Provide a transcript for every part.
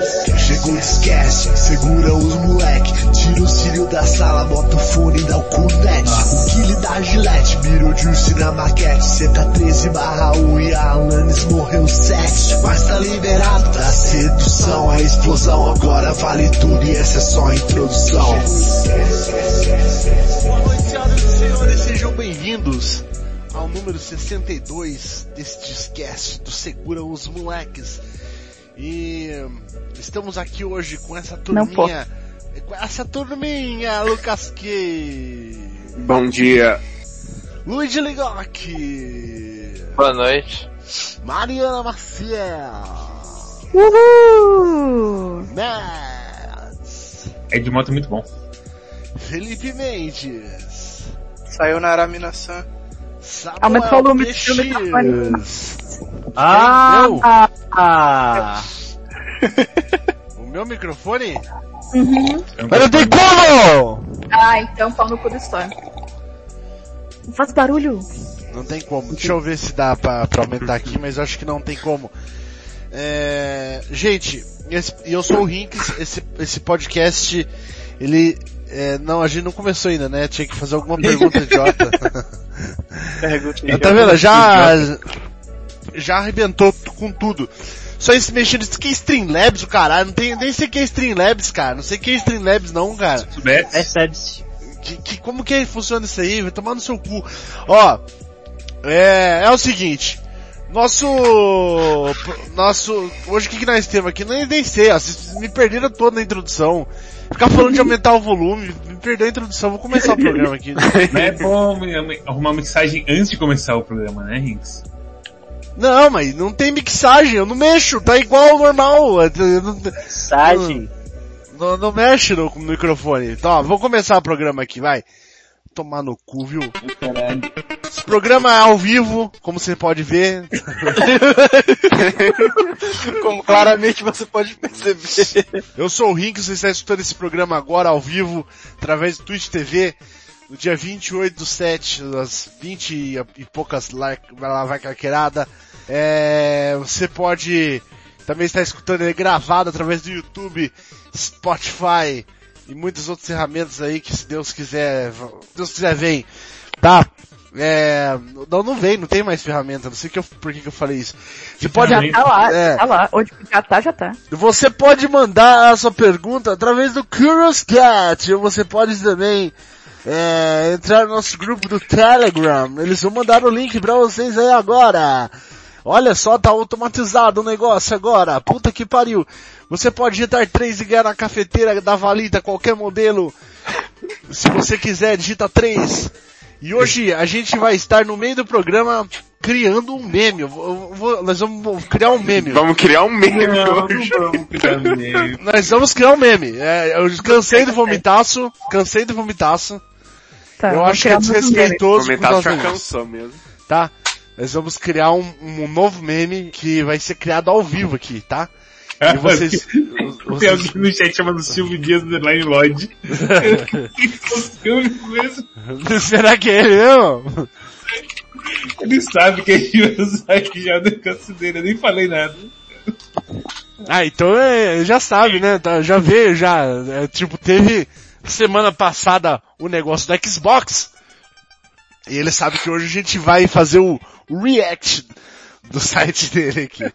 Chegou, esquece, segura os moleque. Tira o cílio da sala, bota o fone e dá o cunete. O Kili da Gillette, mirou Juice na maquete. Tá 13 barra 1 e a Alanis morreu 7. Mas tá liberado da sedução, a explosão. Agora vale tudo e essa é só a introdução. Boa noite, senhoras e senhores, sejam bem-vindos ao número 62 deste Discast do Segura os Moleques. E estamos aqui hoje com essa turminha, com essa turminha, Lucas Key, Bom dia. Luigi Ligoc, Boa noite. Mariana Maciel, Uhul! Mads, É de moto muito bom. Felipe Mendes, Saiu na Aramina-san. Aumenta o Samuel volume do seu microfone. Ah! Ah. O meu microfone? Uhum. Mas não tem como! Ah, então pau no cu do Storm. Faz barulho. Não tem como. Deixa eu ver se dá pra, pra aumentar aqui, mas acho que não tem como. É, gente, esse- eu sou o Rinks, esse, esse podcast, ele, é, não, a gente não começou ainda, né? Tinha que fazer alguma pergunta idiota. tá vendo? Já, já arrebentou com tudo. Só esse mexendo, isso que é Streamlabs, o caralho, não tem, nem sei o que é Streamlabs, cara, não sei o que é Streamlabs não, cara. É sério. Que, que- como que funciona isso aí? Vai tomar no seu cu. Ó, é, é o seguinte. Nosso, nosso, hoje o que que nós temos aqui? Nem, nem sei, ó, vocês me perderam todo na introdução. Ficar falando de aumentar o volume, me perdeu a introdução, vou começar o programa aqui. Não é bom arrumar uma mensagem antes de começar o programa, né, Rinks? Não, mas não tem mixagem, eu não mexo, tá igual ao normal. eu não-. Não, não mexe no, no microfone. Então, ó, vou começar o programa aqui, vai. Tomar no cu, viu? Caralho. Esse programa é ao vivo, como você pode ver. Como claramente você pode perceber. Eu sou o Rink, você está escutando esse programa agora ao vivo, através do Twitch TV, no dia 28 do 7, às 20 e poucas lá, lá vai carqueirada. É, você pode também estar escutando ele gravado através do YouTube, Spotify e muitas outras ferramentas aí que se Deus quiser, se Deus quiser vem, tá? É, não, não vem, não tem mais ferramenta, não sei que eu, por que, que eu falei isso. Você pode, Já tá lá, É. tá lá. Onde já tá, já tá. você pode mandar a sua pergunta através do Curious Cat, ou você pode também é, entrar no nosso grupo do Telegram. Eles vão mandar o link pra vocês aí agora. Olha só, tá automatizado o negócio agora. Puta que pariu. Você pode digitar 3 e ganhar na cafeteira da Valita, qualquer modelo. Se você quiser, digita 3. E hoje a gente vai estar no meio do programa criando um meme. Eu vou- nós vamos criar um meme. Vamos criar um meme Não, hoje. não vamos criar meme. Nós vamos criar um meme. É, eu cansei do vomitaço, cansei do vomitaço. Tá, eu acho que é desrespeitoso os já cansou mesmo. tá? Nós vamos criar um, um novo meme que vai ser criado ao vivo aqui, tá? E vocês... Tem vocês alguém no chat chamado Silvio Dias do Line Lodge. será que é ele mesmo? Ele sabe que a gente vai usar aqui já no negócio dele, eu nem falei nada. Ah, então é, já sabe, né? Tá, já veio, já. É, tipo, teve semana passada o negócio do Xbox. E ele sabe que hoje a gente vai fazer o react do site dele aqui.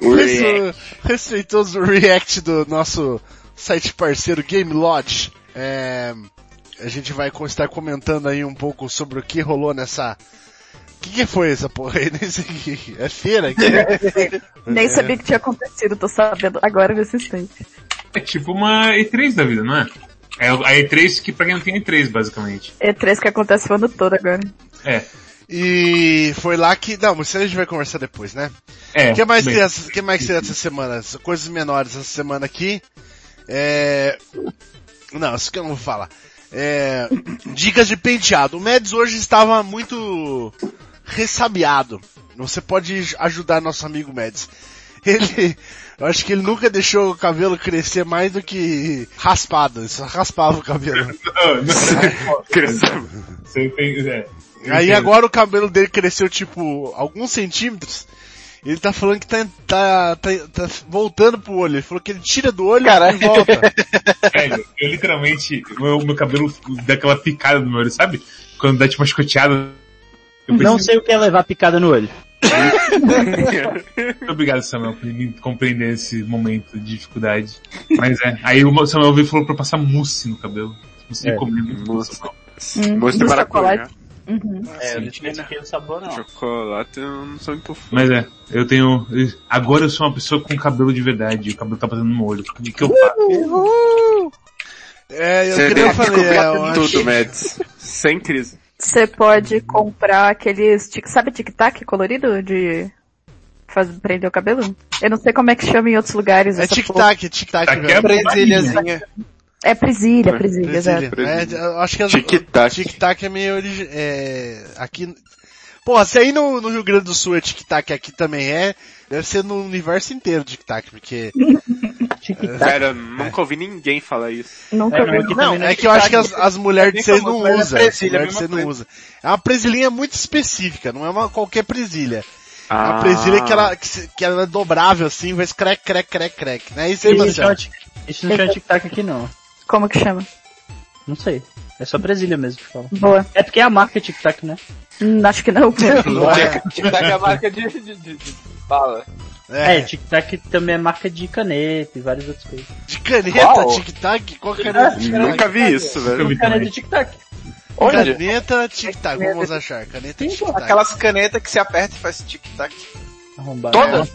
React. Respeitoso react do nosso site parceiro Game Lodge. É, a gente vai estar comentando aí um pouco sobre o que rolou nessa... O que, que foi essa porra aí? Nem sei o que- É feira aqui? Nem sabia que tinha acontecido, tô sabendo agora nesse instante. É tipo uma E3 da vida, não é? É a E3 que pra quem não tem E3, basicamente. E3 que acontece o ano todo agora. É. E foi lá que... Não, mas isso a gente vai conversar depois, né? É. O que mais bem. tem essa, que mais tem essa semana? Coisas menores essa semana aqui. É... Não, isso que eu não vou falar. É... Dicas de penteado. O Mads hoje estava muito ressabiado. Você pode ajudar nosso amigo Mads. Ele, eu acho que ele nunca deixou o cabelo crescer mais do que raspado. Ele só raspava o cabelo. Não, não. Cresceu. Você tem, é. Eu Aí entendo. agora o cabelo dele cresceu tipo alguns centímetros Ele tá falando que tá, tá, tá, tá voltando pro olho. Ele falou que ele tira do olho Caralho. e volta. Velho, eu literalmente, meu, meu cabelo dá aquela picada no meu olho, sabe? Quando dá tipo uma escoteada. Eu Não sei o que é levar picada no olho. Muito obrigado, Samuel, por me compreender esse momento de dificuldade. Mas é, aí o Samuel veio e falou pra passar mousse no cabelo. Mousse de É, comer muito mousse. Gosto de maracujá. Chocolate. Uhum. É, eu não sabor não. Chocolate eu não sou muito fã. Mas é, eu tenho. Agora eu sou uma pessoa com cabelo de verdade, o cabelo tá fazendo no meu olho. O que, que eu faço? É, eu Você queria falar, é, acho- tudo, Mads. Sem crise. Você pode comprar aqueles, tic- sabe tic-tac colorido de faz, prender o cabelo? Eu não sei como é que chama em outros lugares. É tic-tac, é tic-tac, velho. é Presilhazinha. É presilha, presilha, exato. Presilha. É, eu acho que Tic-tac. Tic-tac é meio origi... é, aqui... Porra, se aí no, no Rio Grande do Sul é tic-tac aqui também é, deve ser no universo inteiro tic-tac, porque... Tic-tac. Velho, eu nunca ouvi ninguém falar isso. Nunca É, não, vi. aqui Não, não é que eu acho que as, as mulheres de É vocês não mas é usam. As presilha, mulheres de a vocês não usam. É uma presilhinha muito específica, não é uma qualquer presilha. É Ah, uma presilha que ela, que, ela é dobrável assim, vai crec, crec, crec, crec. Não é isso aí, Isso não chama Marcelo? tic- Isso não chama tic-tac aqui não. Como que chama? Não sei. É só Brasília mesmo que fala. Boa. É porque é a marca tic-tac, né? Hum, acho que não. Não é. Tic-tac é a marca de, de, de, de bala. É, É, tic-tac também é marca de caneta e várias outras coisas. de caneta, Qual? tic-tac, qual caneta? de Nunca vi isso, Nunca velho. vi Caneta de tic-tac. Onde? Caneta, tic-tac, vamos achar. Caneta, tic-tac. Aquelas canetas que você aperta e faz tic-tac. Arrombado. Todas?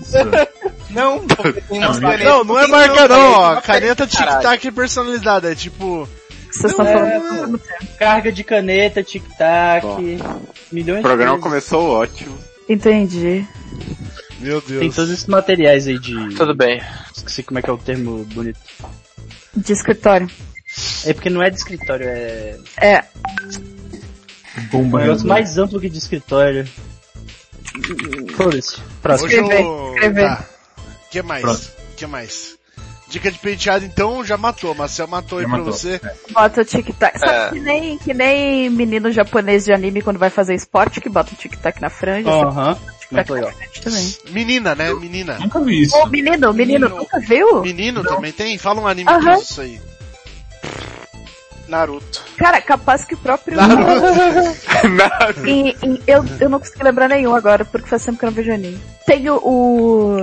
Não, Não. Não, não é marca não, ó. Caneta tic-tac personalizada, é tipo... Vocês estão É, falando. Carga de caneta, tic-tac, milhões O programa de começou ótimo. Entendi. Meu Deus. Tem todos esses materiais aí de... Tudo bem. Esqueci como é que é o termo bonito. De escritório. É porque não é de escritório, é... É. Bomba. Um negócio mais amplo que de escritório. Foda-se. Próximo. Escrever, escrever. Tá. Que mais? Próximo. que mais? Dica de penteado então já matou, Marcel matou aí Já pra matou. você. Bota o tic-tac. Sabe É. que, nem, que nem menino japonês de anime quando vai fazer esporte que bota o tic-tac na franja. Aham. Muito legal. frente também. Menina, né? Menina. Nunca vi isso. Ô, menino, menino, Menino. nunca viu? Menino também tem? Fala um anime Aham. que usa isso aí. Naruto. Cara, capaz que o próprio... Nada. E, e eu, eu não consigo lembrar nenhum agora, porque faz tempo que eu não vejo anime. Tem o, o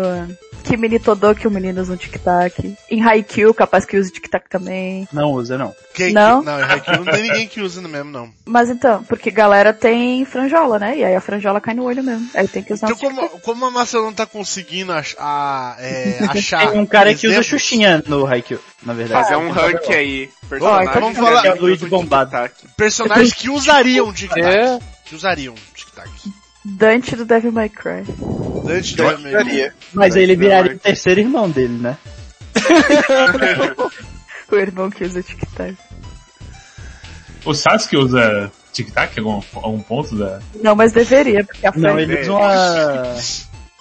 Kimi Todo que o menino usa um tic-tac. Em Haikyuu, capaz que use tic-tac também. Não usa, não. Quem, Não? Que, não, em Haikyuu não tem ninguém que usa no mesmo, não. Mas então, porque galera tem franjola, né? E aí a franjola cai no olho mesmo. Aí tem que usar Então um como, como a Márcia não tá conseguindo ach, a, é, achar... Tem um cara que usa exemplos- Xuxinha no Haikyuu, na verdade. Fazer um rank aí. Ó, então vamos falar- É Luigi Bombado. Personagens que usariam tic-tac. É. Que usariam tic-tac. Dante do Devil May Cry. Dante Eu Devil May- adoraria. Mas ele viraria o terceiro irmão dele, né? O irmão que usa tic-tac. O Sasuke usa tic-tac em algum, algum ponto da... Não, mas deveria, porque a Não, ele usa uma...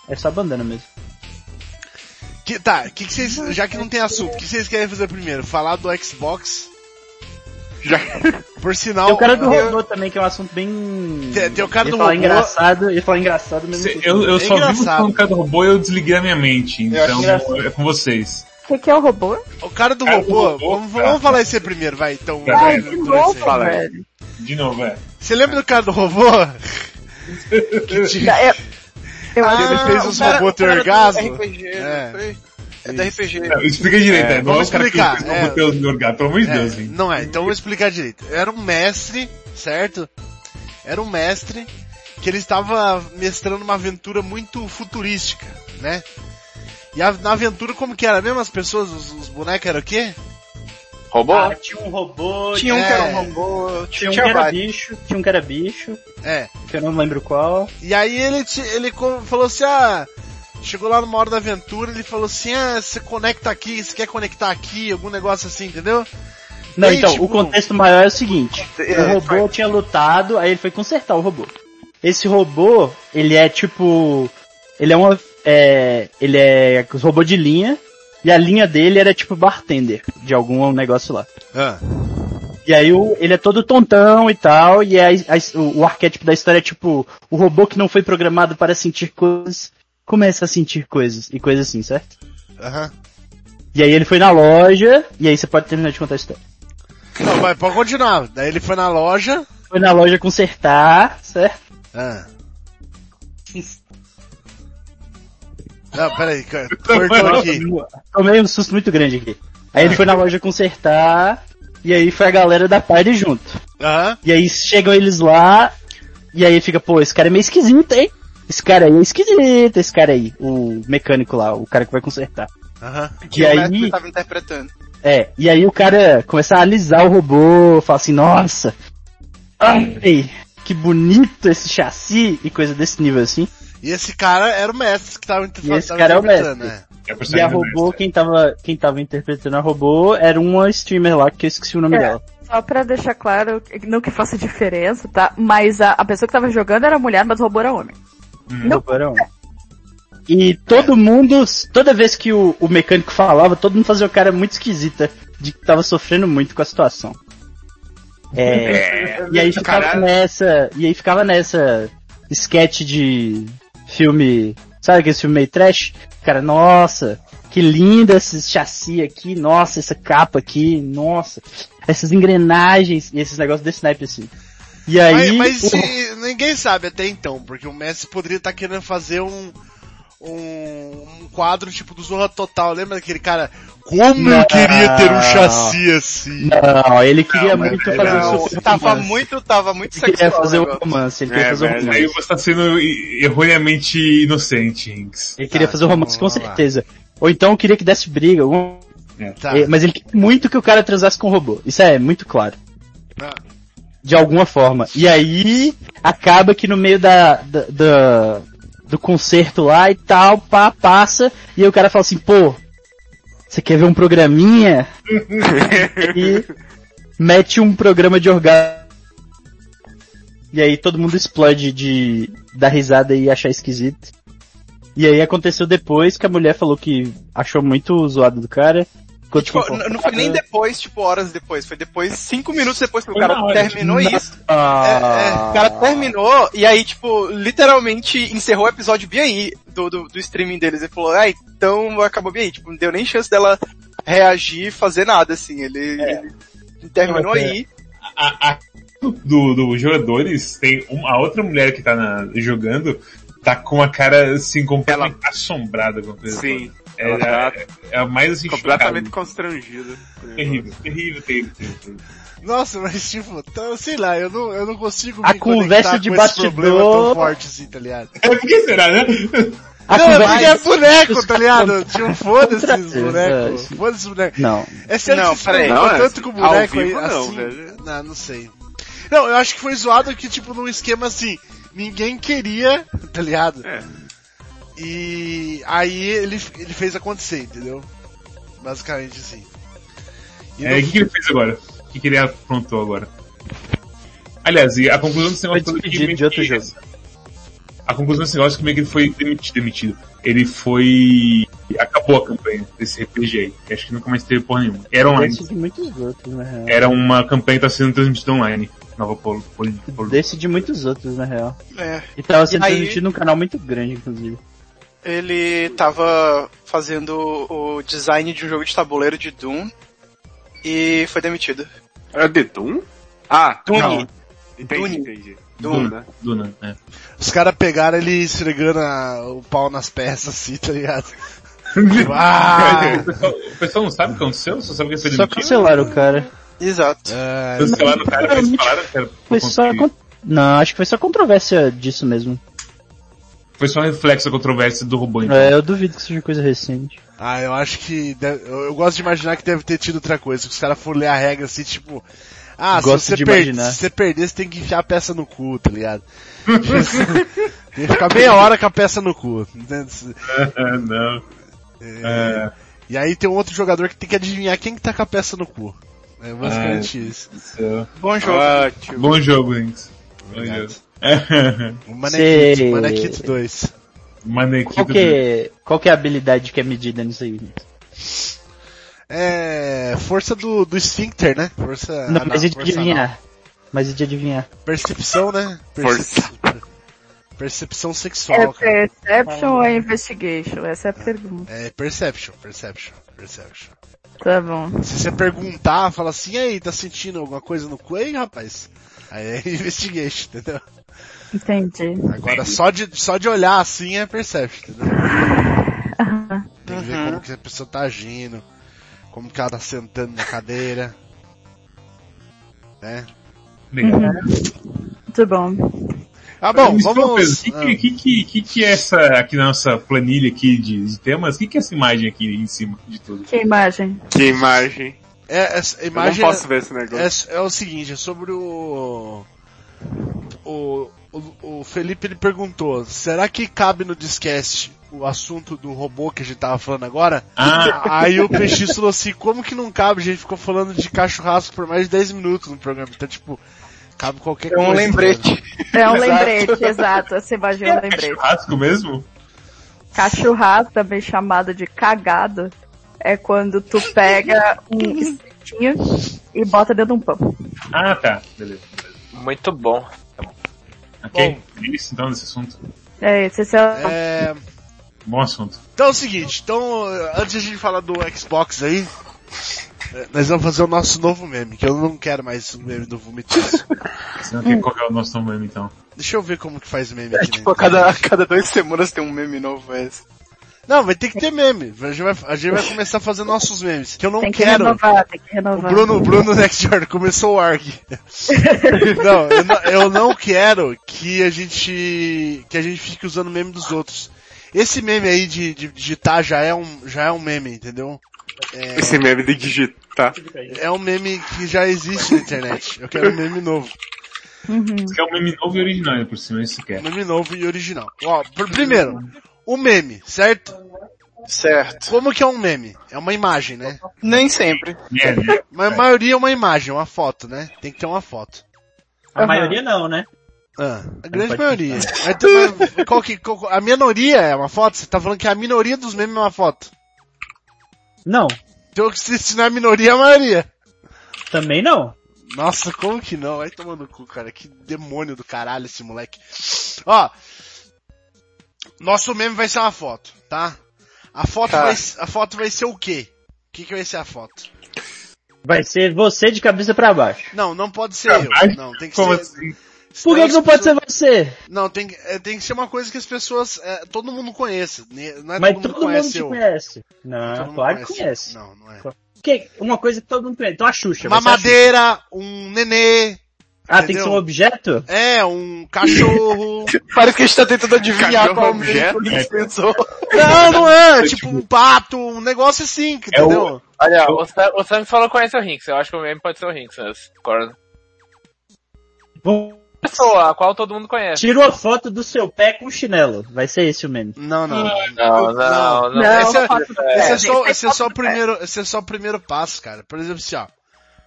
É só bandana mesmo. Que, tá, que que vocês, já que não tem assunto, o que vocês querem fazer primeiro? Falar do Xbox? Já. Por sinal... Tem o cara do eu- robô também, que é um assunto bem... Tem- tem o cara Ele do fala robô- engraçado, ele fala engraçado mesmo. Cê- Eu, eu É só vi engraçado. você falando cara do robô e eu desliguei a minha mente. Eu Então é com vocês. O que, que é o robô? O cara do Cara do robô, robô, vamos, vamos falar isso aí primeiro, vai, então. Tá, Ai, de novo. Fala velho. De novo, é. Você lembra do cara do robô? que tinha... Eu, eu Ah, ele fez os robôs ter do orgasmo? RPG, É. É da RPG. Não, explica direito, É, é. Não é vamos o cara explicar, que é. é. os orgasmo, pelo amor de É, Deus, hein. não é, então eu vou explicar direito. Era um mestre, certo? Era um mestre que ele estava mestrando uma aventura muito futurística, né? E a, na aventura como que era mesmo? As pessoas, os, os bonecos eram o quê? Robô? Ah, tinha um robô, Tinha um É. que era um robô, tinha um tinha que era bicho, tinha um que era bicho, É. que eu não lembro qual. E aí ele, te- ele falou assim, ah, chegou lá numa hora da aventura, ele falou assim, ah, você conecta aqui, você quer conectar aqui, algum negócio assim, entendeu? Não, Aí, então, tipo- o contexto maior é o seguinte. É, o robô tinha lutado, aí ele foi consertar o robô. Esse robô, ele é tipo... Ele é uma... É, ele é os robô de linha, e a linha dele era tipo bartender, de algum negócio lá. Ah, E aí o, ele é todo tontão e tal, e aí a- o, o arquétipo da história é tipo, o robô que não foi programado para sentir coisas começa a sentir coisas e coisas assim, certo? Aham. E aí ele foi na loja, e aí você pode terminar de contar a história. Não, vai, pode continuar. Daí ele foi na loja. Foi na loja consertar, certo? Ah. Não, peraí, cortou aqui. Tomei um susto muito grande aqui. Aí ele foi na loja consertar, e aí foi a galera da party junto. Aham. E aí chegam eles lá, e aí fica, pô, esse cara é meio esquisito, hein? Esse cara aí é esquisito, esse cara aí, o mecânico lá, o cara que vai consertar. Aham. Que E o aí- tava interpretando. É, e aí o cara começa a alisar o robô, fala assim, nossa, ai, que bonito esse chassi, e coisa desse nível assim. E esse cara era o mestre que tava E esse cara é o mestre. Né? É E a robô, quem tava, quem tava interpretando a robô era uma streamer lá, que eu esqueci o nome É. dela. Só pra deixar claro, não que faça diferença, tá? Mas a, a pessoa que tava jogando era mulher, mas o robô era homem. Não. Robô era homem. E todo mundo, toda vez que o, o mecânico falava, todo mundo fazia o cara muito esquisita, de que tava sofrendo muito com a situação. É, e aí ficava Caralho. nessa, e aí ficava nessa sketch de filme, sabe aquele filme meio trash? Cara, nossa, que linda esse chassi aqui, nossa, essa capa aqui, nossa, essas engrenagens e esses negócios desse naipe assim. E aí, Mas, mas se- ninguém sabe até então, porque o mestre poderia estar querendo fazer um, um, um quadro tipo do Zorra Total. Lembra daquele cara? Como eu Não. queria ter um chassi assim. não, ele queria mas muito fazer não, um super Tava romance. muito, tava muito Ele queria sexual. fazer o um negócio. romance, ele queria É, fazer um romance. Aí você tá sendo erroneamente inocente, Hinks. Ele queria Tá, fazer um romance com certeza. Ou então queria que desse briga, algum- Tá. eh, mas ele queria muito que o cara transasse com o robô. Isso é muito claro. Ah. De alguma forma. E aí, acaba que no meio da, da, da- do concerto lá e tal, pá, passa, e aí o cara fala assim, pô, você quer ver um programinha? e mete um programa de orgasmo. E aí todo mundo explode de dar risada e achar esquisito. E aí aconteceu depois que a mulher falou que achou muito zoado do cara. Tipo, n- não foi nem depois, tipo, horas depois. Foi depois, cinco minutos depois que o cara hora, terminou tipo, isso. Ah, O cara terminou e aí, tipo, literalmente encerrou o episódio bem aí do, do, do streaming deles. Ele falou, ah, então acabou bem aí. Tipo, não deu nem chance dela reagir, fazer nada, assim. Ele, ele terminou é. aí. A, a do, dos jogadores, tem um- a outra mulher que tá na- jogando, tá com a cara assim, completamente assombrada com a coisa. Sim. É, tá é, é a mais assim, completamente chocada. constrangida. terrível, terrível, terrível, terrível. Nossa, mas tipo, tá- sei lá, eu não, eu não consigo A me conversa de com esse problema bastidor- tão forte assim, tá ligado? É, por que será, né? a não, conversa- porque é boneco, tá ligado? Tipo, foda-se os bonecos. Foda-se os bonecos. Não. É sério Não, que você peraí. ficou Não, é- tanto com boneco aí, não, assim? velho. Não, não sei. Não, eu acho que foi zoado que, tipo, num esquema assim, ninguém queria, tá ligado? É. E aí ele, ele fez acontecer, entendeu? Basicamente assim. E É, não- o que, que ele fez agora? O que, que ele aprontou agora? Aliás, e a conclusão desse negócio Foi é despedido de outro jogo. A conclusão desse negócio é que meio que ele foi demitido, demitido. Ele foi. Acabou a campanha desse RPG aí. que Acho que nunca mais teve porra nenhuma. Era online. Desse de muitos outros, na real. Era uma campanha que tá sendo transmitida online. Nova Polo. Polo, Polo. Desse de muitos outros, na real. É. E tava sendo E aí- transmitido num canal muito grande, inclusive. Ele tava fazendo o design de um jogo de tabuleiro de Doom e foi demitido. Era de Doom? Ah, Doom. Entendi. Doom. né? Duna, é. Os caras pegaram ele esfregando a- o pau nas peças assim, tá ligado? Ah! o, pessoal, o pessoal não sabe o que aconteceu? Só sabe que ele foi Só demitido? cancelaram o cara. Exato. Ah, Cancelaram o cara, mas falaram que era Foi só... Não, acho que foi só controvérsia disso mesmo. Foi só um reflexo da controvérsia do robô, então. É, eu duvido que seja coisa recente. Ah, eu acho que. deve- eu, eu gosto de imaginar que deve ter tido outra coisa. Que os caras foram ler a regra assim, tipo. Ah, se, você de per- se você perder, você tem que enfiar a peça no cu, tá ligado? tem que ficar meia hora com a peça no cu. não. É, E aí tem um outro jogador que tem que adivinhar quem que tá com a peça no cu. É basicamente isso. isso. Bom jogo. Ótimo. Bom jogo, Links. Bom Obrigado. jogo. O Manequito, Cê- Manequito 2. Manequito Qual que, é, qual que é a habilidade que é medida nisso aí? É. Força do, do esfíncter, né? Força. Não, mas é de força adivinhar. Mas é de adivinhar. Percepção, né? Perce- percepção É sexual, cara. perception ou é investigation? Essa é a pergunta. É perception, perception, perception. Tá bom. Se você perguntar, fala assim, aí, tá sentindo alguma coisa no cu aí, rapaz? Aí é investigation, entendeu? Entendi. Agora só de, só de olhar assim é perception, entendeu? Aham. Tem que ver Uhum. como que a pessoa tá agindo, como que ela tá sentando na cadeira. Né? Legal. Muito bom. Ah, bom, vamos... O que, que, que, que, que é essa, aqui na nossa planilha aqui de, de temas, o que, que é essa imagem aqui em cima de tudo? Que imagem? Que imagem. É, essa Eu imagem não posso ver esse negócio. é, é o seguinte, é sobre o... O, o, o Felipe ele perguntou, será que cabe no Discast o assunto do robô que a gente tava falando agora? Ah, Aí o PX falou assim, como que não cabe? A gente ficou falando de cachorrasco por mais de 10 minutos no programa. Então, tipo, cabe qualquer É coisa. um né? lembrete. É um Exato. lembrete, exato. Imagem é um é lembrete. churrasco mesmo? Cachorrado, também chamado de cagado, é quando tu pega um espetinho e bota dentro de um pão. Ah, tá. Beleza. Muito bom. Ok. É isso então desse assunto. É esse, é o... É, Bom assunto. então é o seguinte, então, antes de a gente falar do Xbox aí, é, nós vamos fazer o nosso novo meme, que eu não quero mais o meme do Vomitoso. Você não quer qual é o nosso nome então? Deixa eu ver como que faz meme É aqui tipo, na a cada, a cada duas semanas tem um meme novo, é esse. Não, vai ter que ter meme. A gente vai, a gente vai começar a fazer nossos memes. Que eu não Tem que quero. renovar, tem que O renovar. Bruno, o Bruno Next Jordan começou o ARG. não, eu não, eu não quero que a gente, que a gente fique usando meme dos outros. Esse meme aí de, de digitar já é um, já é um meme, entendeu? É, Esse meme de digitar. é um meme que já existe na internet. Eu quero um meme novo. Você quer um meme novo e original por cima, isso que quer. Meme novo e original. Ó, pr- primeiro, o meme, certo? Certo. Como que é um meme? É uma imagem, né? Nem sempre. É? Mas a maioria é uma imagem, uma foto, né? Tem que ter uma foto. A maioria não, né? Ah, a grande maioria. Mas, qual que, qual- a minoria é uma foto? Você tá falando que a minoria dos memes é uma foto. Não. Então se, se não é a minoria, é a maioria. Também não. Nossa, como que não? Vai tomando cu, cara. Que demônio do caralho esse moleque. Ó. Nosso meme vai ser uma foto, tá? A foto, Tá. vai, a foto vai ser o quê? O que, que vai ser a foto? Vai ser você de cabeça pra baixo. Não, não pode ser eu. Caralho. Não, tem que Como ser. assim? Por que, que não pode ser você? Não, tem, que- é, tem que ser uma coisa que as pessoas, é, todo mundo conheça. né? Não é Mas todo mundo todo mundo conhece conhece. Todo Não, mundo claro que conhece. Não, não é. Que, uma coisa que todo mundo conhece. Então a Xuxa. Uma madeira, um nenê, Ah, tem que entendeu? ser um objeto? é, um cachorro. Parece que a gente tá tentando adivinhar Cachorro qual objeto. meme que a gente pensou. não, não é, tipo um pato, um negócio assim, É o- entendeu? Olha, o Sam, o Sam falou que conhece o Rinks. Eu acho que o meme pode ser o Rinks? Concordo. Vamos- Pessoa, a qual todo mundo conhece. Tira uma foto do seu pé com chinelo. Vai ser esse o meme. Não, não. Não, não, não. Não, Esse é- é é esse é só o primeiro passo, cara. Por exemplo, assim, ó.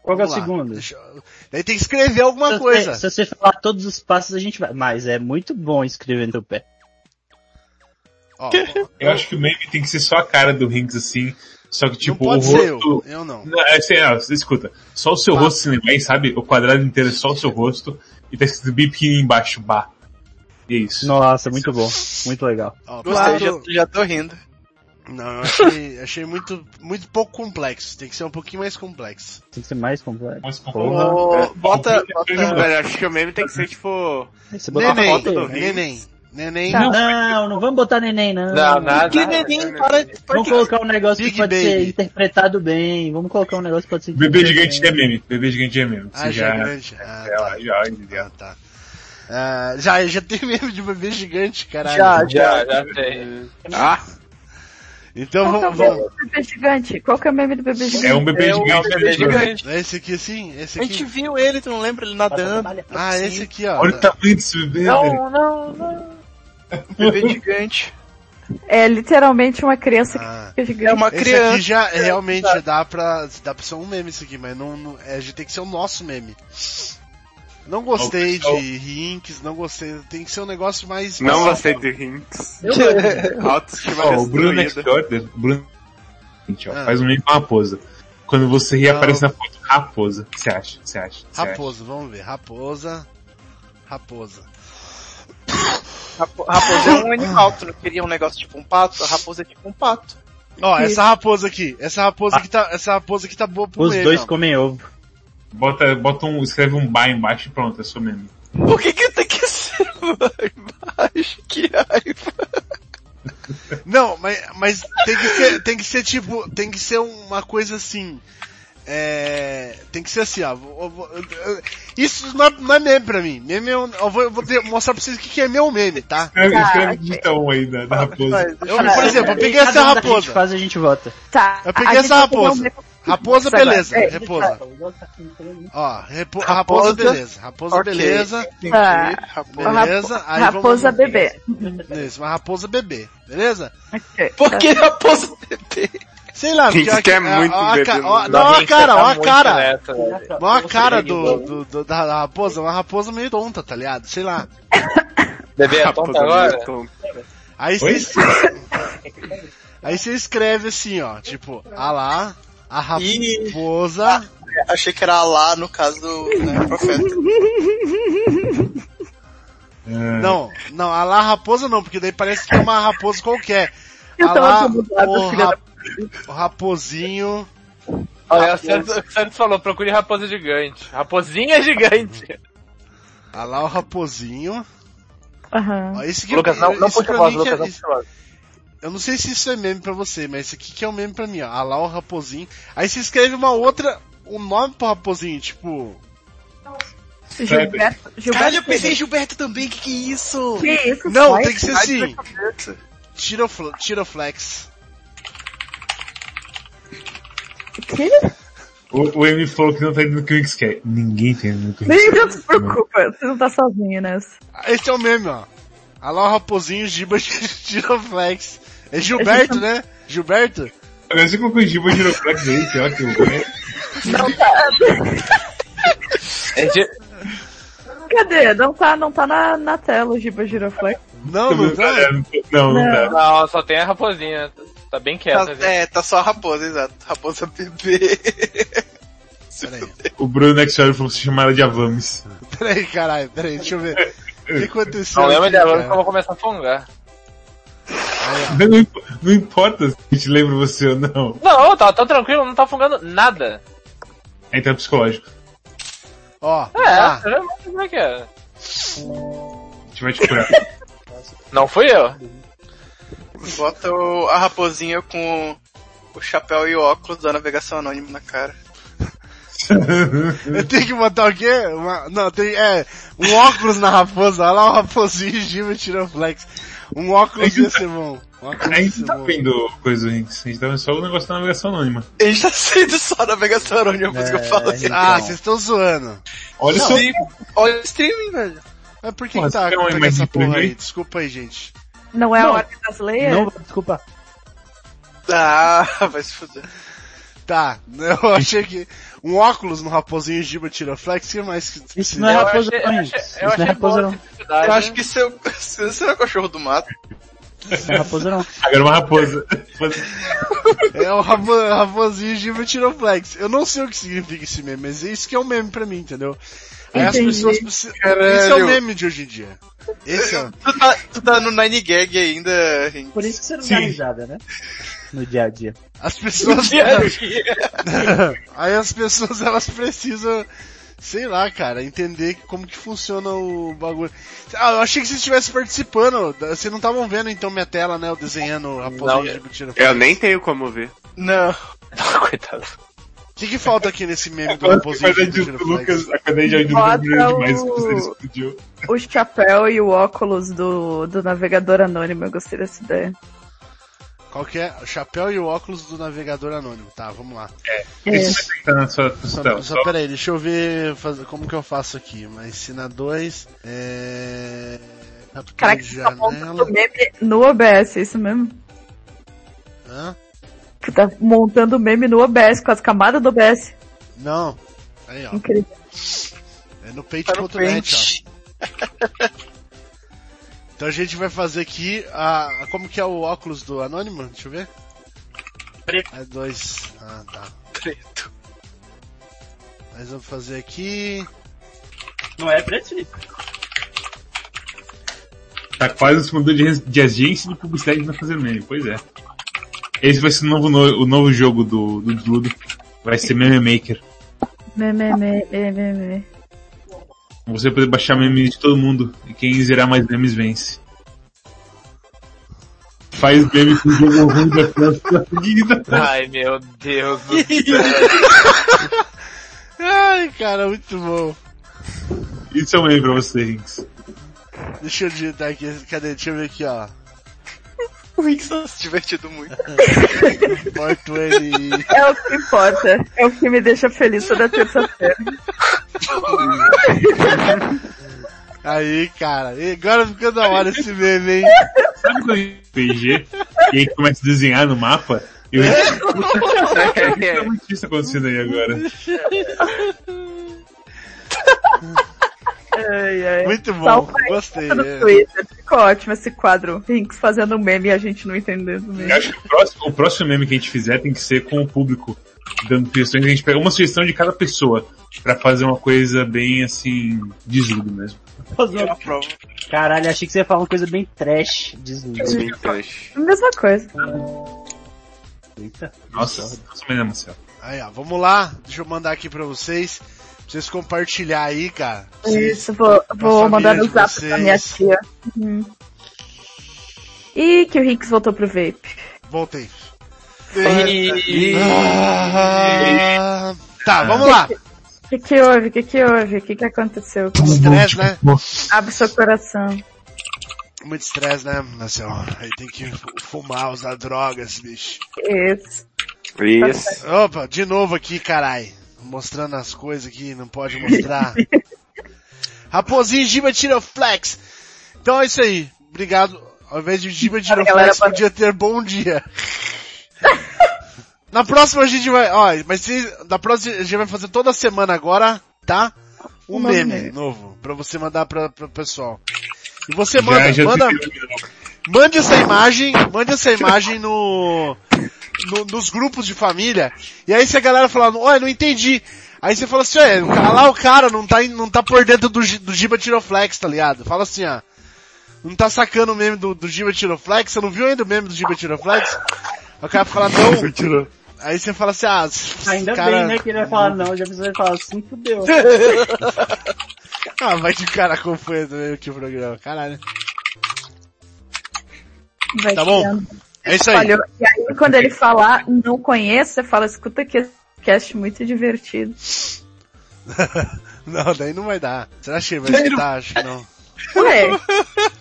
Qual é vamos lá. Deixa eu- Daí tem que escrever alguma se, coisa. Você, se você falar todos os passos, a gente vai. Mas é muito bom escrever no pé. Ó, Eu acho que o meme tem que ser só a cara do Hinks assim, só que não tipo o ser eu. rosto... Eu não. Não, é, assim, não, escuta, só o seu Tá. rosto assim, bem, sabe? O quadrado inteiro é só o seu rosto e tá escrito bem pequenininho embaixo, bah. E é isso. Nossa, muito bom. Muito legal. Ó, Gostei, claro- já, já tô rindo. Não, eu achei, achei muito, muito pouco complexo. Tem que ser um pouquinho mais complexo. Tem que ser mais complexo. Mas com Porra. Ô, bota, bota, Velho, acho que o meme tem que ser tipo. Neném, foto do neném, neném. Tá. Não, não vamos botar neném, não. Não, nada. que neném, para, para Vamos que... colocar um negócio Big que pode Baby. ser interpretado bem. Vamos colocar um negócio que pode ser Bebê gigante é bem. meme. Bebê gigante é meme. Ah, já é já... grande. Ah, É, tá. já, entendeu? Ah, tá. Ah, já, já tem meme de bebê gigante, caralho. Já, Já, já tem. Ah, Então Qual que é o vamos, meme vamos. do bebê gigante? Qual que é o meme do bebê gigante? É um bebê É um gigante. bebê gigante. É esse aqui assim? Esse A gente aqui? viu ele, tu não lembra ele nadando? Ah, esse aqui, ó. Olha o tamanho desse bebê. Não, não, não. Bebê gigante. É literalmente uma criança Ah. que é É gigante. uma Esse aqui criança. já realmente dá pra, dá pra ser um meme isso aqui, mas não, não é, a gente tem que ser o nosso meme. Não gostei de rinks, não gostei, tem que ser um negócio mais... não gostei de Hinks. Autoestima Ó, o Bruno o Bruno, Gente, ó, Ah. faz um meme com raposa. Quando você ri, Não. aparece na foto raposa. O que você acha? Que você acha? Que você acha? Raposa, vamos ver. Raposa. Raposa. Rapo- Raposa é um animal, tu não queria um negócio tipo um pato? A raposa é tipo um pato. Ó, essa raposa aqui, essa raposa aqui tá, essa raposa aqui tá boa pro Os meme, dois comem ovo. Bota, bota um, escreve um bar embaixo e pronto, é só mesmo. Por que que tem que ser lá embaixo? Que raiva. Não, mas, mas tem que ser, tem que ser tipo, tem que ser uma coisa assim. É, tem que ser assim, ó. vou- vou- eu- Isso não é, não é meme pra mim. Meme é um- eu vou, eu vou ter- mostrar pra vocês o que, que é meu meme, tá? Escreve, escreve ok. digita um aí da, da raposa. Eu, por exemplo, eu peguei essa raposa. faz a gente vota. Tá. Eu peguei essa um raposa. Raposa, beleza. É, Raposa. Ó, repo- raposa, Raposa. beleza. Raposa, Ok. beleza. Tá. Raposa. Beleza. Aí Raposa vamos... bebê. Isso, uma raposa bebê. Beleza? Ok. Por que raposa bebê? Sei lá, Quem porque quer a- a- muito a bebê ó-. Não, a cara, tá ó a cara. Ó a cara do, do, do- da raposa, uma raposa meio tonta, tá ligado? Sei lá. Bebê é Raposa tonto agora? tonta. Aí você. Aí você escreve assim, ó, tipo, ah lá, a raposa. Achei que era Alá no caso do né, profeta. É, Não, não, a lá raposa não, porque daí parece que é uma raposa qualquer. Eu Ah tava lá, o, filha ra- o raposinho. Olha, o Santos, o Santos falou, procure raposa gigante. Raposinha gigante. Ah lá o raposinho. Aham. Ó, esse aqui, Lucas, não, não isso puxa a voz, Lucas, é- não puxa a voz. Eu não sei se isso é meme pra você, mas esse aqui que é o meme pra mim, ó. Ah lá o raposinho. Aí você escreve uma outra, um nome pro raposinho, tipo. Gilberto, Gilberto. Caralho, eu pensei em Gilberto também, que que é isso? Que isso, Não, tem que ser assim. cabeça. Tirofl Tiroflex. Que? O, o Amy falou que não tá indo no Wix quer. Ninguém tem indo no Nem Wix não se preocupa, você não tá sozinho nessa. Esse é o meme, ó. Ah lá o raposinho, Giba Tiroflex. É Gilberto, né? Gilberto? Agora você colocou o Giba Giroflex aí, que ótimo. Não tá. É de- Cadê? Não tá, não tá na, na tela o Giba Giroflex. Não, não tá. Não, não tá. Não, só tem a raposinha. Tá bem quieta. Tá, é, tá só a raposa, exato. Raposa bebê. O Bruno Nexuary falou que se chamar ela de Avames. peraí, caralho, peraí, deixa eu ver. O que aconteceu? Não lembra dela, cara? que eu vou começar a fungar. Não, não importa se a gente lembra você ou não. Não, tá, tá tranquilo, não tá fungando nada. É então é psicológico. Ó, É, ah, não sei como é que é. A gente vai te curar. Não fui eu. Bota o- a raposinha com o chapéu e o óculos da navegação anônima na cara. eu tenho que botar o quê? Uma, não, tem, é, um óculos na raposa, olha lá o raposinho, Giba Tiroflex. Um óculos ia ser bom. Um óculos A gente tá bom. vendo coisa Rinks. A gente tá vendo só o negócio da navegação anônima. A gente tá sendo só navegação anônima, por isso que eu falo assim. Ah, vocês estão zoando. Olha só. Sim, olha o streaming, velho. Mas por que, Pô, que tá acontecendo imagem essa porra aí? Desculpa aí, gente. Não é Não. a ordem das leis? Não, desculpa. Ah, vai se fuder. Tá, eu achei que um óculos no raposinho Giba Tiroflex, que mais que Isso não é Eu raposa achei- eu achei- eu não é achei. Eu acho que seu, você não é cachorro do mato. É raposa não. Agora uma raposa. É o rapo- raposinho Giba Tiroflex. Eu não sei o que significa esse meme, mas é isso que é o meme pra mim, entendeu? Aí as pessoas precisam... Esse é o meme de hoje em dia. Esse é o... Tu tá, tu tá no Nine Gag ainda, Rinks. Por isso que você não Sim. dá risada, né? No dia a dia. As pessoas... Dia a dia. Aí as pessoas, elas precisam... Sei lá, cara, entender como que funciona o bagulho. Ah, eu achei que vocês estivessem participando. Vocês não estavam vendo então minha tela, né? Eu desenhando o raposinho Não. Giba Tiroflex. Eu nem tenho como ver. Não. Coitado. O que, que falta aqui nesse meme do A raposinho qualidade do Tiroflex? Lucas, a qualidade de áudio do que você explodiu. O chapéu e o óculos do, do navegador anônimo, eu gostei dessa ideia. Qual que é? O chapéu e o óculos do navegador anônimo. Tá, vamos lá. É. Que tá sua, na sua Só, tela. só peraí, deixa eu ver como que eu faço aqui. Mas se na 2 é. Caraca, tá montando janela. meme no OBS, é isso mesmo? Hã? Você tá montando meme no OBS, com as camadas do OBS. Não. Aí, ó. Incrível. É no Tá no paint.net, ó. Então a gente vai fazer aqui a. Como que é o óculos do anônimo? Deixa eu ver. Preto. É dois. Ah, tá. Preto. Mas vamos fazer aqui. Não é preto, Felipe? Tá quase se mudando de, de agência de publicidade pra fazer meme, pois é. Esse vai ser o novo, no- o novo jogo do, do Dudo. Vai ser Meme Maker. Me, me, me, me, me, me. Você poder baixar memes de todo mundo. E quem zerar mais memes vence. Faz meme com o jogo ruim da da vida. Ai, meu Deus do Ai, cara, muito bom. Isso é um meme pra você, Rinks. Deixa eu digitar aqui, cadê? Deixa eu ver aqui, ó. O Rick tá se divertindo muito. 420. É o que importa. É o que me deixa feliz toda terça-feira. Aí, cara. E agora ficou da hora esse meme, hein? Sabe quando PG, e aí começa a desenhar no mapa? Eu é muito isso acontecendo aí agora. Ai, ai. Muito bom, gostei. é. Twitter. Ficou ótimo esse quadro. Rinks fazendo um meme e a gente não entendendo o meme. Eu acho que o próximo, o próximo meme que a gente fizer tem que ser com o público, dando sugestões. A gente pega uma sugestão de cada pessoa, pra fazer uma coisa bem assim, desludo mesmo. Fazer uma- aprovo. Caralho, achei que você ia falar uma coisa bem trash. Desliga. Bem trash. Mesma coisa. Eita. Nossa, nossa menina Marcelo. Aí, ó, vamos lá. Deixa eu mandar aqui pra vocês. Vocês compartilhar aí, cara. Vocês- Isso, vou, vou mandar no zap vocês. pra minha tia. Uhum. E que o Rinks voltou pro vape. Voltei. E... Ah, tá, vamos lá. O que que houve? O que que houve? O que que aconteceu? Estresse, né? Abre seu coração. Muito estresse, né? Assim, ó, aí tem que fumar, usar drogas, bicho. Isso. Isso. Opa, de novo aqui, carai. Mostrando as coisas aqui, não pode mostrar. Raposinho Giba tira o flex. Então é isso aí. Obrigado. Ao invés de Giba tira o Galera, flex, podia ter bom dia. Na próxima a gente vai, ó, mas se, na próxima a gente vai fazer toda semana agora, tá? Um novo meme meme. novo, pra você mandar pra, pra pessoal. E você manda, Já, já manda, mande essa imagem, mande essa imagem no, no- nos grupos de família. E aí se a galera falar, olha, não entendi. Aí você fala assim, olha, lá o cara não tá, não tá por dentro do, do Giba Tiroflex, tá ligado? Fala assim, ó. Não tá sacando o meme do, do Giba Tiroflex? Você não viu ainda o meme do Giba Tiroflex? Aí o cara fala, não. Aí você fala assim, ah, Ainda cara... bem, né, que ele vai falar não, já precisa falar assim, fudeu. Ah, vai que o cara acompanha também aqui o programa, caralho. Vai Tá bom? criando. É isso aí. Olha, e aí quando ele falar não conheço, você fala, escuta que esse cast muito divertido. Não, daí não vai dar. Será que ele vai escutar? Acho que não. Ué,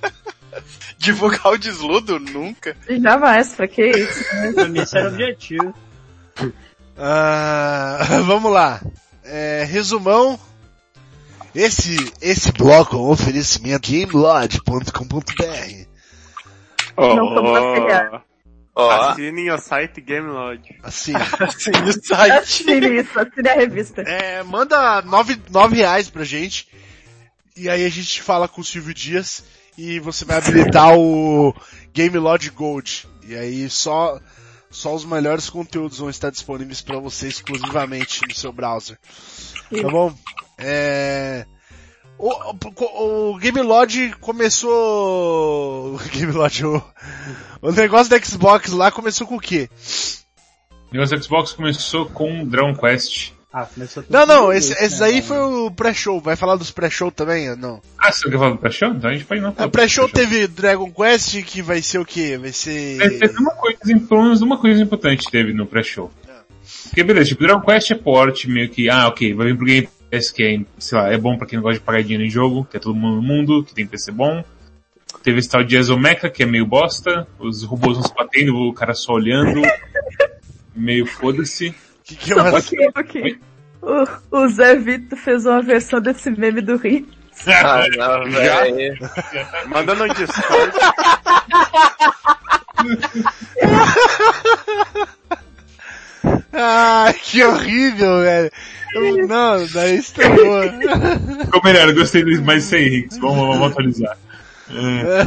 Divulgar o desludo? Nunca. jamais, pra que isso? Pra mim esse era o objetivo. Ah, vamos lá. É, resumão. Esse, esse bloco é um oferecimento gamelodge.com.br. Não compartilhar. Ó, Ó, assinem o site GameLodge. Assim, Assim, no site. Assine isso, assine a revista. é, manda nove, nove reais pra gente. E aí a gente fala com o Silvio Dias e você vai habilitar o Gamelodge Gold. E aí só, só os melhores conteúdos vão estar disponíveis pra você exclusivamente no seu browser. Tá bom? É... O, o, o Game Lodge começou... O Game Lodge, o, o negócio da Xbox lá começou com o quê? O negócio do Xbox começou com Dragon Quest. Ah, começou tudo Não, não, esse, esse né, aí mano? foi o pré-show. Vai falar dos pré-show também? Não. Ah, você quer falar do pré-show? Então a gente pode não falar do pré-show pré-show. teve Dragon Quest, que vai ser o quê? Vai ser... É, Teve uma coisa, pelo menos uma coisa importante teve no pré-show. Porque beleza, tipo, Dragon Quest é port, meio que, ah, ok, vai vir pro Game Pass, que é, sei lá, é bom pra quem não gosta de pagar dinheiro em jogo, que é todo mundo no mundo, que tem PC bom. Teve esse tal de Exomecha, que é meio bosta, os robôs não se batendo, o cara só olhando, meio foda-se. Que que é Só um pouquinho, um pouquinho. O, o Zé Vito fez uma versão desse meme do Rio. ah, não, velho. Manda no Discord. Ah, que horrível, velho. Eu- Não, daí estragou. Ficou melhor, eu gostei mais sem Henrique, vamos, vamos atualizar. É,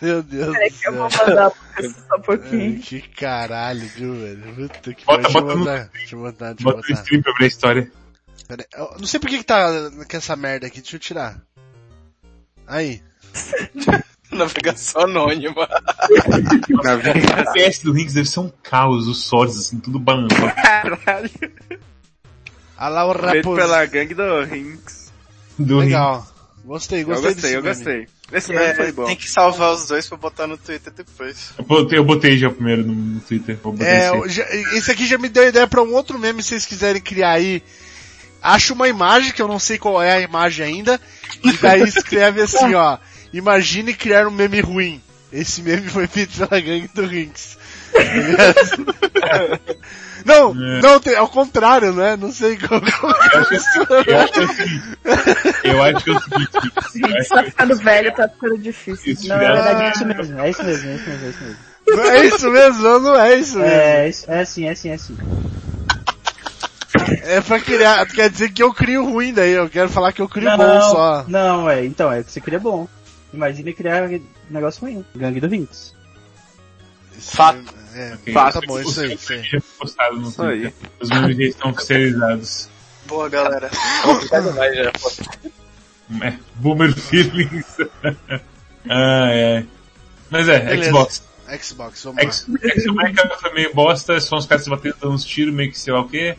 Meu Deus Peraí que eu vou mandar só um Ai, pouquinho. que caralho, viu, velho? Puta que Bota- pariu. Deixa eu bota no- botar, deixa eu botar, deixa bota no botar. stream pra ver a história. Pera aí, eu não sei por que que tá com essa merda aqui, deixa eu tirar. Aí. Navegação anônima. A PS do Rinks deve ser um caos, os swords, assim, tudo balançado. Caralho. Ah lá o Feito raposo. pela gangue do Rinks. Do Rinks. Legal. Gostei, Eu gostei gostei, desse eu meme. gostei. Esse É, meme foi bom. tem que salvar os dois pra botar no Twitter depois. Eu botei, eu botei já o primeiro no, no Twitter. Eu É, esse. eu já- esse aqui já me deu ideia pra um outro meme se vocês quiserem criar aí. Acha uma imagem, que eu não sei qual é a imagem ainda, e daí escreve assim, ó. Imagine criar um meme ruim. Esse meme foi feito pela gangue do Rinks. não, É. não, tem, ao contrário, né? Não sei como. como Eu acho que eu acho que é o seguinte. Eu acho que é o seguinte. acho tá que- ficando velho, tá ficando difícil. Isso, Não, na verdade é isso mesmo, é isso mesmo, é isso mesmo, é isso mesmo. Não é isso mesmo, não, é isso mesmo. É, é assim, é assim, é assim. É pra criar, quer dizer que eu crio ruim daí, eu quero falar que eu crio Não, bom só. não, é, então, é que você cria bom. Imagina criar um negócio ruim. Gangue do Rinks. Fato. É, Ok. tá bom, isso aí, postado no Isso aí. Os memes já estão oficializados. Boa, galera. Vai, já. É, boomer feelings. ah, é. Mas é, Beleza. Xbox. Xbox, vamos lá. X- X-America foi meio bosta, só uns caras se batendo dando uns tiros, meio que sei lá o quê.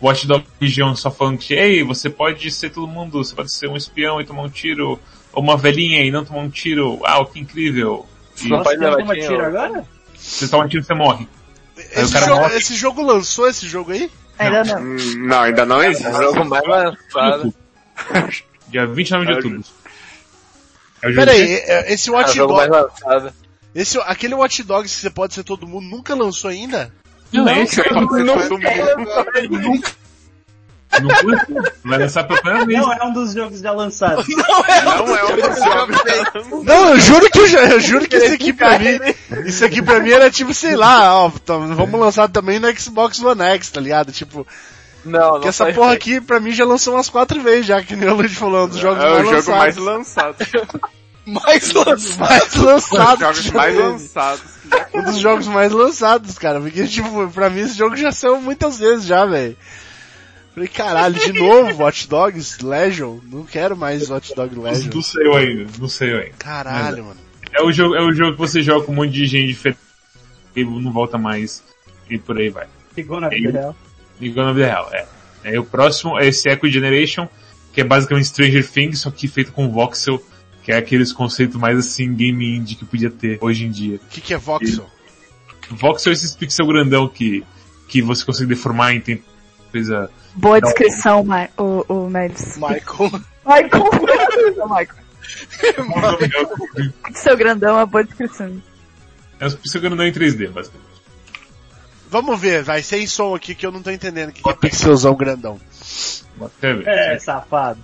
Watch Dog Legion só falando que, ei, você pode ser todo mundo, você pode ser um espião e tomar um tiro, uma velhinha e não tomar um tiro, uau, que incrível. E Não Nossa, tem levar alguma tiro. agora? você toma um tiro, você morre. Aí o Esse cara jogo, morre. esse jogo lançou esse jogo aí? Ainda não. Hum, Não, ainda não existe. É o jogo mais lançado. Dia 29 de É outubro. É o jogo Pera aí, é- esse É o Watch jogo mais Dogs, lançado. esse, aquele Watch Dogs que você pode ser todo mundo, nunca lançou ainda? Não, é esse, Não, não, não vai lançar pela primeira vez. Não, é um dos jogos já lançados. Não é um dos jogos. Não, eu juro que eu, já- juro que esse aqui pra mim, isso aqui pra mim era tipo, sei lá, ó, tá, vamos lançar também no Xbox One X, tá ligado? Tipo, Não, não que essa porra aqui pra mim já lançou umas quatro vezes já, que nem o Luiz falou, um dos jogos É mais o jogo mais lançados. lançado. Mais lançado. mais Um lançado. dos jogos que já mais lançados. Um dos jogos mais lançados, cara. Porque, tipo, pra mim esse jogo já saiu muitas vezes já, velho. Falei, caralho, de novo Watch Dogs Legion? Não quero mais Watch Dogs Legion. Não saiu ainda, não saiu ainda. Caralho, mano. É o jogo, é o jogo que você joga com um monte de gente diferente e não volta mais e por aí vai. Ficou na vida real. Igual na vida real, é. é. O próximo é esse Echo Generation, que é basicamente Stranger Things, só que feito com voxel, que é aqueles conceitos mais assim, game indie que podia ter hoje em dia. O que, que é Voxel? Voxel é esses pixel grandão que, que você consegue deformar em tempo, coisa... Boa descrição, Ma o, o Melis. Michael. Michael. Michael. Seu grandão, é boa descrição. É os pixel grandão em 3D, basicamente. Vamos ver, vai, sem som aqui que eu não tô entendendo o que, que é pixelzão grandão. É, safado.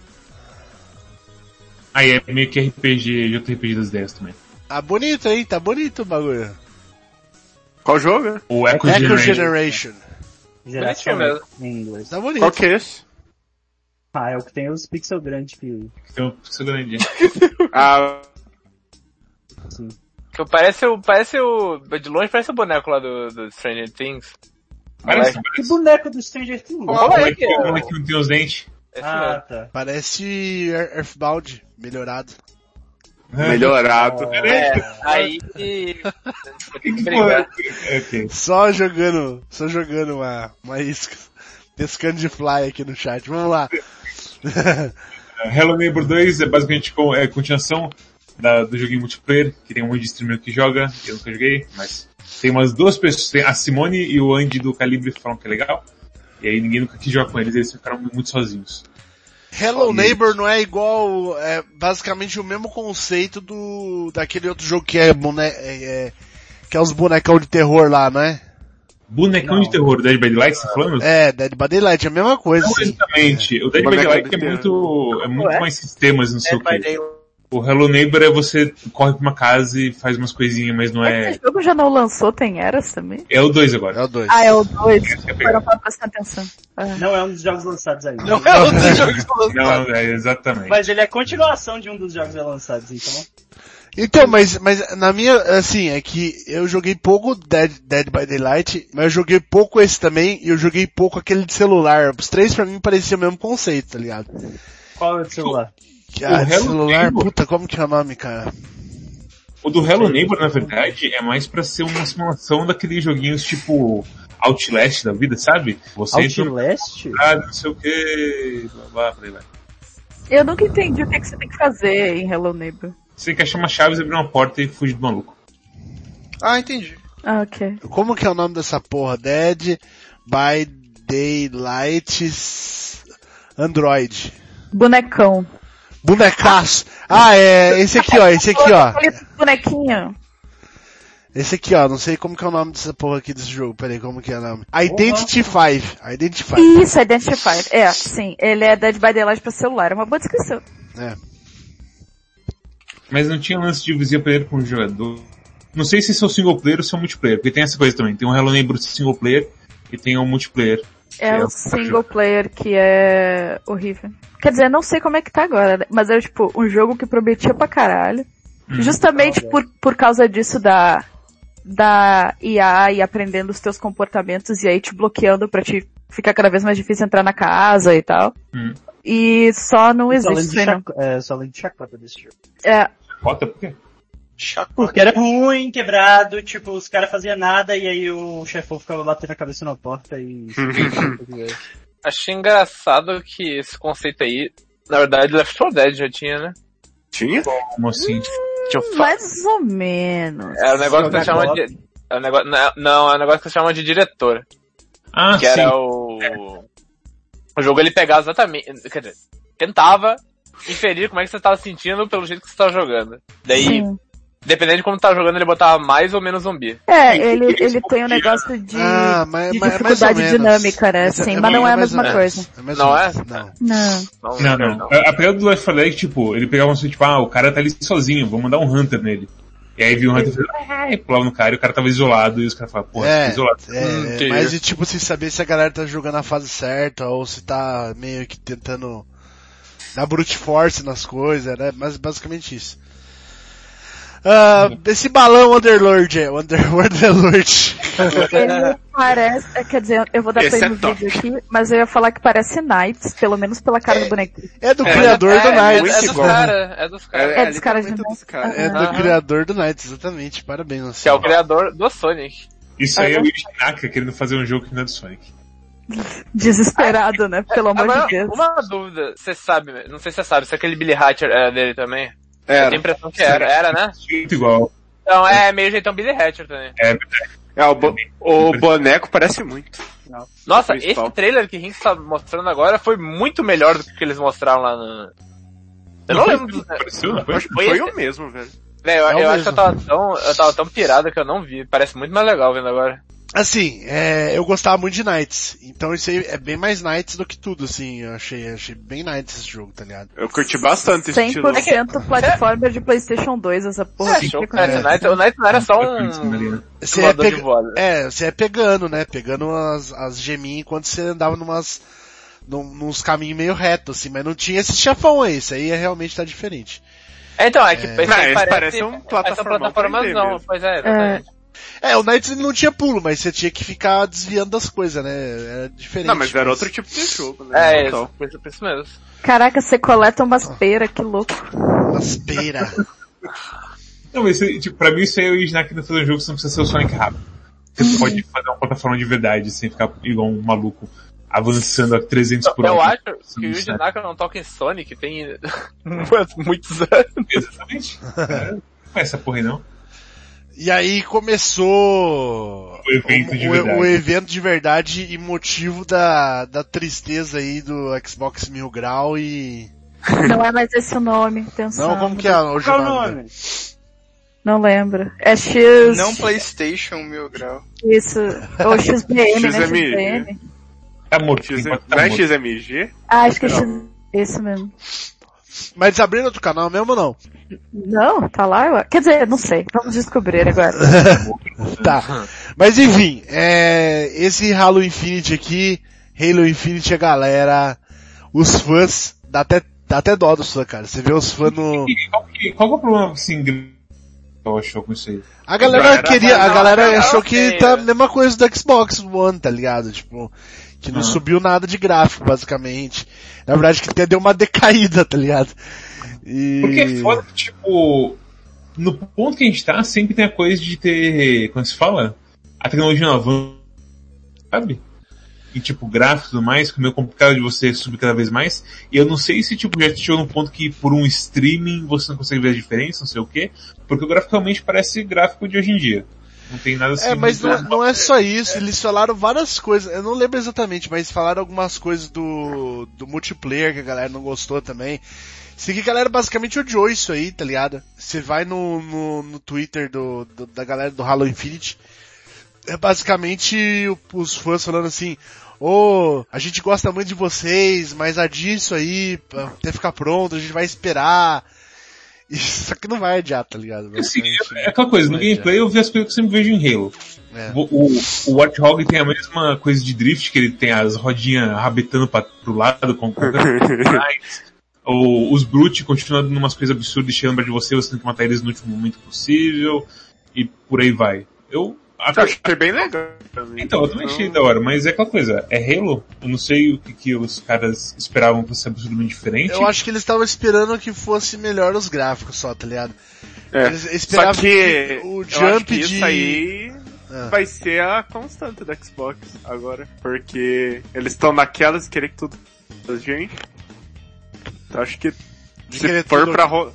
Aí é meio que RPG, JRPG das 10 também. Ah, bonito, hein? Tá bonito o bagulho. Qual jogo? O Echo, Echo Generation. Generation. Geração mesmo. em inglês. Tá bonito. Qual que é esse? Ah, é o que tem os pixel grandes que... que tem um pixel grandinho. Ah, Que parece o, parece o, de longe parece o boneco lá do, do Stranger Things. Parece, Que parece. boneco do Stranger Things? Qual é que que é? é que não tem os dentes? Esse Ah, mesmo. tá. Parece Ear- Earthbound, melhorado. Melhorado. É, aí que tem que brigar. Ok. Só jogando, só jogando uma, uma isca. Pescando de fly aqui no chat. Vamos lá. Hello Neighbor 2 é basicamente com, é continuação da, do joguinho multiplayer, que tem um monte de streamer que joga, eu nunca joguei, mas tem umas duas pessoas, tem a Simone e o Andy do Calibre falam que é legal, e aí ninguém nunca quis jogar com eles, eles ficaram muito sozinhos. Hello Neighbor não é igual, é basicamente o mesmo conceito do, daquele outro jogo que é, bone, é, é que é os bonecão de terror lá, não é? Bonecão Não. de terror, Dead by Daylight, você tá falando? É, Dead by Daylight, é a mesma coisa. Não, exatamente. O Dead by Daylight é muito, é muito mais sistemas, não sei o Dead by que. O Hello Neighbor é você corre pra uma casa e faz umas coisinhas, mas não é... Esse jogo já não lançou, tem eras também? É o 2 É agora. o 2. Ah, é o 2. Essa que é a Para pegada. pra prestar atenção. Ah. Não é um dos jogos lançados ainda. Não é outro jogo que falou. Não, é exatamente. Mas ele é continuação de um dos jogos já lançados, então... Então, mas, mas na minha, assim, é que eu joguei pouco Dead, Dead by Daylight, mas eu joguei pouco esse também, e eu joguei pouco aquele de celular. Os três pra mim pareciam o mesmo conceito, tá ligado? Qual é o celular? Que, ah, O Hello celular, Neighbor. puta, como que é o nome, cara? O do Hello Neighbor, na verdade, é mais pra ser uma simulação daqueles joguinhos tipo Outlast da vida, sabe? Você entra Outlast? lugar, não sei o que, blá blá. Eu nunca entendi o que, que você tem que fazer em Hello Neighbor. Você tem que achar uma chave, abrir uma porta e fugir do maluco. Ah, entendi. Ah, ok. Como que é o nome dessa porra? Dead by Daylight Android. Bonecão. Bonecaço. Ah, é, esse aqui, ó, esse aqui, ó. Bonequinho. Esse aqui, ó, não sei como que é o nome dessa porra aqui desse jogo. Peraí, como que é o nome? Identity 5. Identity 5. Isso, Identified. É, sim. Ele é Dead by Daylight pra celular. É uma boa descrição. É. Mas não tinha lance de vizinha player com o jogador. Não sei se são single player ou se é multiplayer, porque tem essa coisa também. Tem um Hello Neighbor single player e tem um multiplayer. É É, o single player que é horrível. Quer dizer, não sei como é que tá agora, né? mas é tipo um jogo que prometia pra caralho. Hum. Justamente por, por causa disso da, da IA e aprendendo os teus comportamentos e aí te bloqueando pra te ficar cada vez mais difícil entrar na casa e tal. Hum. E só não Só existe de chac- é, só lembro de chacota desse jogo. É, Bota por quê? Porque era ruim, quebrado, tipo, os caras faziam nada e aí o chefão ficava batendo a cabeça na porta e... Achei engraçado que esse conceito aí, na verdade, Left 4 Dead já tinha, né? Tinha? Como assim? Deixa eu falar. mais ou menos. Era um negócio que você chama de... É um negócio, não, não, é um negócio que você chama de diretor. Ah, que sim. era o... O jogo ele pegava exatamente... Quer dizer, tentava inferir como é que você estava sentindo pelo jeito que você estava jogando. Daí, Sim. Dependendo de como tava jogando, ele botava mais ou menos zumbi. É, ele, ele tem um negócio de, Ah, mas, de é dificuldade dinâmica, né? Sim, mas não é a mesma coisa. É Não é? menos. Não. Não. Não, não. A, a pegada do Left 4 Dead, tipo, ele pegava um assim, tipo, ah, o cara tá ali sozinho, vou mandar um Hunter nele. E aí viu o Hunter e ah, e pulava no cara e o cara tava isolado e os caras falavam, porra, É, tá isolado. é, Hum, mas de tipo, sem saber se a galera tá jogando a fase certa ou se tá meio que tentando dar brute force nas coisas, né? Mas basicamente isso. Ah, esse balão Underlord é, Under, Underlord. Ele parece, é, quer dizer, eu vou dar Esse play é no top. vídeo aqui, mas eu ia falar que parece Knights, pelo menos pela cara do bonequinho. É do É, criador é, do é, Knights. É, dos igual. caras, é dos caras. É dos caras de caras. É do Aham. criador do Knights, exatamente. Parabéns. Que é o criador do Sonic. Isso aí é o Yuji Naka querendo fazer um jogo que não é do Sonic. Desesperado, né? Pelo amor Agora, de Deus. uma dúvida, você sabe, não sei se você sabe, se aquele Billy Hatcher era dele também? Eu Era. tenho a impressão que era, era, né? Muito igual. Então é meio jeitão Billy Hatcher também. É. É, o, bo- o boneco parece muito. Nossa, esse trailer que Rinks tá mostrando agora foi muito melhor do que eles mostraram lá no... Eu não, foi- lembro dos... Apareceu, não foi? Acho que Foi foi o mesmo, velho. Eu, É eu acho que eu tava tão, eu tava tão pirado que eu não vi. Parece muito mais legal vendo agora. Assim, é, eu gostava muito de Knights. Então isso aí é bem mais Knights do que tudo, assim. Eu achei, achei bem Knights esse jogo, tá ligado? Eu curti bastante esse estilo. 100% platformer de Playstation 2, essa porra. É, show, que cara, reconhecer. o Knight, o Knight não era só um. Você é, pega- é, você é pegando, né? Pegando as, as geminhas enquanto você andava numas, num, nos caminhos meio retos, assim. Mas não tinha esse chefão aí. Isso aí é, realmente tá diferente. É, então, é que É. Não, parece, parece um plataformão plataformazão, 3D mesmo. pois é, exatamente. É, o Knights ele não tinha pulo, mas você tinha que ficar desviando das coisas, né? Era diferente. Não, mas era outro tipo de jogo, né? É, Então, isso, por isso, mesmo. Caraca, você coleta umas peiras, que louco. Umas pera. Não, mas isso, tipo, pra mim isso aí é o querendo fazer um jogo que você não precisa ser o Sonic rápido. Você pode fazer uma plataforma de verdade, sem ficar igual um maluco, avançando a 300 por hora. Eu acho que o Yuji. Naka não toca em Sonic tem muitos anos. Exatamente. É, Não é essa porra aí não. E aí começou O evento de o, verdade. o evento de verdade e motivo da, da tristeza aí do Xbox Mil Grau e... Não é mais esse o nome, atenção. Não, como que é hoje Qual o o nome? nome? Não lembro. É X... Não Playstation Mil Grau. Isso. Ou XBM, né? XBM. Tá morto, não tá é morto. XMG? Ah, acho que é X... Isso mesmo. Mas eles abriram outro canal mesmo ou não? Não, tá lá? Quer dizer, não sei. Vamos descobrir agora. Tá. Mas enfim, é, esse Halo Infinite aqui, Halo Infinite, a galera, os fãs, dá até, dá até dó dos fãs, cara. Você vê os fãs no... Qual é o problema assim, que eu achou com isso aí? A galera Galera, queria, a galera achou que tá a mesma coisa do Xbox One, tá ligado? Tipo, que não Ah. subiu nada de gráfico, basicamente. Na verdade, que até deu uma decaída, tá ligado? E... Porque é foda que, tipo, no ponto que a gente tá, sempre tem a coisa de ter, como se fala? A tecnologia nova, sabe? E tipo, gráfico e tudo mais, que é meio complicado de você subir cada vez mais. E eu não sei se tipo, já chegou num ponto que por um streaming você não consegue ver a diferença, não sei o quê, porque o gráfico realmente parece gráfico de hoje em dia. Não tem nada assim. É, mas não, não é só isso, eles falaram várias coisas, eu não lembro exatamente, mas falaram algumas coisas do, do multiplayer que a galera não gostou também. Sei que a galera basicamente odiou isso aí, tá ligado? Você vai no, no, no Twitter do, do- da galera do Halo Infinite, é basicamente os fãs falando assim, ô, a gente gosta muito de vocês, mas adia isso aí, até ficar pronto, a gente vai esperar. Isso aqui não vai adiar, tá ligado? Assim, é aquela coisa, no gameplay eu vi as coisas que eu sempre vejo em Halo. É. O, o, o Warthog tem a mesma coisa de drift, que ele tem as rodinhas rabetando pra, pro lado, com, ou os Brute continuam dando umas coisas absurdas e chegando de você, você tem que matar eles no último momento possível, e por aí vai. Eu, a- Eu achei bem legal. também. então, eu também achei da hora, mas é aquela coisa, é Halo, eu não sei o que, que os caras esperavam pra ser absurdamente diferente. Eu acho que eles estavam esperando que fosse melhor os gráficos só, tá ligado? É. Eles esperavam Só que, o eu acho jump que de... isso aí Ah. vai ser a constante da Xbox agora. Porque eles estão naquelas de querer que tudo gente. Eu acho que De se for tudo- pra ro...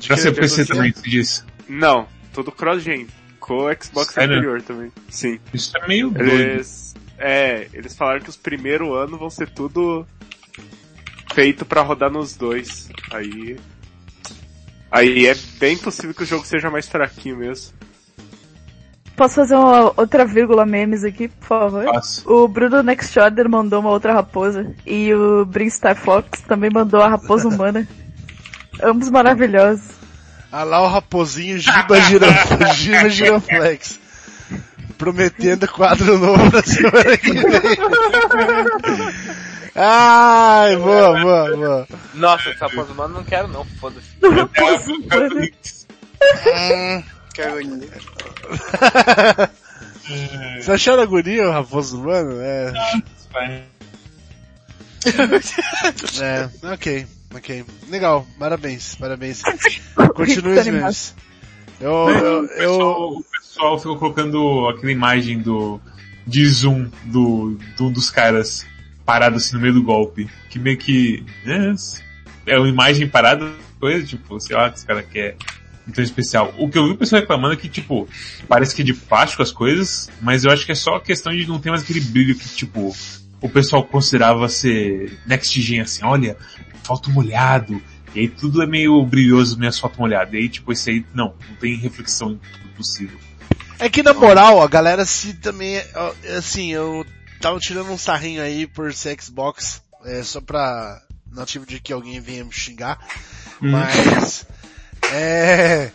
de Pra ser PC tudo- também, se diz. Não, tudo cross-gen. Com o Xbox Sério? anterior também. Sim. Isso é meio doido. Eles. É, eles falaram que os primeiros anos vão ser tudo feito pra rodar nos dois. Aí. Aí é bem possível que o jogo seja mais fraquinho mesmo. Posso fazer uma outra vírgula memes aqui, por favor? Faço. O Bruno Next Order mandou uma outra raposa. E o Brinstar Fox também mandou a raposa humana. Ambos maravilhosos. Ah lá o raposinho Giba Giroflex, Giba. Prometendo quadro novo na semana que vem. Ai, boa, boa, boa. Nossa, essa humana não quero não, foda-se. Raposa humana. Você acharam agonia o raposo humano? É, é, ok, ok. Legal, parabéns, parabéns. Continue os memes. Eu, eu, O eu, pessoal, o pessoal ficou colocando aquela imagem do de zoom do, do- dos caras parados assim no meio do golpe. Que meio que. É, é uma imagem parada, coisa, tipo, sei lá, o que os caras querem. Então especial. O que eu vi o pessoal reclamando é que, tipo, parece que é de plástico as coisas, mas eu acho que é só questão de não ter mais aquele brilho que, tipo, o pessoal considerava ser next gen, assim, olha, foto molhado, e aí tudo é meio brilhoso, meio foto molhada. E aí, tipo, esse aí, não, não tem reflexão em tudo possível. É que na moral, a galera se também, assim, eu tava tirando um sarrinho aí por ser Xbox, é, só pra, não tive de que alguém venha me xingar, mas, é,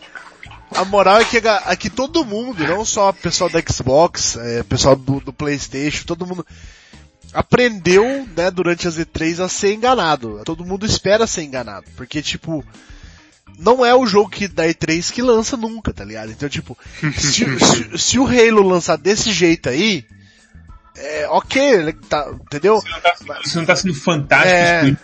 a moral é que, é que todo mundo, não só o pessoal da Xbox, é, pessoal do, do Playstation, todo mundo aprendeu, né, durante as E3 a ser enganado. Todo mundo espera ser enganado, porque tipo, não é o jogo que da E3 que lança nunca, tá ligado? Então, tipo, se, se- se o Halo lançar desse jeito aí, é ok, ele tá, entendeu? Você não tá, você não tá sendo fantástico, É.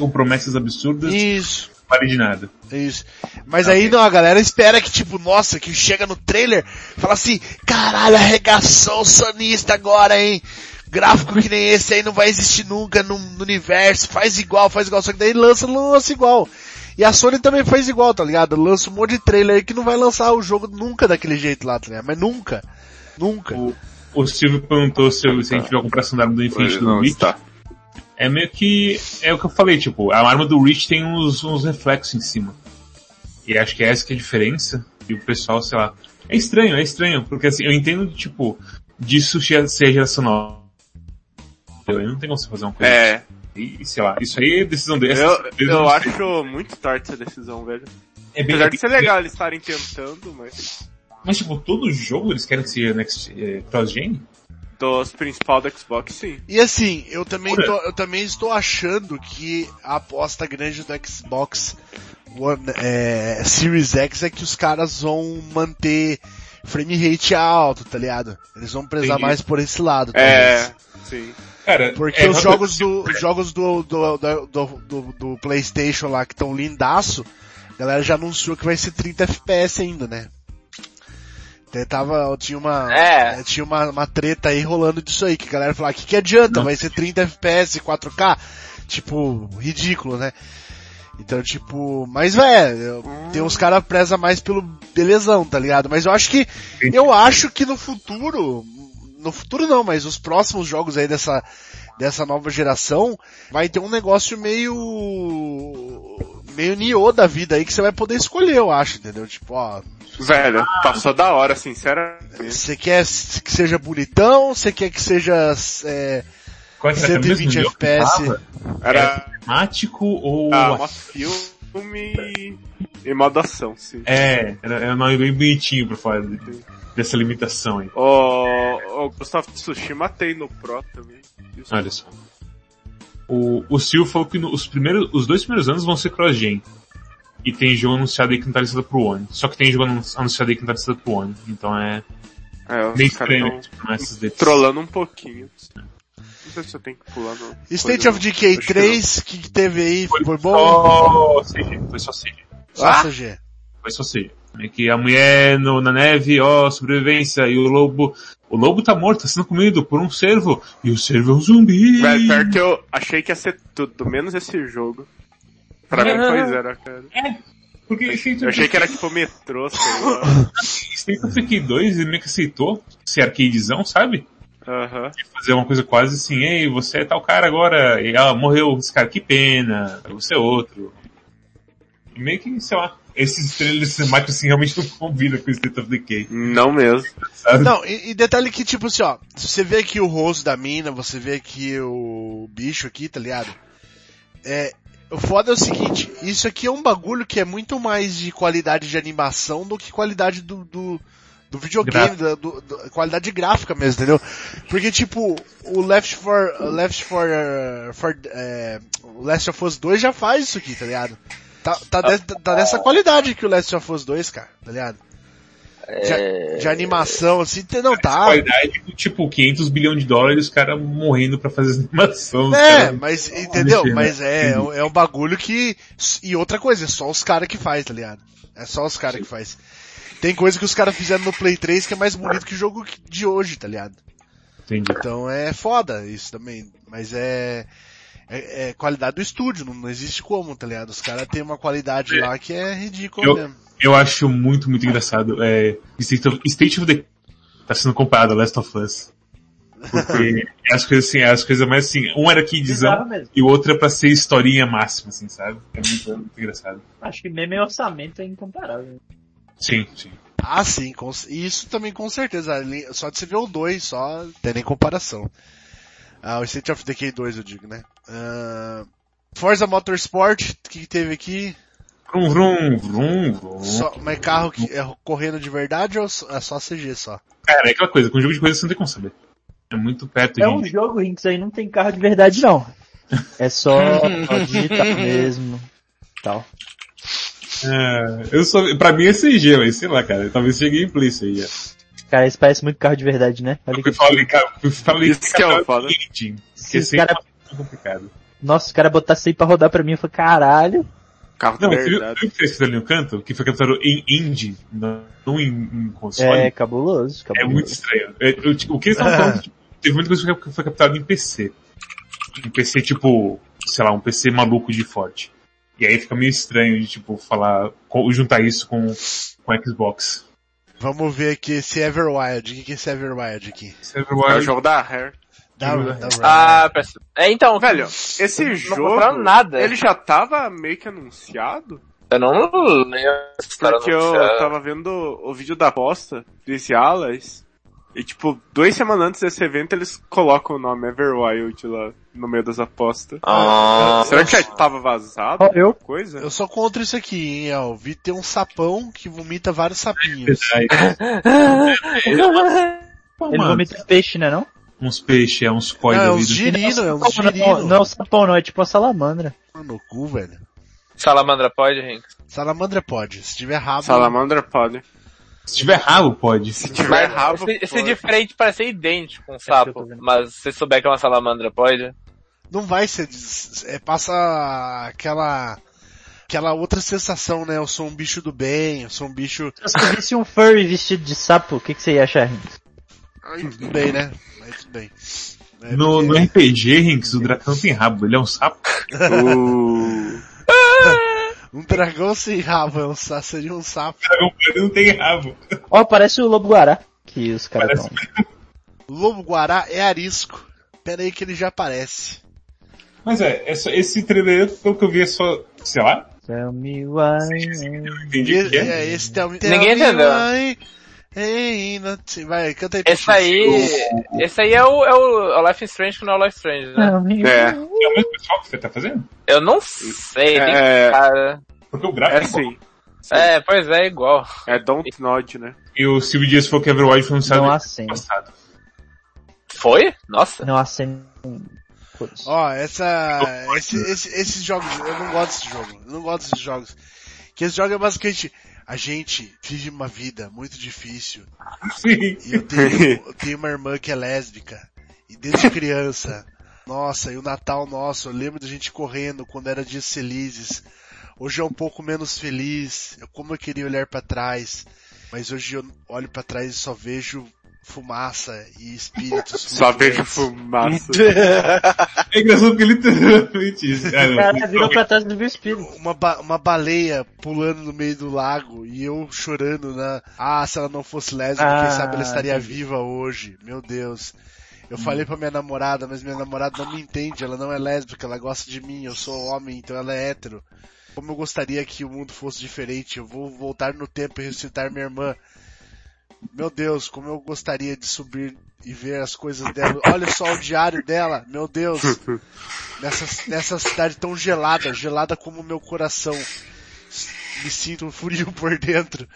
com promessas absurdas, Isso, não vale de nada. isso. Mas aí não, a galera espera que tipo, nossa, que chega no trailer, fala assim, caralho, arregaçou o sonista agora, hein? Gráfico que nem esse aí não vai existir nunca no, no universo, faz igual, faz igual, só que daí lança, lança igual. E a Sony também faz igual, tá ligado? Lança um monte de trailer aí que não vai lançar o jogo nunca daquele jeito lá, tá ligado? Mas nunca. Nunca. O, o Silvio perguntou se, se a gente viu a comparação da arma do Infinite Pois do Reach. está. É meio que, é o que eu falei, tipo, a arma do Reach tem uns, uns reflexos em cima. E acho que é essa que é a diferença. E o pessoal, sei lá. É estranho, é estranho, porque assim, eu entendo, tipo, disso ser ser geração nova. Eu não tem como você fazer uma coisa. É, E, sei lá, isso aí é decisão dele. eu, eu sei. acho muito torta essa decisão, velho. É bem, Apesar de ser legal eles estarem tentando, mas Mas tipo, todo jogo eles querem que seja next, eh, cross-gen? dos principal do Xbox, sim. E assim, eu também, Olha. tô, eu também estou achando que a aposta grande do Xbox One, é, Series X é que os caras vão manter frame rate alto, tá ligado? Eles vão prezar Entendi. mais por esse lado. É, talvez. sim. Cara, Porque é, os jogos do, os jogos do, do, do, do, do- do Playstation lá que estão lindaço, a galera já anunciou que vai ser 30 FPS ainda, né? Até tava, tinha uma, É. eh, tinha uma, uma treta aí rolando disso aí, que a galera falava, que que adianta? Vai ser 30 FPS, 4K? Tipo, ridículo, né? Então, tipo, mas velho, tem uns caras preza mais pelo belezão, tá ligado? Mas eu acho que, eu acho que no futuro, no futuro não, mas os próximos jogos aí dessa, dessa nova geração, vai ter um negócio meio, meio Nioh da vida aí que você vai poder escolher, eu acho, entendeu? Tipo, ó, Velho, passou da hora, sinceramente. você quer que seja bonitão, você quer que seja, é, Qual é que era 120 mesmo? FPS. Tava? Era Temático ou... ah, filme e modo ação, sim. É, era, era um nome bem bonitinho pra falar de- dessa limitação aí. O, o Gustavo Tsushima tem no Pro também. Isso. Olha só. O, o Sil falou que no- os primeiros, os dois primeiros anos vão ser cross-gen. E tem jogo anunciado aí que não tá listado pro One. Só que tem jogo anun- anunciado aí que não tá listado pro One. Então é É, os estranho tão tipo, trolando um pouquinho. Não sei se eu tenho que pular no... State of. Decay Acho que 3, que, que teve aí, foi, bom? Só CG, foi só CG. Nossa, G. Foi só CG. É que a mulher no, na neve, ó, sobrevivência, e o lobo, o lobo tá morto, tá sendo comido por um cervo, e o cervo é um zumbi. Velho, pior que eu achei que ia ser tudo, menos esse jogo. Pra mim, Ah. pois era, cara. Porque State Eu of achei que era tipo metrô, sei lá. State of Decay 2, ele meio que aceitou ser arcadezão, sabe? Aham. fazer uma coisa quase assim, ei, você é tal cara agora, e ah, morreu esse cara, que pena, você é outro. Meio que, sei lá, esses trailers cinemáticos assim realmente não combinam com o State of Decay, Não mesmo. sabe? Não, e, e detalhe que, tipo assim, ó, se você vê aqui o rosto da mina, você vê aqui o bicho aqui, tá ligado? É, o foda é o seguinte, isso aqui é um bagulho que é muito mais de qualidade de animação do que qualidade do, do, do videogame, da do, do- qualidade gráfica mesmo, entendeu? Porque, tipo, o Left 4, Left 4, 4 é, Last of Us 2 já faz isso aqui, tá ligado? Tá, tá, de- tá dessa qualidade que o Last of Us 2, cara, tá ligado? De, de animação, assim, não tá. Qualidade, tipo, 500 bilhões de dólares, os caras morrendo pra fazer animação. É, mas, entendeu? mexendo. Mas é, Entendi. é um bagulho que, e outra coisa, é só os caras que faz, tá ligado? É só os caras que faz. Tem coisa que os caras fizeram no Play 3 que é mais bonito que o jogo de hoje, tá ligado? Entendi. Então é foda isso também, mas é, é, é qualidade do estúdio, não, não existe como, tá ligado? Os caras têm uma qualidade lá que é ridícula Eu- mesmo. Eu acho muito, muito engraçado, é, State of, State of Decay tá sendo comparado a Last of Us. Porque é as coisas assim, é as coisas mais assim, um era kidzão e o outro é pra ser historinha máxima, assim, sabe? É muito, é muito engraçado. Acho que mesmo orçamento é incomparável. Sim, sim. Ah, sim, com, isso também com certeza. Só de você ver o 2, só tem nem comparação. Ah, o State of Decay 2 eu digo, né? Ah, Forza Motorsport, o que, que teve aqui? Vrum, vrum, vrum, vrum. Só, mas carro que é correndo de verdade ou é só CG só? Cara, é aquela coisa, com jogo de coisa você não tem como saber. É muito perto É de... um jogo, Rinks, aí não tem carro de verdade não. É só, só digital mesmo. Tal. É, eu só, pra mim é CG, mas sei lá, cara, talvez gameplay isso aí. é. Cara, isso parece muito carro de verdade, né? Olha Eu que... falei, cara, eu falei, Isso que é o foda. Engine, Se Porque os sempre cara- é muito complicado. Nossa, os caras botassem isso aí pra rodar pra mim, eu falei, caralho. Carro de Não, você viu, verdade. viu o que ali no canto? Que foi captado em Engine, não em, em console? É cabuloso, É cabuloso. muito estranho. É, eu, tipo, o que eles estavam falando, tipo, teve muita coisa que foi captada em PC. Um PC tipo, sei lá, um PC maluco de forte. E aí fica meio estranho de, tipo, falar, juntar isso com, com Xbox. Vamos ver aqui esse Everwild. O que que é esse Everwild aqui? Esse É o Everwild, jogo da Rare. Da, da Ah, parece... É, então, Velho, esse não jogo, nada. ele já tava meio que anunciado? Eu não lembro. Porque eu tava vendo o vídeo da aposta desse Alas, e tipo, duas semanas antes desse evento eles colocam o nome Everwild lá no meio das apostas. Ah, Será que já tava vazado? Eu- Coisa? Eu sou contra isso aqui, hein? Eu vi ter um sapão que vomita vários sapinhos. Ele Mano, vomita peixe, né não? uns peixes, é uns koi Não, é uns girino, é uns Não, não, girino. não é o sapão, não, é tipo a salamandra. No cu, velho. Salamandra pode, Henk? Salamandra pode. Se tiver rabo. Salamandra pode. Se tiver rabo, pode. Se tiver Mas rabo, se, se pô. de frente parece ser idêntico com um eu sapo. vendo. Mas se souber que é uma salamandra, pode. Não vai ser. É, passa aquela. Aquela outra sensação, né? Eu sou um bicho do bem, eu sou um bicho. Se você visse um furry vestido de sapo, o que, que você ia achar, Rinks? Aí tudo bem, né? Aí tudo bem. É, No, porque- no RPG, Rinks, o dragão não tem rabo, ele é um sapo. Uh, Um dragão sem rabo é um, sa- seria um sapo. O dragão não tem rabo. Ó, parece o Lobo Guará, que os caras Parece. estão... Lobo Guará é arisco. Pera aí que ele já aparece. Mas é, é só- esse trailer, pelo que eu vi, é só, sei lá, Tell me why... entendi é. é, esse tell me- Ninguém tell me entendeu. Not- Vai, canta aí. Esse aí. Esse aí é o, é o é Life is Strange que não é o Life is Strange, né? É, É o mesmo pessoal que você tá fazendo? Eu não sei, tem É. cara. Porque o é gráfico é igual. sim. É, pois é, igual. É Don't Nod, né? E o Silvio Dias falou que Everwatch foi anunciado Não no acende. passado. Foi? Nossa. Não acende... Ó, essa, esse, esse- esses jogos, eu não gosto desse jogo. Eu não gosto desses jogos. Que esse jogo é basicamente, a gente vive uma vida muito difícil. Sim. E eu tenho, eu tenho uma irmã que é lésbica. E desde criança, nossa, e o Natal nosso, eu lembro da gente correndo quando era dias felizes. Hoje é um pouco menos feliz. Eu, como eu queria olhar pra trás. Mas hoje eu olho pra trás e só vejo fumaça e espíritos. Só vejo fumaça. É engraçado porque literalmente isso. Ah, não, cara virou pra trás do meu espírito. uma, ba- uma baleia pulando no meio do lago e eu chorando na. Ah, se ela não fosse lésbica, Ah, quem sabe ela estaria entendi. viva hoje. Meu Deus. Eu falei pra minha namorada, mas minha namorada não me entende, ela não é lésbica, ela gosta de mim, eu sou homem, então ela é hétero. Como eu gostaria que o mundo fosse diferente, eu vou voltar no tempo e ressuscitar minha irmã. Meu Deus, como eu gostaria de subir e ver as coisas dela. Olha só o diário dela, meu Deus. Nessa, nessa cidade tão gelada, gelada como o meu coração. Me sinto frio por dentro,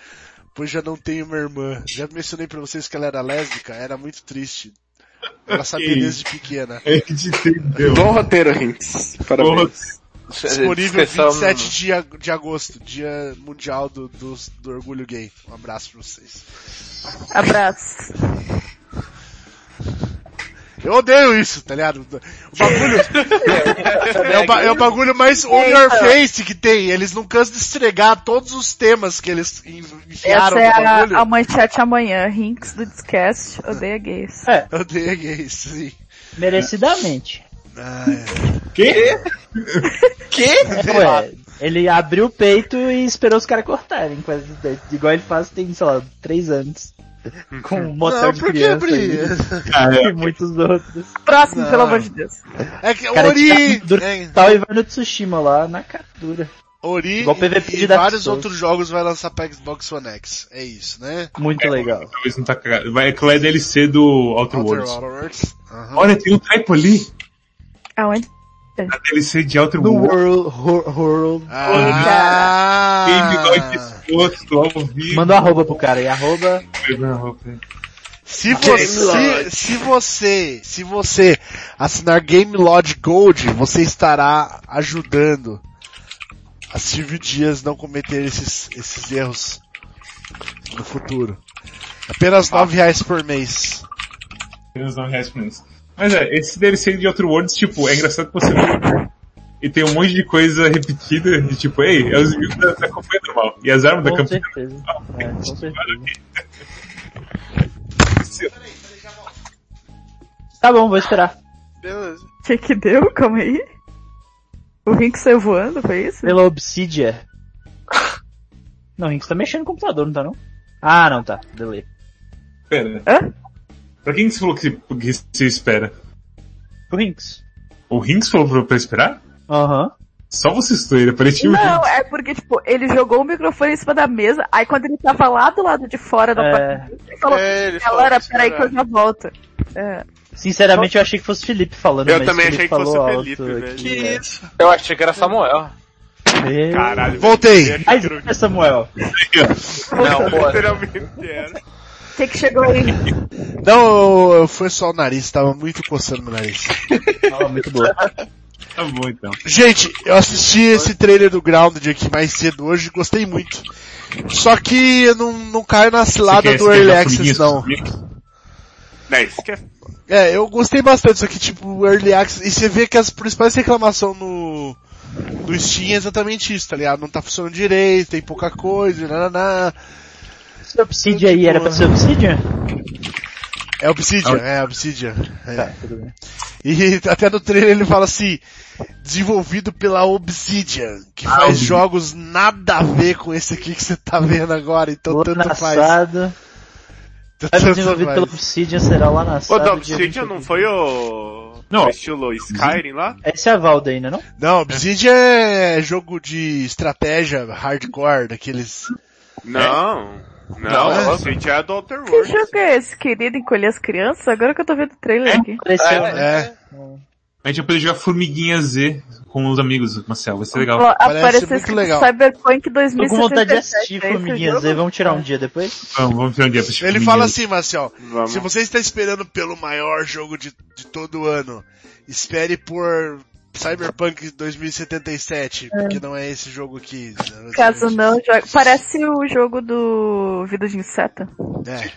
pois já não tenho uma irmã. Já mencionei pra vocês que ela era lésbica, era muito triste. Ela sabia Que desde pequena. A gente entendeu. Bom roteiro, Rinks. Parabéns. Disponível Descrição- 27 de, ag- de agosto, dia mundial do, do, do orgulho gay. Um abraço pra vocês. Abraço. Eu odeio isso, tá ligado? O bagulho, é, o, ba- é o bagulho mais on your face que tem. Eles não cansam de estregar todos os temas que eles en- enfiaram Essa é no bagulho. a, a manchete amanhã. Rinks do Discast odeia gays. É, Eu odeio gays, sim. merecidamente. Ah, Quê? É, ué, ele abriu o peito e esperou os caras cortarem. quase, Igual ele faz tem, sei lá, três anos. Com um motel não, de por que criança aí, e muitos outros. Próximo, Não. pelo amor de Deus. É que O cara Ori, tira é, tal e vai no Tsushima lá na captura. Ori Igual PVP e, e vários Souls. outros jogos vai lançar pra Xbox One X. É isso, né? Muito legal. Talvez não tá cagado. Vai, aquela é DLC do Outer Outer Worlds. Worlds. Aham. Olha, tem um typo ali. Aonde? Na DLC de Outer No. World, Wor- World. Ah, Boy exposto ao vivo. Manda um arroba pro cara aí, arroba. Se você, se você, se você assinar Game Lodge Gold, você estará ajudando a Silvio Dias não cometer esses, esses erros no futuro. Apenas nove reais por mês. Apenas 9 reais por mês. Mas é, esse DLC de Outer Worlds, tipo, é engraçado que você vê. E tem um monte de coisa repetida, de tipo, ei, é os inimigos da, da campanha normal. E as armas da Com campanha certeza. É, com certeza. Tá bom, vou esperar. Beleza. O que que deu? Calma aí. O Rinks saiu voando, foi isso? Pela Obsidia. Não, o Rinks tá mexendo no computador, não tá não? Ah, não tá. Delay. Pera. Hã? Pra quem que você falou que, que você espera? O Rinks. O Rinks falou pra, pra esperar? Aham. Só você estou ele, aparentemente. Não, é porque, tipo, ele jogou o microfone em cima da mesa, aí quando ele tava lá do lado de fora da É. porta, ele falou, É, ele galera, peraí que eu já volto. É. Sinceramente, eu achei que fosse Felipe falando. Eu mas também Felipe achei que fosse Felipe, velho. Que é. isso? Eu achei que era Samuel. Caralho. Voltei. Mas é Samuel. Não, pô. Literalmente era. Que que chegou aí? Não, eu- foi só o nariz, tava muito coçando meu nariz. Ah, muito boa. Tá bom então. Gente, eu assisti esse trailer do Grounded aqui mais cedo hoje, gostei muito. Só que eu não, não caio na cilada do Early Access, não. É, é eu gostei bastante, só que tipo, o Early Access, e você vê que as principais reclamações no, no Steam é exatamente isso, tá ligado? Não tá funcionando direito, tem pouca coisa, nananá. Esse Obsidian aí era pra ser Obsidian? É Obsidian, é Obsidian. É. Tá, tudo bem. E até no trailer ele fala assim, desenvolvido pela Obsidian, que Ah, faz Obsidian. jogos nada a ver com esse aqui que você tá vendo agora, então Lá tanto na faz. assado. Tanto desenvolvido faz. pelo Obsidian será lá na O assado. da dia Obsidian 20. não foi o... Não. o estilo Skyrim lá? Esse é a Valda ainda, não? Não, Obsidian é jogo de estratégia hardcore, daqueles... Não. Não, Não, é? é do Outer Que Worlds. jogo é esse, querido, encolher as crianças? Agora que eu tô vendo o trailer aqui. Apareceu, É, né? É, A gente vai poder jogar Formiguinha Z com os amigos, Marcel. Vai ser legal. Apareceu muito legal. Cyberpunk Tô 2077. com vontade de assistir é Formiguinha? Z, vamos tirar um dia depois? Vamos, vamos tirar um dia pra assistir Ele Formiguinha fala assim, Marcel, Vamos. se você está esperando pelo maior jogo de, de todo ano, espere por Cyberpunk 2077, porque não é esse jogo aqui. né? Caso não, joga... parece o jogo do Vida de Inseto. É.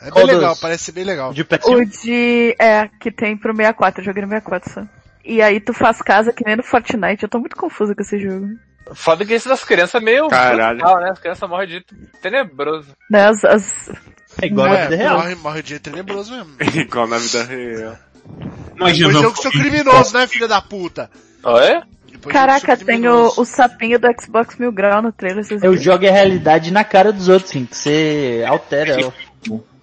É bem Qual legal, dos? parece ser bem legal. De PS1? O de... é, que tem pro 64, eu joguei no 64 só. E aí tu faz casa que nem no Fortnite, eu tô muito confusa com esse jogo. Foda que esse das crianças é meio Caralho. brutal, né? As crianças morrem de jeito tenebroso. Né, as, as... É igual na É, vida real. morre, morre de jeito tenebroso mesmo. Igual na vida real. Imagina, eu que sou criminoso, né, filha da puta? Oi? Depois Caraca, tem o, o sapinho do Xbox Mil Grau no trailer, vocês Eu viram? jogo a realidade na cara dos outros, sim, que você altera ela.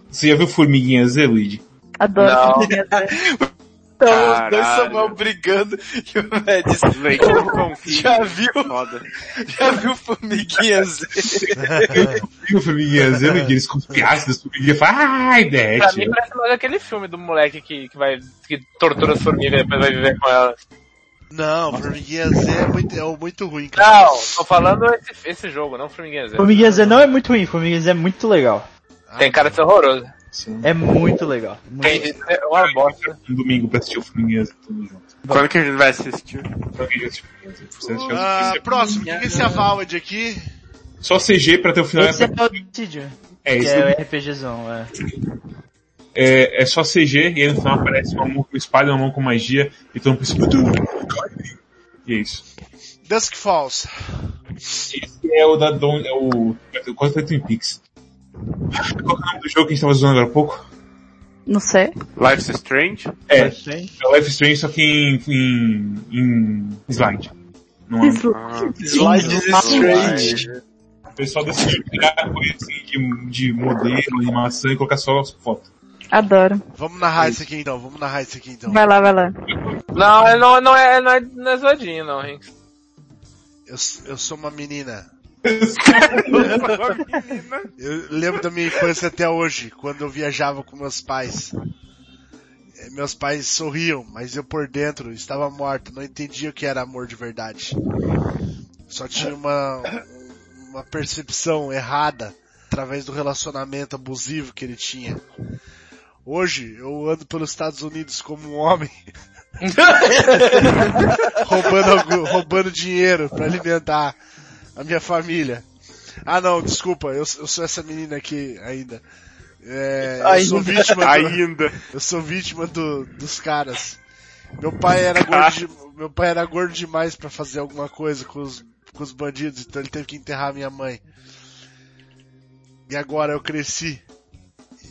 Você já viu Formiguinha Z, Luigi? Adoro. Não. Então os dois. Samuel brigando e o velho disse, Leite não confia. já viu, Foda. já viu formiguinhas? Viu Formiguinha Z, Luigi? Eles com ácidos, Formiguinha fala, ai, Pra derrete. mim parece mais aquele filme do moleque que, que vai, que tortura as formigas e depois vai viver com elas. Não, Formiguinha Z é muito, é muito ruim, cara. Não, tô falando esse, esse jogo, não Formiguinha Z. Formiguinha Z não é muito ruim, Formiguinha Z é muito legal. Tem cara de ser horroroso. É muito legal. Muito Tem de ser uma bosta. Um domingo pra assistir o Z tudo junto. Quando que a gente vai assistir? Que você- próximo, o que que é esse Avaled aqui? Só CG pra ter o final. Esse é o Obsidian, É, esse é é, o RPGzão, é. é, é só CG e aí no final aparece uma mão com espada e uma mão com magia e todo mundo pensa, E é isso. Dusk Falls. Esse é o da Don, é o, é o quase da Twin Peaks. Qual é o nome do jogo que a gente tava zoando agora há pouco? Não sei. Life's Strange? É, Mas tem. é Life Strange só que em, em, em slide. Não é? Ah, Slides Strange. O pessoal decidiu pegar coisa assim de, de modelo, animação e colocar só as fotos. Adoro. Vamos narrar isso aqui então, vamos narrar isso aqui então. Vai lá, vai lá. Não, ele não, não é, não é, não é zoadinho, não, Rinks. Eu, eu sou uma menina. Eu lembro da minha infância até hoje, quando eu viajava com meus pais. Eh, Meus pais sorriam, mas eu por dentro estava morto, não entendia o que era amor de verdade. Só tinha uma, uma percepção errada através do relacionamento abusivo que ele tinha. Hoje eu ando pelos Estados Unidos como um homem, roubando, roubando dinheiro para alimentar a minha família. Ah não, desculpa, eu, eu sou essa menina aqui ainda. É, eu sou Ainda. vítima do, Ainda. eu sou vítima do, dos caras. Meu pai era gordo, de- meu pai era gordo demais pra fazer alguma coisa com os, com os bandidos, então ele teve que enterrar minha mãe. E agora eu cresci.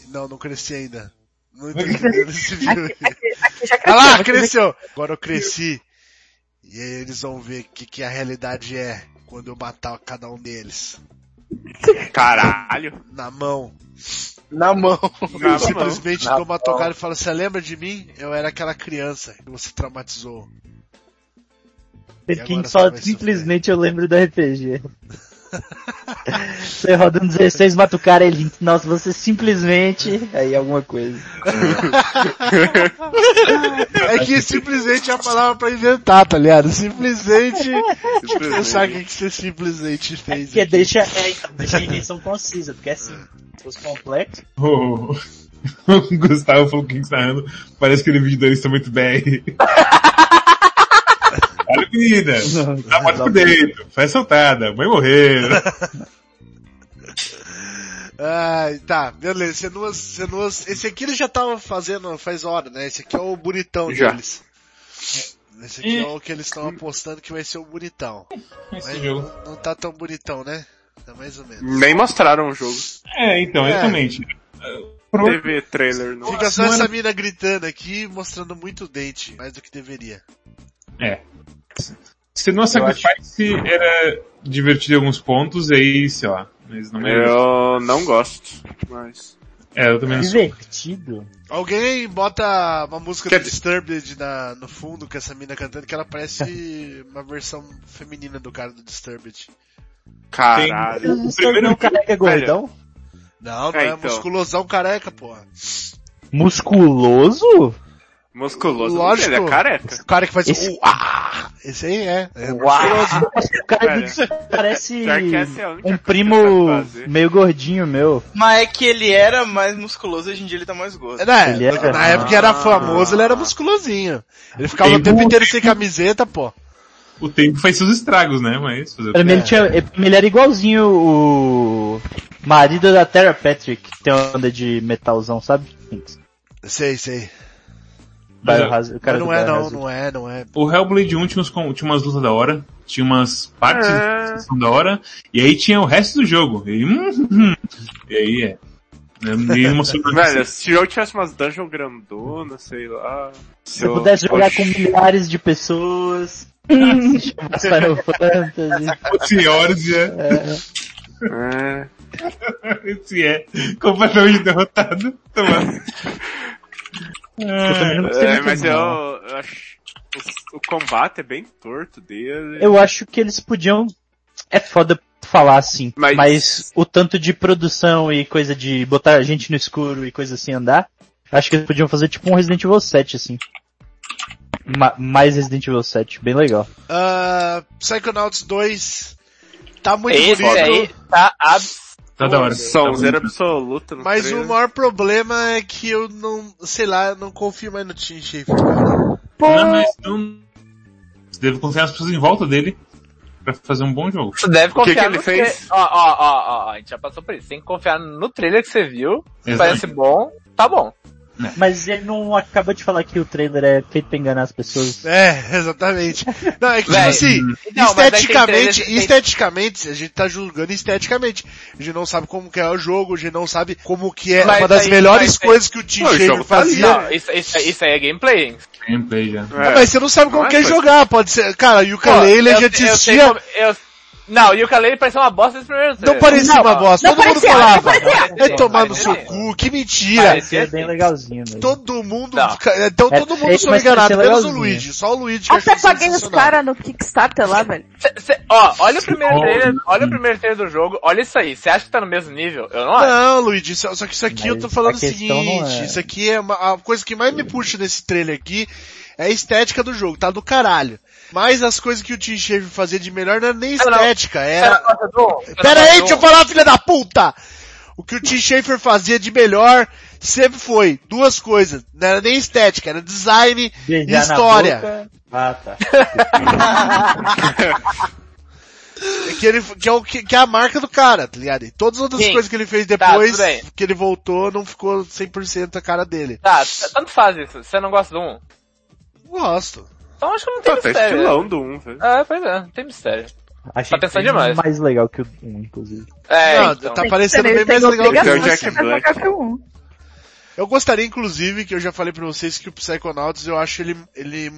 Não, não cresci ainda. Não entendi nesse vídeo. Aqui já Ah lá, cresceu. cresceu! Agora eu cresci. E aí eles vão ver o que, que a realidade é quando eu matar cada um deles. Caralho. Na mão. Na mão. Na Eu simplesmente Na dou uma mão. tocada e falo, você lembra de mim? Eu era aquela criança que você traumatizou. Fala você vai simplesmente eu lembro do RPG. Você roda um 16, mata o cara ele. Nossa, você simplesmente. Aí alguma coisa. É que simplesmente é a palavra pra inventar, tá ligado? Simplesmente. Você sabe o que que você simplesmente fez. Porque deixa, é, deixa a invenção concisa, porque assim, se fosse complexo. O, o Gustavo falou que está parece aquele vídeo do Eles Estão Muito Bem. Olha menina, dá morte por dentro, faz soltada, mãe morrer. Ai, tá, beleza. Senuas, Senuas, esse aqui eles já estavam fazendo faz hora, né? Esse aqui é o bonitão Já. deles. Esse aqui é o que eles estão apostando que vai ser o bonitão. Esse Mas jogo. não, não tá tão bonitão, né? Tá mais ou menos. Nem mostraram o jogo. É, então, É. exatamente. Pro- Teve trailer no. Fica só não essa mina gritando aqui, mostrando muito dente, mais do que deveria. É. Se não Sacrifice era divertido em alguns pontos, aí, sei lá. Mas não é. Eu não gosto, mas. É, eu também. Divertido? Alguém bota uma música Quer do Disturbed na, no fundo com essa mina cantando que ela parece uma versão feminina do cara do Disturbed. Caralho. O primeiro careca gordão? Não, não É, é, então. musculosão careca, porra. Musculoso? Musculoso. Lógico. Ele é careca. O cara que faz Esse- o ah, esse aí é. é Uau! O cara Velho. parece é um primo meio gordinho meu. Mas é que ele era mais musculoso, hoje em dia ele tá mais gordo. Né, Ele é- na época que era famoso, ele era musculosinho. Ele ficava o Tem tempo muito- inteiro sem camiseta, pô. O tempo faz seus estragos, né? Mas fazer Pra mim ele, tinha, ele era igualzinho o marido da Terra Patrick, que tem uma onda de metalzão, sabe? Sei, sei. Biohazard- o cara não é não, não é, não é. O Hellblade 1 tinha, uns, tinha umas lutas da hora, tinha umas partes É. que são da hora, e aí tinha o resto do jogo. E, hum, hum, hum. e aí é. É. Velho, se o jogo tivesse umas dungeon grandona, sei lá. Se eu pudesse jogar com milhares de pessoas, se chamasse Final Fantasy. Senhores, é. É. Esse é completamente derrotado. Toma. Eu É, mas eu, eu acho. O, o combate é bem torto dele. Eu acho que eles podiam. É foda falar assim, Mas- mas... o tanto de produção e coisa de botar a gente no escuro e coisa assim andar, acho que eles podiam fazer tipo um Resident Evil 7 assim. Ma- mais Resident Evil 7, bem legal. Ah, Psychonauts 2 tá muito Esse bonito. aí tá abs... Tá da hora. Sonzeira Tá absoluta no Mas trailer. o maior problema é que eu não, sei lá, não confio mais no Tim. Pô, Não, mas não. Você deve confiar nas pessoas em volta dele pra fazer um bom jogo. Você deve O que confiar que ele no fez? Ó, ó, ó, ó, a gente já passou por isso. Tem que confiar no trailer que você viu. Se Exato. parece bom, tá bom. Mas ele não acabou de falar que o trailer é feito pra enganar as pessoas. É, exatamente. Não, é que tipo assim, Não, mas aí tem esteticamente, trailer- tem- esteticamente, a gente tá julgando esteticamente. A gente não sabe como que é o jogo, a gente não sabe como que é Mas uma das aí- melhores coisas que o Tim o Schafer tá fazia. Não, isso, isso, isso aí é gameplay. Gameplay já. Ah, mas você não sabe como Não é que é jogar, pode ser, cara, o Pô, ukulele eu- já eu sei existia, como- eu- Não, e o Ukulele parecia uma bosta desse primeiro não trailer. parecia Não, uma bosta, não todo mundo parecia, falava, não parecia. vai tomar no seu cu, que mentira. Parecia. É bem legalzinho mesmo. Todo mundo, Não. ca- então É todo mundo feito, foi enganado, menos o. Luigi, só o Luigi que até achou paguei os caras no Kickstarter lá, velho. Cê- cê- ó, olha o primeiro Oh. trailer, olha o primeiro trailer do jogo, olha isso aí. Você acha que tá no mesmo nível? Eu não acho. Não, Luigi, só, só que isso aqui Mas eu tô falando o não seguinte, é- isso aqui é uma, a coisa que mais me puxa nesse trailer aqui é a estética do jogo, tá do caralho. Mas as coisas que o Tim Schafer fazia de melhor não era nem estética, Você era... um? Pera aí, deixa eu um? falar, filha da puta! O que o Tim Schafer fazia de melhor sempre foi duas coisas, não era nem estética, era design e Beijar na história. Ah, tá. Que, ele, que, é o, que, que é a marca do cara, tá ligado? E todas as outras Sim. coisas que ele fez Tá, depois, bem. que ele voltou, não ficou 100% a cara dele. Tá, tanto faz isso. Você não gosta do 1? Gosto. Então acho que não tem Tá, tá mistério. estilão do 1, velho. É, pois é, não tem mistério. Achei Tá pensando demais. mais legal que o 1, inclusive. É, Não, então. tá parecendo bem mais legal que o Jack de Black. que o um. Eu gostaria, inclusive, que eu já falei pra vocês que o Psychonauts, eu acho ele, ele,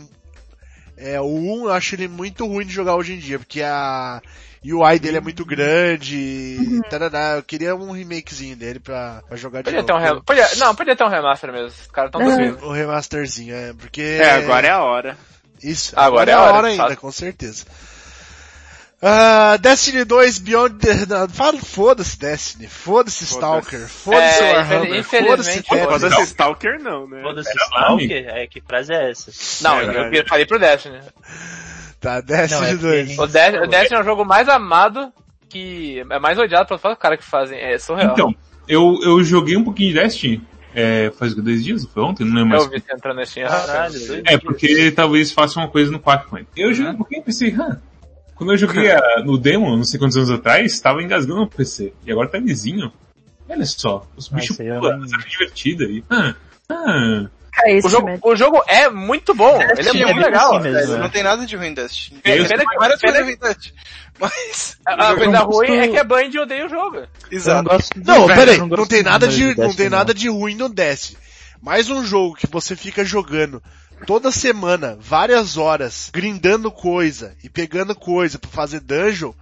é, o 1 eu acho ele muito ruim de jogar hoje em dia, porque a UI dele é muito grande, Uhum. tarará, eu queria um remakezinho dele pra, pra jogar de Podia novo. ter um rem... podia... Não, podia ter um remaster mesmo. Os caras tão dormindo. O remasterzinho, é, porque... É, agora é a hora. Isso, Agora agora, é é a hora, hora ainda, com certeza. Ah, Destiny 2 Beyond the... foda-se Destiny, foda-se Stalker, foda-se É, Warhammer, foda-se. Foda-se Stalker não, né? Foda-se? Stalker? É, que frase é essa? Não, É, eu, falei pro Destiny. Tá, Destiny Não, é 2. O, De o Destiny é o jogo mais amado que é mais odiado pelos caras que fazem. É surreal. Então, eu, eu joguei um pouquinho de Destiny, é, faz dois dias, foi ontem, não lembro mais. eu vi você entrando nesse Caralho. É, porque talvez faça uma coisa no Quackman. Eu joguei um pouquinho e pensei, ah, Quando eu joguei a- no demo, não sei quantos anos atrás, tava engasgando no PC. E agora tá lisinho. Olha só, os Ah, bichos pulam, sabe, divertido aí. Ah, ah. É O jogo, o jogo é muito bom, ele é Sim, muito legal. assim mesmo. Velho, é. não tem nada de ruim em Destiny. Eu- Pena que- Várias pena coisas que- ruins em Destiny. Mas. A, a coisa não ruim é que a Band odeia o jogo. Eu não Exato. Não, peraí, não, tem nada de, não tem nada de ruim no Destiny. Mais um jogo que você fica jogando toda semana, várias horas, grindando coisa e pegando coisa pra fazer dungeon,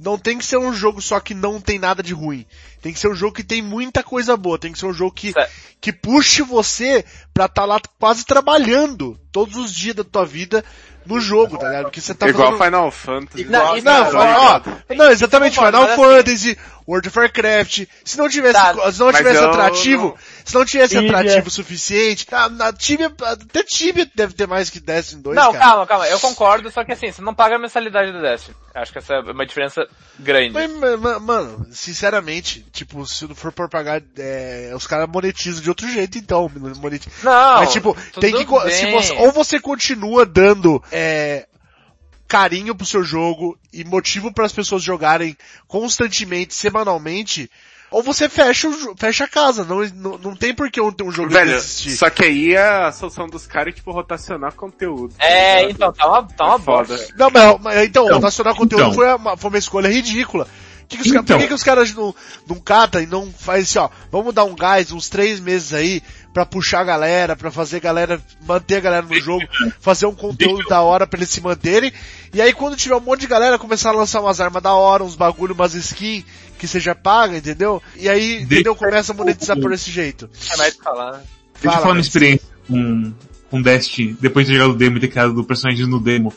não tem que ser um jogo só que não tem nada de ruim. Tem que ser um jogo que tem muita coisa boa. Tem que ser um jogo que, Certo. que puxe você pra estar lá quase trabalhando todos os dias da tua vida no jogo, tá ligado? Porque você tá Igual fazendo... Final Fantasy. Não, igual- Não, Não, ó, não, exatamente, Final assim- Fantasy, World of Warcraft, se não tivesse, Tá, se não tivesse atrativo, não- se não tivesse Tibia. atrativo o suficiente, tá, na Tibia, até Tibia deve ter mais que Destiny 2, Não, cara. calma, calma, eu concordo, só que assim, você não paga a mensalidade do Destiny. Acho que essa é uma diferença grande. Mas, ma- ma- mano, sinceramente, tipo, se não for por pagar, é, os caras monetizam de outro jeito, então, monetizam. Não, Mas tipo, tudo tem que, você, ou você continua dando, é, carinho pro seu jogo e motivo para as pessoas jogarem constantemente, semanalmente, ou você fecha o, fecha a casa, não, não, não tem por que um, um jogo Velho, existir. só que aí a solução dos caras é tipo rotacionar conteúdo. É, então, tá uma, tá uma É foda. bosta. Não, mas, mas então, Então, rotacionar conteúdo então. foi, uma, foi uma escolha ridícula. Que que os caras- Então. por que, que os caras não, não catam e não faz assim, ó, vamos dar um gás, uns três meses aí, pra puxar a galera, pra fazer a galera, manter a galera no jogo, fazer um conteúdo da hora pra eles se manterem, e aí quando tiver um monte de galera, começar a lançar umas armas da hora, uns bagulho, umas skins, que seja paga, entendeu? E aí, entendeu? Começa a monetizar por esse jeito. É mais falar, né? Deixa eu Fala, falar uma experiência com, com Destiny, depois de jogado o demo e ter criado do personagem no demo.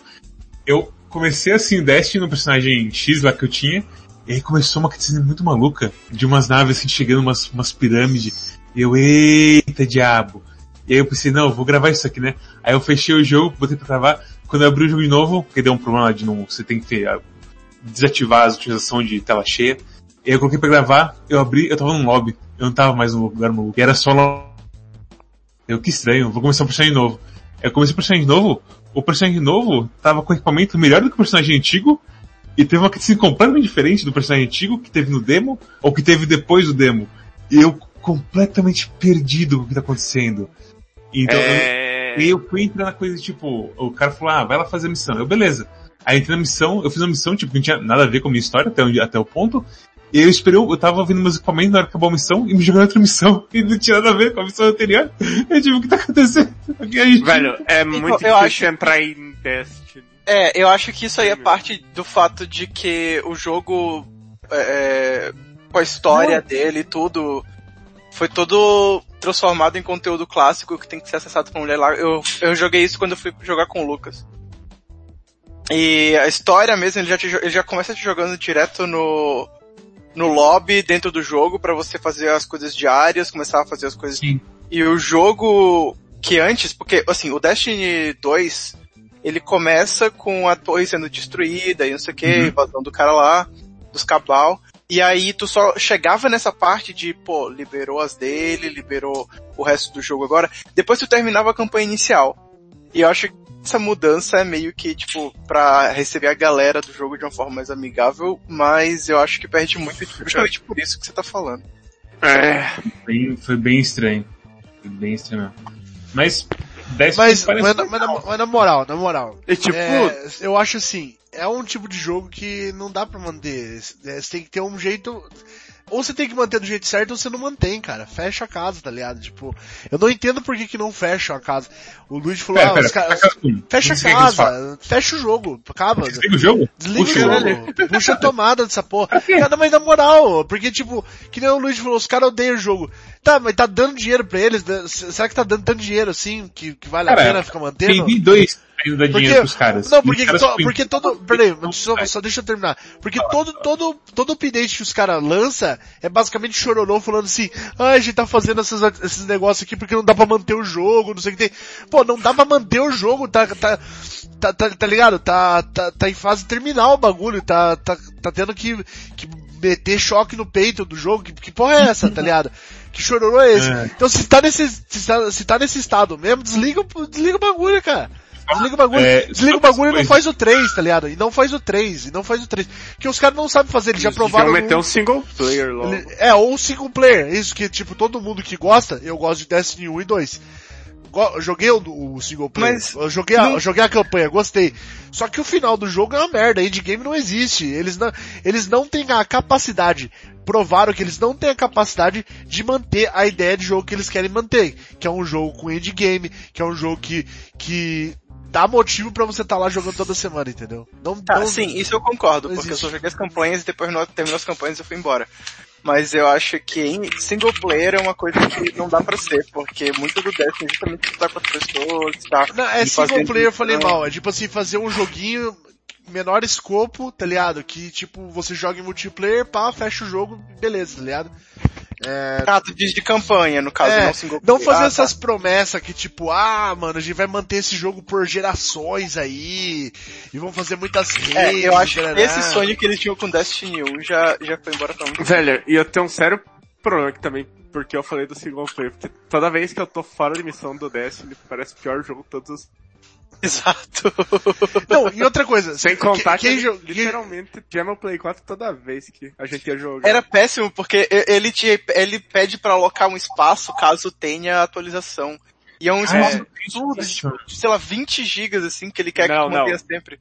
Eu comecei assim o Destiny no personagem X lá que eu tinha, e aí começou uma cutscene muito maluca, de umas naves assim chegando, umas, umas pirâmides, e eu, eita diabo. E aí eu pensei, não, eu vou gravar isso aqui, né? Aí eu fechei o jogo, botei pra gravar, quando eu abri o jogo de novo, porque deu um problema de não, você tem que ter, ah, desativar a utilização de tela cheia, eu coloquei pra gravar, eu abri, eu tava num lobby, eu não tava mais no lugar maluco, e era só lobby. Eu, que estranho, vou começar um personagem novo. Eu comecei um personagem novo, o personagem novo tava com equipamento melhor do que o personagem antigo, e teve uma cutscene completamente diferente do personagem antigo que teve no demo, ou que teve depois do demo. E eu completamente perdido com o que tá acontecendo. Então, eu- É... e eu fui entrar na coisa, tipo, o cara falou, ah, vai lá fazer a missão. Eu, beleza. Aí entrei na missão, eu fiz uma missão, tipo, que não tinha nada a ver com a minha história até, onde, até o ponto. E eu esperei, eu tava ouvindo meus equipamentos na hora que acabou a missão e me jogaram outra missão. E não tinha nada a ver com a missão anterior. Eu tipo, o que tá acontecendo? E aí, Velho, é muito eu difícil acho- entrar em Destiny. É, eu acho que isso aí é parte do fato de que o jogo, é, com a história dele e tudo, foi todo transformado em conteúdo clássico que tem que ser acessado por mulher lá. Eu, eu joguei isso quando eu fui jogar com o Lucas. E a história mesmo, ele já, te ele já começa te jogando direto no, no lobby dentro do jogo pra você fazer as coisas diárias, começar a fazer as coisas. Sim. E o jogo que antes, porque assim, o Destiny 2, ele começa com a torre sendo destruída e não sei o que, Uhum. invasão do cara lá, dos cabal. E aí tu só chegava nessa parte de, pô, liberou as dele, liberou o resto do jogo agora. Depois tu terminava a campanha inicial. E eu acho que essa mudança é meio que, tipo, pra receber a galera do jogo de uma forma mais amigável, mas eu acho que perde muito justamente por isso que você tá falando. É. bem- foi bem estranho. Foi bem estranho mesmo. Mas, Destiny Mas, parece mas, na- mas, na, mas na moral, na moral, E tipo, é, eu acho assim, é um tipo de jogo que não dá pra manter. É, Você tem que ter um jeito. Ou você tem que manter do jeito certo ou você não mantém, cara. Fecha a casa, tá ligado? Tipo, eu não entendo por que, que não fecha a casa. O Luiz falou, Pera, ah, pera, os caras. fecha a casa, fecha o jogo, acaba. Desliga o jogo? Desliga Puxa o o jogo, puxa a tomada dessa porra. Cara, mas na moral, porque tipo, que nem o Luiz falou, os caras odeiam o jogo. Tá, mas tá dando dinheiro pra eles? Será que tá dando tanto dinheiro assim, que, que vale a Cara, pena ficar mantendo? Tem dois ainda dá dinheiro pros caras. não, porque, caras to- porque todo, peraí, só, só deixa eu terminar. Porque todo, todo, todo update que os caras lança é basicamente chororô falando assim, ah, a gente tá fazendo esses, esses negócios aqui porque não dá pra manter o jogo, não sei o que tem. Pô, não dá pra manter o jogo, tá, tá, tá, tá, tá ligado? Tá, tá, tá em fase terminal o bagulho, tá, tá, tá tendo que, que meter choque no peito do jogo, que, que porra é essa, tá ligado? Que chororô é esse? É. Então se tá nesse, se tá, se tá nesse estado mesmo, desliga, o- desliga o bagulho, cara. Desliga o bagulho, É, desliga o bagulho e não faz o 3, tá ligado? E não faz o 3, e não faz o 3. Porque os caras não sabem fazer, eles já Eles provaram. deviam meter um single player logo. é, ou um single player. Isso que, tipo, todo mundo que gosta, eu gosto de Destiny 1 e 2. Joguei o, o single player. Mas eu joguei a, não- joguei a campanha, gostei. Só que o final do jogo é uma merda, endgame não existe. Eles não, eles não têm a capacidade, provaram que eles não têm a capacidade de manter a ideia de jogo que eles querem manter. Que é um jogo com endgame, que é um jogo que, que dá motivo pra você estar lá jogando toda semana, entendeu? Não, Tá, não, sim, isso eu concordo, não porque eu existe. só joguei as campanhas e depois terminou as campanhas e eu fui embora. Mas eu acho que em single player é uma coisa que não dá pra ser, porque muito do Destiny é justamente lutar com as pessoas, tá? Não, é single player, eu falei missão. mal. É tipo assim, fazer um joguinho menor escopo, tá ligado? Que tipo, você joga em multiplayer, pá, fecha o jogo, beleza, tá ligado? É, Ah, tu diz de campanha, no caso, é, não single não fazer Ah, tá. essas promessas que tipo, ah, mano, a gente vai manter esse jogo por gerações aí, e vão fazer muitas redes. É, eu acho que tarará. esse sonho que eles tinham com Destiny 1 já, já foi embora pra muito Velho, e eu tenho um sério problema aqui também, porque eu falei do single player, porque toda vez que eu tô fora de missão do Destiny, parece o pior jogo de todos os... Exato. Não, e outra coisa, Sem contar que, quem, ele jo- quem- literalmente tinha meu Play 4 toda vez que a gente ia jogar. Era péssimo, porque ele, te, ele pede pra alocar um espaço caso tenha atualização. E é um espaço absurdo, de, tipo, de, sei lá, 20 gigas, assim, que ele quer Não, que mantenha não. sempre.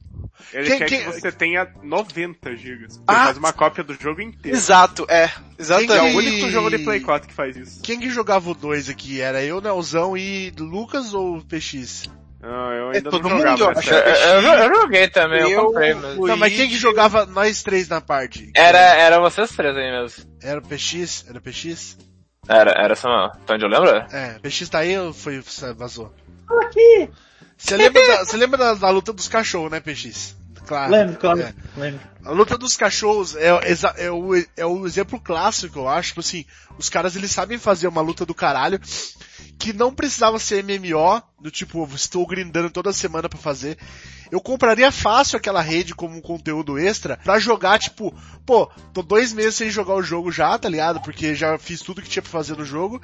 Ele Quem- quer quem- que você tenha 90 gigas. Ele Ah! faz uma cópia do jogo inteiro. Exato, é. É o Exatamente. único jogo de Play 4 que faz isso. quem que jogava o 2 aqui? Era eu, Nelzão e Lucas ou PX? Não, eu É, ainda todo não jogava. mundo, época. Eu, eu, eu joguei também, eu, Eu comprei, mas... Não, mas quem que jogava nós três na parte? Era, era vocês três aí mesmo. Era o PX? Era o PX? Era, era só uma... Então onde eu lembro? É, PX tá aí ou foi, vazou? Aqui! Você lembra, da, você lembra da, da luta dos cachorros, né, PX? Claro. Lembro, claro. É. Lembro. A luta dos cachorros é, exa- é, o, é o exemplo clássico, eu acho. Tipo assim, os caras eles sabem fazer uma luta do caralho que não precisava ser MMO, do tipo, estou grindando toda semana pra fazer. Eu compraria fácil aquela rede como um conteúdo extra pra jogar, tipo, pô, tô dois meses sem jogar o jogo já, tá ligado? Porque já fiz tudo que tinha pra fazer no jogo.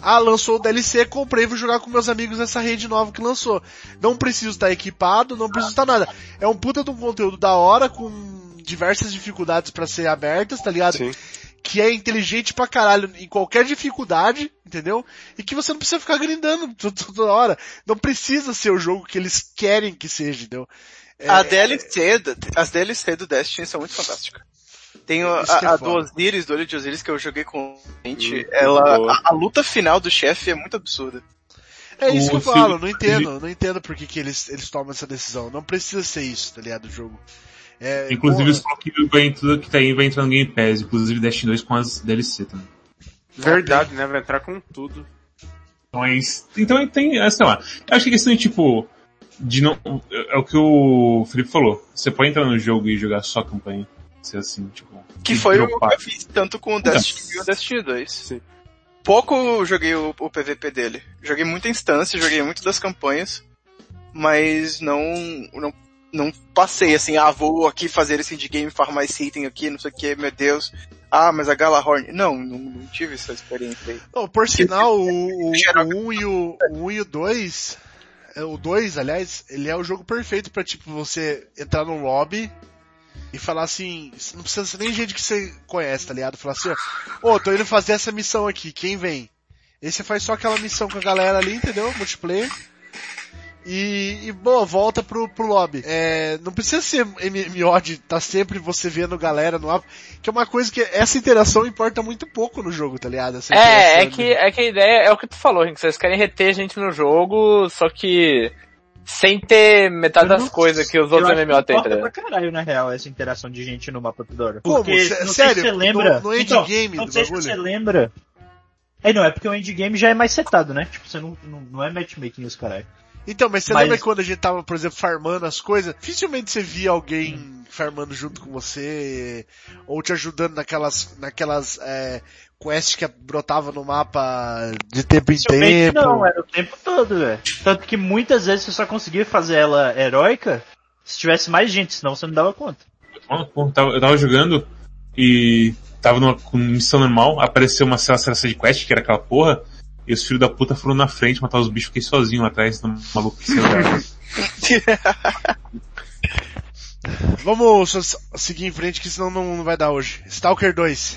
Ah, lançou o DLC, comprei, vou jogar com meus amigos nessa rede nova que lançou. Não preciso estar equipado, não preciso estar nada. É um puta de um conteúdo da hora, com diversas dificuldades pra ser abertas, tá ligado? Sim. Que é inteligente pra caralho em qualquer dificuldade, entendeu? E que você não precisa ficar grindando to- toda hora. Não precisa ser o jogo que eles querem que seja, entendeu? É, A DLC, as DLC do Destiny são muito fantásticas. Tem o- é a, a foda. do Osiris, do Olho de Osiris, que eu joguei com gente, Hum, ela, a, a luta final do chefe é muito absurda. É isso que eu O falo, não entendo, não entendo por que, que eles, eles tomam essa decisão. Não precisa ser isso, tá ligado, do jogo. É, Inclusive, porra, os que vai tudo que tá aí vai entrar no Game Pass, inclusive Destiny 2 com as DLC também. Verdade, né? Vai entrar com tudo. Então é. Então tem, é, sei lá. Eu acho que a questão de tipo, de não, é o que o Felipe falou. Você pode entrar no jogo e jogar só a campanha. Ser assim, tipo. Que foi o que eu fiz tanto com o Destiny e o Destiny 2. Sim. Pouco eu joguei o, o PVP dele. Joguei muita instância, joguei muito das campanhas, mas não, não, não passei assim, ah, vou aqui fazer esse game, farmar esse item aqui, não sei o que, meu Deus. Ah, mas a Galahorn. Não, não, não tive essa experiência aí. Não, por sinal, o, o, o 1 e o, o 1 e o 2, é, o 2, aliás, ele é o jogo perfeito pra, tipo, você entrar no lobby e falar assim, não precisa ser nem gente que você conhece, tá ligado? Falar assim, ó, ô, tô indo fazer essa missão aqui, quem vem? Aí você faz só aquela missão com a galera ali, entendeu? Multiplayer. E, e boa, volta pro, pro lobby. É, não precisa ser MMO de tá sempre você vendo galera no mapa, que é uma coisa que essa interação importa muito pouco no jogo, tá ligado? É, é que, é que a ideia é o que tu falou, Henrique. Vocês querem reter gente no jogo, só que sem ter metade das não- coisas que os outros MMO têm, tá pra caralho, na real, essa interação de gente no mapa. Como? Porque, Sé- não sei sério? se você lembra... No- no Então, endgame não do sei se você lembra... É, não, é porque o endgame já é mais setado, né? Tipo, você não, não, não é matchmaking os caralho. Então, mas você Mas- lembra quando a gente tava, por exemplo, farmando as coisas? Dificilmente você via alguém farmando junto com você, ou te ajudando naquelas, naquelas, é, quests que brotava no mapa de tempo em tempo. não, era o tempo todo, velho. Tanto que muitas vezes você só conseguia fazer ela heróica se tivesse mais gente, senão você não dava conta. Eu tava, eu tava jogando e tava numa com missão normal, apareceu uma cena de quest, que era aquela porra, E os filhos da puta foram na frente matar os bichos, fiquei sozinho lá atrás, no maluco Vamos seguir em frente que senão não, não vai dar hoje. Stalker 2.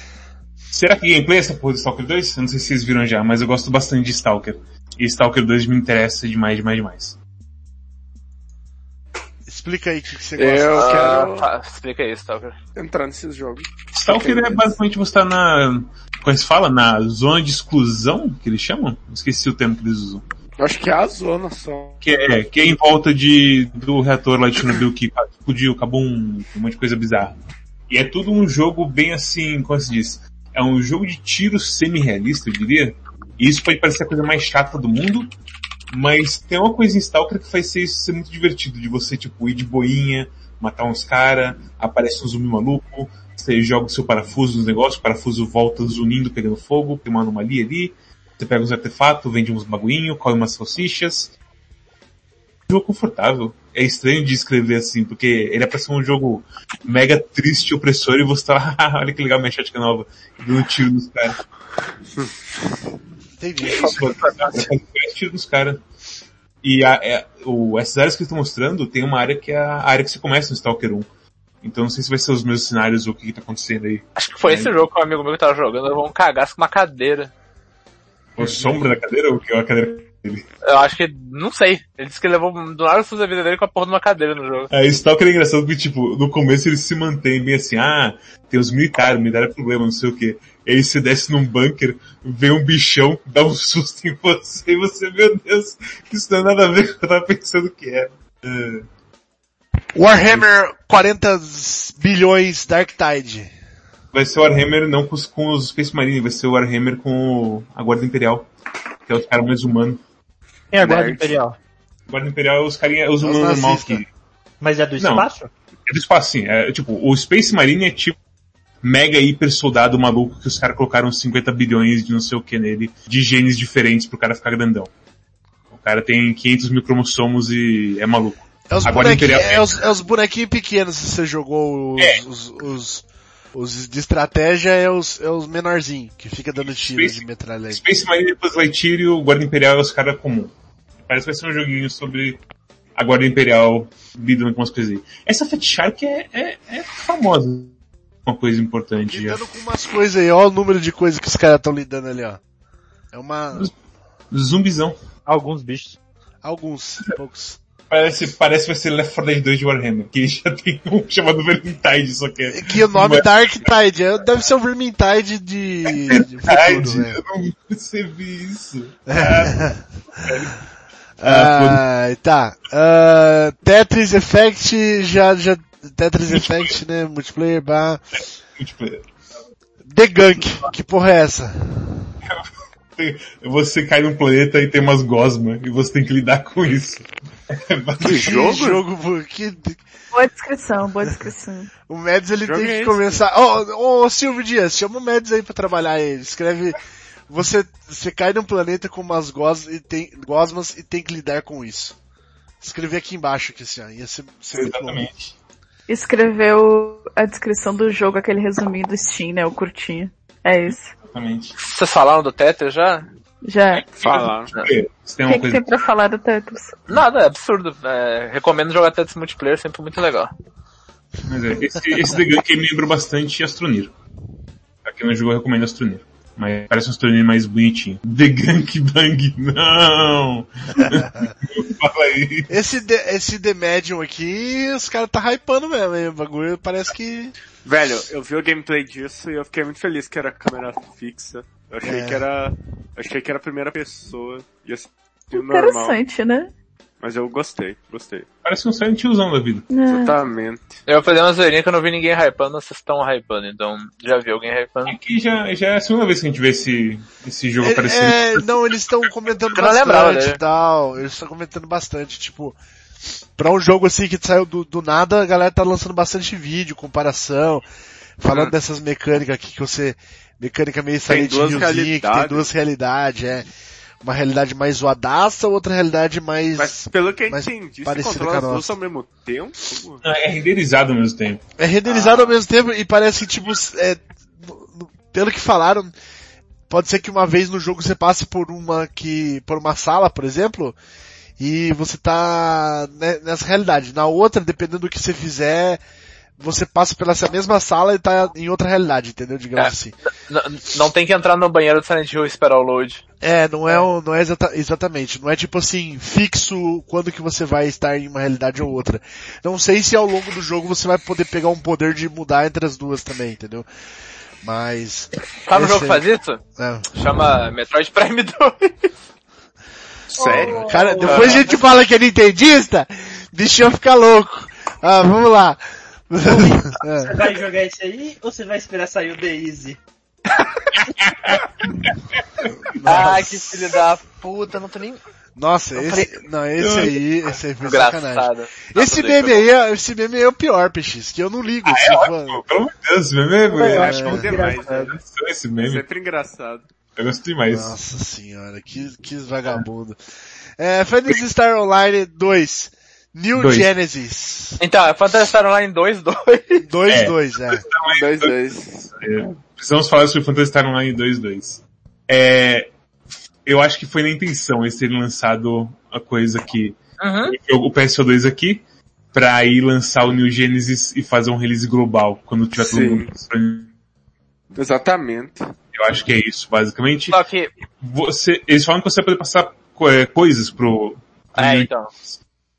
Será que gameplay é essa porra do Stalker 2? Eu não sei se vocês viram já, mas eu gosto bastante de Stalker. E Stalker 2 me interessa demais, demais, demais. Explica aí o que, que você gosta. Eu Ah, quero tá, explica aí, Stalker. entrar nesses jogos. Stalker é basicamente você estar na, como se fala? Na zona de exclusão, que eles chamam? Esqueci o termo que eles usam. Acho que é a zona só. Que é, que é em volta de, do reator lá de Chernobyl que explodiu, acabou um, um monte de coisa bizarra. E é tudo um jogo bem assim, como se diz? É um jogo de tiro semi-realista, eu diria. E isso pode parecer a coisa mais chata do mundo, mas tem uma coisa em Stalker que faz isso ser muito divertido, de você, tipo, ir de boinha, matar uns cara, aparece um zumbi maluco, você joga o seu parafuso nos negócios, o parafuso volta zunindo, pegando fogo, tem uma anomalia ali, você pega uns artefatos, vende uns bagulhinho, come umas salsichas. Jogo confortável. É estranho de escrever assim, porque ele é pra ser um jogo mega triste opressor e você tá lá, olha que legal minha shotgun nova, dando tiro nos caras. Entendi. É tiro nos caras. E a, é, o, essas áreas que eu tô mostrando, tem uma área que é a área que você começa no Stalker 1. Então não sei se vai ser os meus cenários ou o que, que tá acontecendo aí. Acho que foi esse jogo que um amigo meu tava jogando, levou um cagaço com uma cadeira. O sombra da cadeira ou o que é a cadeira dele? Eu acho que, não sei. Ele disse que levou do lado da vida dele com a porra de uma cadeira no jogo. É, Stalker é engraçado porque, tipo, no começo ele se mantém bem assim, ah, tem os militares, militar é problema, não sei o que. Aí você desce num bunker, vê um bichão, dá um susto em você e você, meu Deus, isso não é nada a ver com o que eu tava pensando que era. É. Warhammer 40 bilhões Dark Tide. Vai ser o Warhammer não com os, com os Space Marine, vai ser o Warhammer com o, a Guarda Imperial. Que é os caras mais humanos. Quem é a Guarda Nerd. Imperial? A Guarda Imperial é os carinha, os Os humanos normais que, Mas é do Não. espaço? É do espaço, sim. É, tipo, o Space Marine é tipo mega hiper soldado maluco que os caras colocaram 50 bilhões de não sei o que nele, de genes diferentes pro cara ficar grandão. O cara tem 500 mil cromossomos e é maluco. É os, A Guarda bonequinhos, Imperial- é, os, é os bonequinhos pequenos se você jogou os, É. os, os, os de estratégia é os, é os menorzinhos, que fica dando tiro Space- de metralhadora. Space Marine depois Lightyear e o Guarda Imperial é os caras comum. Parece que vai ser um joguinho sobre a Guarda Imperial lidando com umas coisas aí. Essa Fat Shark é, é, é famosa. Uma coisa importante já. Lidando com umas coisas aí, ó o número de coisas que os caras estão lidando ali, ó. É uma... Zumbizão. Alguns bichos. alguns, poucos. Parece, parece que vai ser Left 4 Dead 2 de Warhammer, que já tem um chamado Vermintide, só que é... Que o nome Mas- Dark Tide, é- deve ser o Vermintide de, de futuro, né? eu não percebi isso. Ah, tá. Ah, Tetris Effect, já, já, Tetris Effect, né, multiplayer, bah. Multiplayer. The Gunk, que porra é essa? Você cai num planeta e tem umas gosma, e você tem que lidar com isso. É Que jogo, que, Boa descrição, boa descrição. o Mads ele Jogo tem é que esse? começar, ô, ô, Silvio Dias, chama o Mads aí pra trabalhar aí, escreve, você, você cai num planeta com umas gos, e tem, gosmas e tem que lidar com isso. Escrever aqui embaixo aqui assim, ó, ia ser, ser. Exatamente. Escreveu a descrição do jogo, aquele resuminho do Steam, né? O curtinho. É isso. Exatamente. Vocês falaram do Tetris já? Já. Falar. Você tem O que, que coisa... tem pra falar do Tetris? Nada, é absurdo. É, recomendo jogar Tetris multiplayer, sempre muito legal. Mas é, esse, esse The Gunk me lembra bastante Astronir. Pra quem não jogou, eu recomendo Astronir. Mas parece um Astronir mais bonitinho. The Gunk Bang, não! Fala aí. Esse, The- esse The Medium aqui, os caras tá hypando mesmo, hein? O bagulho parece que... Velho, eu vi o gameplay disso e eu fiquei muito feliz que era câmera fixa. Eu achei É. que era. Eu achei que era a primeira pessoa. Ia ser normal. Interessante, né? Mas eu gostei, gostei. Parece um Silent Hillzão da vida. É. Exatamente. Eu vou fazer uma zoeirinha que eu não vi ninguém hypando, vocês estão hypando, então já vi alguém hypando. Aqui já, já é a segunda vez que a gente vê esse, esse jogo É, aparecendo. é, não, eles estão comentando não lembrava bastante dele. e tal. Eles estão comentando bastante, tipo, pra um jogo assim que saiu do, do nada, a galera tá lançando bastante vídeo, comparação, falando Uhum. dessas mecânicas aqui que você, mecânica meio Tem Silent duas Hillzinha, que tem duas realidades, é. Uma realidade mais zoadaça, outra realidade mais... Mas pelo que eu entendi, você controla as duas nossa. ao mesmo tempo? Ah, É renderizado ao mesmo tempo. É renderizado ao mesmo tempo e parece que, tipo, é, pelo que falaram, pode ser que uma vez no jogo você passe por uma que, por uma sala, por exemplo, e você tá ne- nessa realidade. Na outra, dependendo do que você fizer, você passa pela mesma sala e tá em outra realidade, entendeu? Digamos É. assim. Não tem que entrar no banheiro do Silent Hill e esperar o load. É, não é, o- não é exata- exatamente, não é tipo assim, fixo quando que você vai estar em uma realidade ou outra. Não sei se ao longo do jogo você vai poder pegar um poder de mudar entre as duas também, entendeu? Mas... Sabe esse jogo que faz isso? é. Chama Metroid Prime 2. Sério? Cara, depois a gente fala que é nintendista, bichinho fica louco. Ah, vamos lá. É. Você vai jogar esse aí ou você vai esperar sair o The Easy? Ai, que filho da puta, não tô nem Nossa, esse, não, esse aí, esse aí foi sacanagem. engraçado. Esse meme aí, é- esse meme aí é o pior, PX, que eu não ligo. assim, fã. Pelo amor de Deus, esse meme é, Eu é, acho bom demais, engraçado. né? esse meme. Sempre engraçado. Eu gosto demais. Nossa senhora, que, que vagabundo. É, Phantasy Star Online 2. New Dois. Genesis. Então, é Phantasy Star Online 2, 2. 2, É. 2, é. Dois, dois. É, precisamos falar sobre Phantasy Star Online 2.2. É, eu acho que foi na intenção eles terem lançado a coisa aqui, Uhum. o PSO2 aqui, pra ir lançar o New Genesis e fazer um release global quando tiver todo Sim. mundo. Exatamente. Eu acho que é isso, basicamente. Só que, Você, eles falam que você vai poder passar co- é, coisas pro, é, então.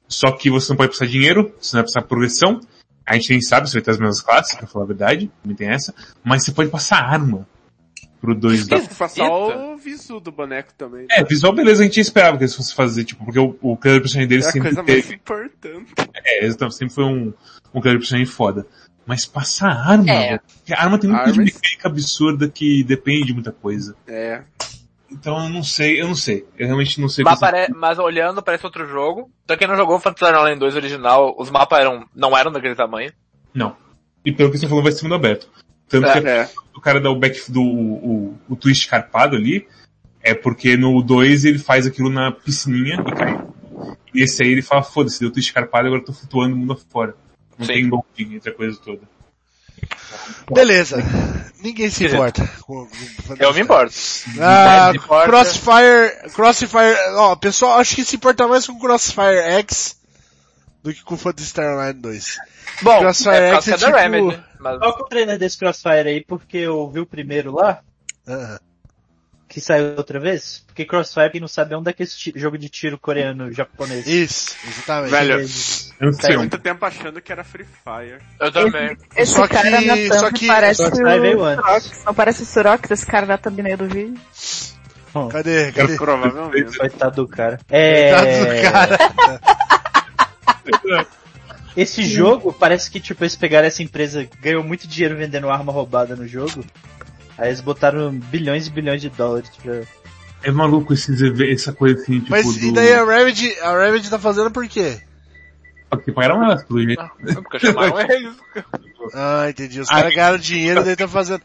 Só que você não pode passar dinheiro, você não vai passar progressão. A gente nem sabe se vai ter as mesmas classes, pra falar a verdade. Também tem essa. Mas você pode passar arma pro 2 Dá d pra passar o visu do boneco também. É, visual beleza, a gente esperava que eles fossem fazer, tipo, porque o, o criador de personagem deles É a sempre coisa teve. mais importante. É, exatamente, sempre foi um, um criador de personagem foda. Mas passar arma, É. a arma tem muita de Armas. mecânica absurda que depende de muita coisa. É. Então eu não sei, eu não sei. Eu realmente não sei. Mas, qual- pare... mas olhando, parece outro jogo. Pra quem não jogou Star Online 2 original, os mapas eram, não eram daquele tamanho. Não. E pelo que você falou, vai ser mundo aberto. Tanto que É. o cara dá o back do o, o, o twist carpado ali, é porque no 2 ele faz aquilo na piscininha e cai. E esse aí ele fala, foda-se, deu twist carpado, agora eu tô flutuando o mundo afora. Não Sim. tem bonding entre a coisa toda. Beleza. Ninguém se importa. com- com- Eu me importo. Ah, importa. Crossfire, Crossfire, ó, pessoal, acho que se importa mais com Crossfire X do que com Phantasy Star Online 2. Bom, Crossfire é X é que é da tipo- Remedy. Mas... Coloca o trailer desse Crossfire aí, porque eu vi o primeiro lá, Ah, que saiu outra vez. Porque Crossfire, quem não sabe, é um daqueles jogo de tiro coreano, japonês. Isso, exatamente. Velho, Eu não Tem sei, muito tempo achando que era Free Fire. Eu também. Esse Só que- cara na só que- parece só que vai veio o. Surox. Não parece o Surox, esse cara na thumbnail do vídeo? Cadê, cadê? Provavelmente. Coitado do cara. É... Coitado do cara. Esse jogo, parece que tipo, eles pegaram essa empresa, ganhou muito dinheiro vendendo arma roubada no jogo. Aí eles botaram bilhões e bilhões de dólares pra... é maluco esses, eve- essa coisa assim, tipo, Mas do... e daí a Remedy, a Remedy tá fazendo por quê? Porque pagaram elas, pelo jeito. Porque chamaram eles. Ah, entendi. Os Ah, caras ganharam dinheiro e daí tá fazendo.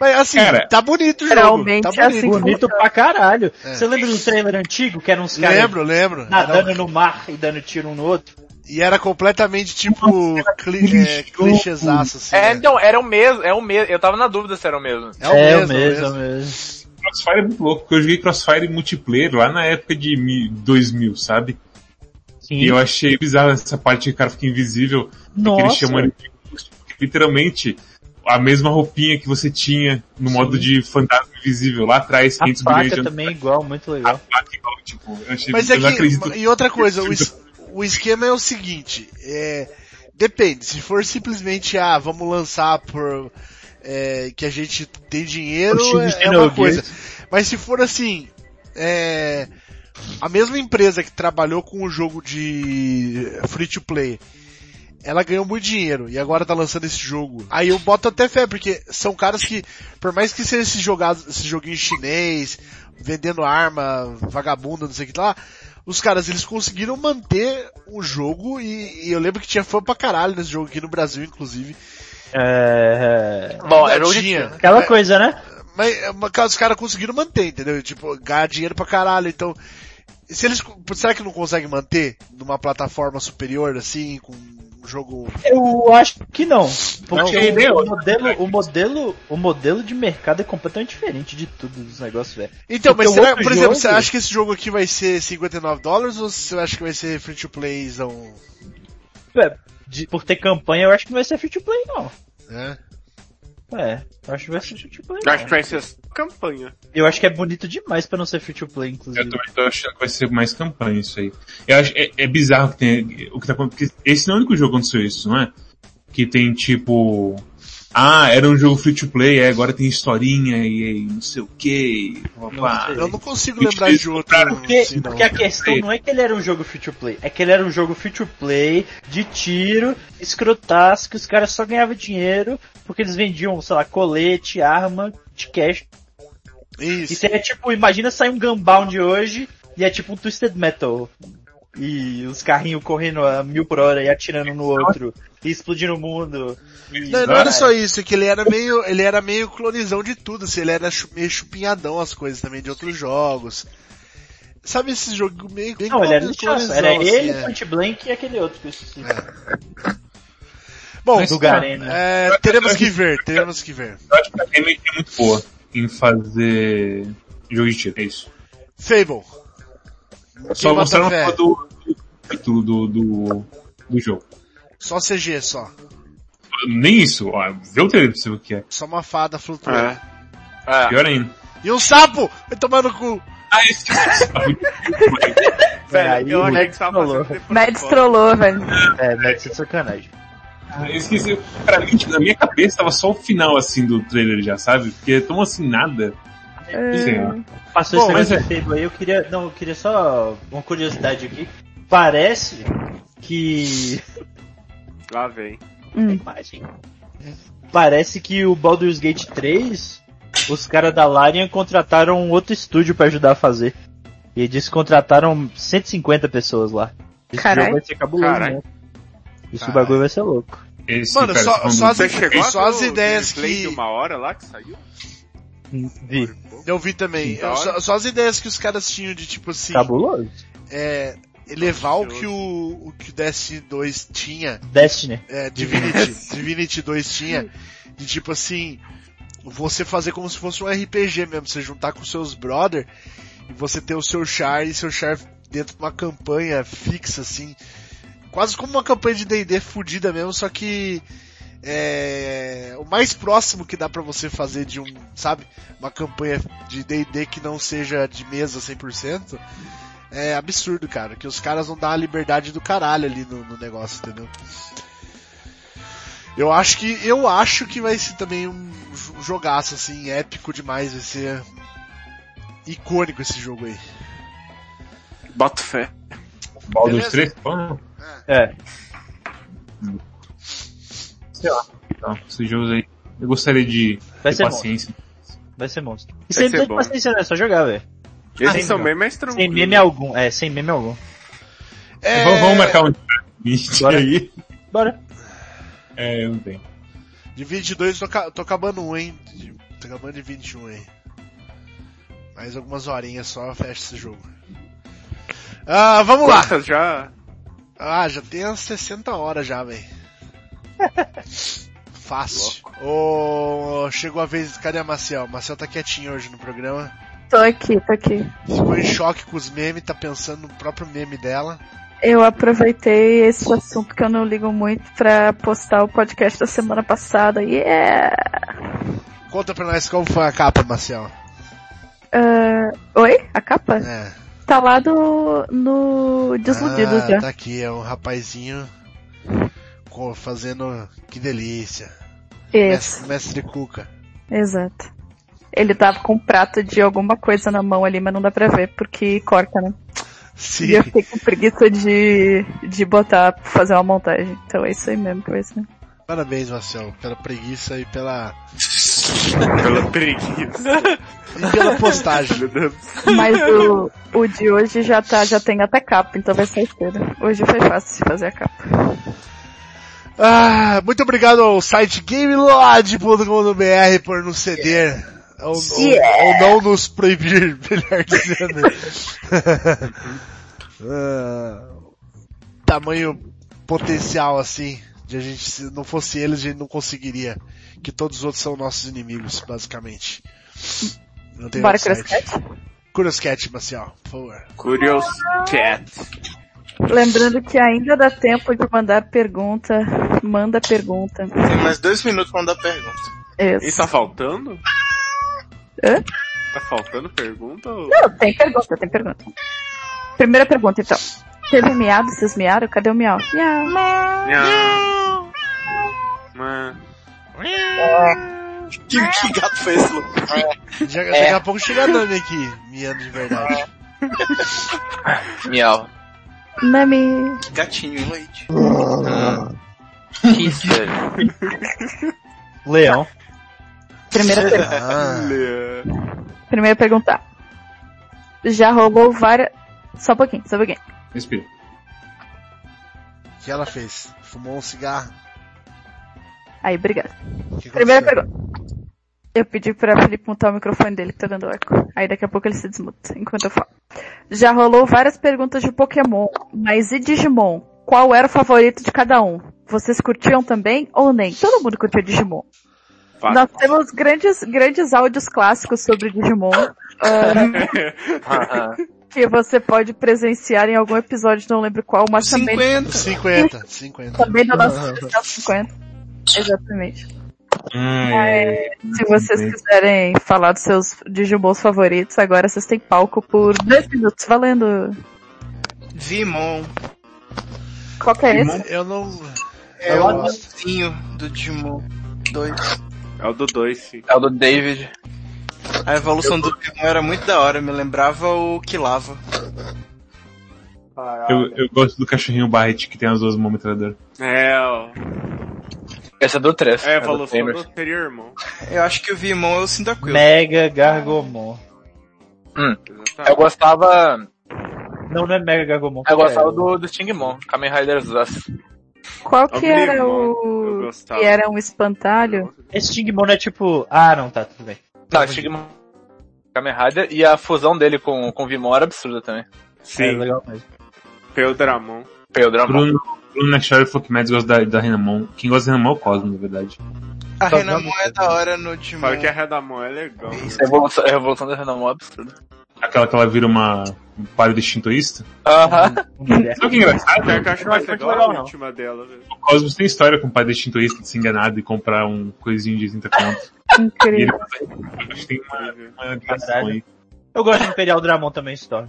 Mas assim, Cara, tá bonito o jogo. Realmente Tá é bonito. assim. Bonito pra caralho. É. Você lembra do trailer antigo, que eram uns caras Lembro, lembro. nadando no mar e dando tiro um no outro? E era completamente tipo cli é, clichêzaço, assim. É, né? então, era o mesmo, é o mesmo. Eu tava na dúvida se era o mesmo. É o mesmo, é o mesmo. mesmo. Crossfire é muito louco, porque eu joguei Crossfire multiplayer lá na época de mi- 2000, sabe? Sim. E eu achei bizarro essa parte que o cara fica invisível, que eles chamam ele de porque literalmente a mesma roupinha que você tinha no modo de fantasma invisível lá atrás, A 500 bilhões de faca também é igual, muito A legal. faca igual, tipo, eu achei, Mas é eu não que, acredito. e outra coisa, o, es- o esquema é o seguinte, é, depende, se for simplesmente, ah, vamos lançar por, é, que a gente tem dinheiro, é, é uma coisa. Mas se for assim, é, a mesma empresa que trabalhou com o jogo de free to play, ela ganhou muito dinheiro e agora tá lançando esse jogo. Aí eu boto até fé, porque são caras que, por mais que seja esse, jogado, esse joguinho chinês, vendendo arma, vagabunda, não sei o que lá, os caras, eles conseguiram manter o jogo e, e eu lembro que tinha fã pra caralho nesse jogo aqui no Brasil, inclusive. É... Bom, era Tinha. Aquela coisa, né? Mas, mas os caras conseguiram manter, entendeu? Tipo, ganhar dinheiro pra caralho, então... Se eles, será que não conseguem manter numa plataforma superior, assim, com jogo. Eu acho que não. Porque Não, é o, modelo, o, modelo, o modelo de mercado é completamente diferente de tudo dos negócios, velho. Então, mas Porque o será, por exemplo, jogo- você acha que esse jogo aqui vai ser 59 dólares ou você acha que vai ser free to playzão? É, de- por ter campanha, eu acho que não vai ser free to play, não. Né? É, eu acho que vai ser free to play. Eu acho não. que vai ser campanha. Eu acho que é bonito demais pra não ser free to play, Eu inclusive. também tô achando que vai ser mais campanha isso aí. Eu acho, é, é bizarro que tem, o que tá acontecendo, porque esse não é o único jogo que aconteceu isso, não é? Que tem tipo, ah, era um jogo free to play, é, agora tem historinha e, e não sei o que, Eu não consigo lembrar de outro. Porque, assim, não. porque a questão não é que ele era um jogo free to play, é que ele era um jogo free to play, de tiro, escrotaço, que os caras só ganhavam dinheiro porque eles vendiam, sei lá, colete, arma, de cash. Isso. Isso é tipo, imagina sair um Gunbound hoje e é tipo um Twisted Metal. E os carrinhos correndo a mil por hora e atirando no outro, e explodindo o mundo. E- Não, não era só isso, é que ele era meio, ele era meio clonizão de tudo, assim, ele era meio chupinhadão as coisas também de outros jogos. Sabe esse jogo meio bem Não, ele era cloni- lixaço. Era clonizão, ele, assim, é. Point Blank e aquele outro que eu esqueci. Bom, Mas, Garena. é, teremos que ver, teremos que ver. Eu acho que a Remedy é muito boa em fazer jogo de tiro, é isso. Fable. Só Quem mostrar bota uma fé? do título do, do, do jogo. Só CG, só. Nem isso, ó, vê o trailer pra você ver o que é. Só uma fada flutuando. É. Pior ainda. E um sapo! Vai tomar no cu! Ah, esse Velho, aí eu o Mads que trollou. Mads trollou, velho. É, deve ser sacanagem. Ah, eu esqueci. Pra mim, tipo, na minha cabeça tava só o final, assim, do trailer já, sabe? Porque tão assim, nada. Lá. Passou Bom, esse negócio mas de Fable aí, eu queria, não, eu queria só uma curiosidade aqui. Parece que Lá vem. imagem. Parece que o Baldur's Gate 3, os caras da Larian contrataram um outro estúdio pra ajudar a fazer. E eles contrataram 150 pessoas lá. Esse Caralho. jogo vai ser cabuloso, Caralho. né? Esse Caralho. bagulho vai ser louco. Esse, Mano, cara, só- só as- só as ideias que- de uma hora lá que saiu? Vi. Eu vi também. Só, só as ideias que os caras tinham de tipo assim, Cabuloso. é, elevar o que o, o que o Destiny 2 tinha, Destiny. é, Divinity, Divinity 2 tinha, de tipo assim, você fazer como se fosse um RPG mesmo, você juntar com seus brother e você ter o seu char e seu char dentro de uma campanha fixa assim, quase como uma campanha de D&D fudida mesmo, só que é, o mais próximo que dá pra você fazer de um, sabe, uma campanha de D&D que não seja de mesa 100%, é absurdo, cara, que os caras vão dar a liberdade do caralho ali no, no negócio, entendeu? Eu acho que, eu acho que vai ser também um jo- jogaço, assim, épico demais, vai ser icônico esse jogo aí. Boto fé. Baldur's Beleza. 3? Pô, É. sei lá. Então, esses jogos aí. Eu gostaria de Vai ter ser paciência. Vai ser monstro. E Vai sem bom. paciência, né? É só jogar, velho. Esses Ah, são bem mais Sem tranquilos. meme algum. É, sem meme algum. É, Vamos, vamos marcar um vídeo Bora. aí. Bora. É, eu não tenho. De 22 tô, tô acabando um, hein? De- Tô acabando de 21 aí. Mais algumas horinhas só, fecha esse jogo. Ah, vamos lá! Quantas já? Ah, já tem umas 60 horas já, velho. Fácil. Ô, chegou a vez, cadê a Marcel? Marcel tá quietinho hoje no programa. Tô aqui, tô aqui. Ficou em choque com os memes, tá pensando no próprio meme dela. Eu aproveitei esse assunto que eu não ligo muito pra postar o podcast da semana passada. Yeah! Conta pra nós qual foi a capa, Marcel. Ah, oi? A capa? É. Tá lá do, no Desiludidos ah, já. tá aqui, é um rapazinho fazendo... Que delícia. Isso, Mestre, mestre Cuca. exato. Ele tava com um prato de alguma coisa na mão ali, mas não dá pra ver, porque corta, né? Sim. E eu fiquei com preguiça de, de botar, fazer uma montagem. Então é isso aí mesmo que vai ser. Parabéns, Marcel, pela preguiça e pela... Pela preguiça. E pela postagem. Meu Deus. Mas o, o de hoje já tá, já tem até capa, então vai ser cedo. Hoje foi fácil de fazer a capa. Ah, muito obrigado ao site gamelod.com.br por nos ceder. Ou, ou- ou não nos proibir, melhor dizendo. Ah, tamanho potencial assim, de a gente, se não fosse eles, a gente não conseguiria. Que todos os outros são nossos inimigos, basicamente. Não tem Bora, outro site. Curioscat? Curioscat, Marcial, por favor. Curious Cat. Lembrando que ainda dá tempo de mandar pergunta. Manda pergunta. Tem mais dois minutos pra mandar pergunta. E Isso. tá faltando? Hã? Tá faltando pergunta? Ou... Não, tem pergunta, tem pergunta. Primeira pergunta, então. Teve miado? Vocês miaram? Cadê o miau? Miau. Mas... Que, que gato foi esse, Lu? Já, Daqui a pouco chega a Nami aqui, miando de verdade. Miau. Nami. Gatinho leite. Que sério. Leão. Primeira pergunta. Ah. Primeira pergunta. Já rolou várias. Só um pouquinho, só um pouquinho. Respira. o que ela fez? Fumou um cigarro? Aí, obrigado. Que Primeira pergunta. Eu pedi pra Felipe montar o microfone dele que tá dando eco. Aí daqui a pouco ele se desmuta enquanto eu falo. Já rolou várias perguntas de Pokémon, mas e Digimon? Qual era o favorito de cada um? Vocês curtiam também ou nem? Todo mundo curtiu Digimon. Fato. Nós temos grandes, grandes áudios clássicos sobre Digimon. Aham. que você pode presenciar em algum episódio, não lembro qual, mas também, 50. 50, 50. também nosso especial 50. Exatamente. É, se vocês quiserem falar dos seus Digimons favoritos, agora vocês têm palco por dois minutos, valendo. Vimon. Qual que é esse? Eu não... É Eu o mocinho do Digimon 2. É o do 2, sim. É o do David. A evolução do Vimon era muito da hora, me lembrava o Kilava. Eu, eu gosto do cachorrinho Barret que tem as duas mãos metralhadoras. É, ó. Esse é do 3. É é do evolução Tamer. do anterior irmão. Eu acho que o Vimon é o Cyndaquil. Mega Gargomon. Eu gostava. Não, não é Mega Gargomon. Eu gostava é, do, do Stingmon, Kamen Rider Zust. Qual que era o. que era um espantalho? Esse Stingmon é tipo... Ah, não, tá, tudo bem. Não, Stingmon. Kamen Rider e a fusão dele com, com o Vimon era absurda também. É Sim, legal mesmo. Peudramon. Pedro Bruno, Bruno Nextdoor falou que Mads gosta da, da Renamon. Quem gosta da Renamon é o Cosmo, na verdade. A Renamon é da hora no Digimon. Fala que a Redamon é legal. né? A evolução, a evolução da Renamon é absurda. Aquela que ela vira uma um pálido shintoísta. Aham. Sabe o que é engraçado? Eu acho mais Não, legal, legal, a última dela, velho. O Cosmos tem história com o pai de shintoísta de se enganado e comprar um coisinho de 30 conto. E ele Incrível. acho que tem uma, uma ligação aí. Eu gosto de Imperial Dramon também, Storm.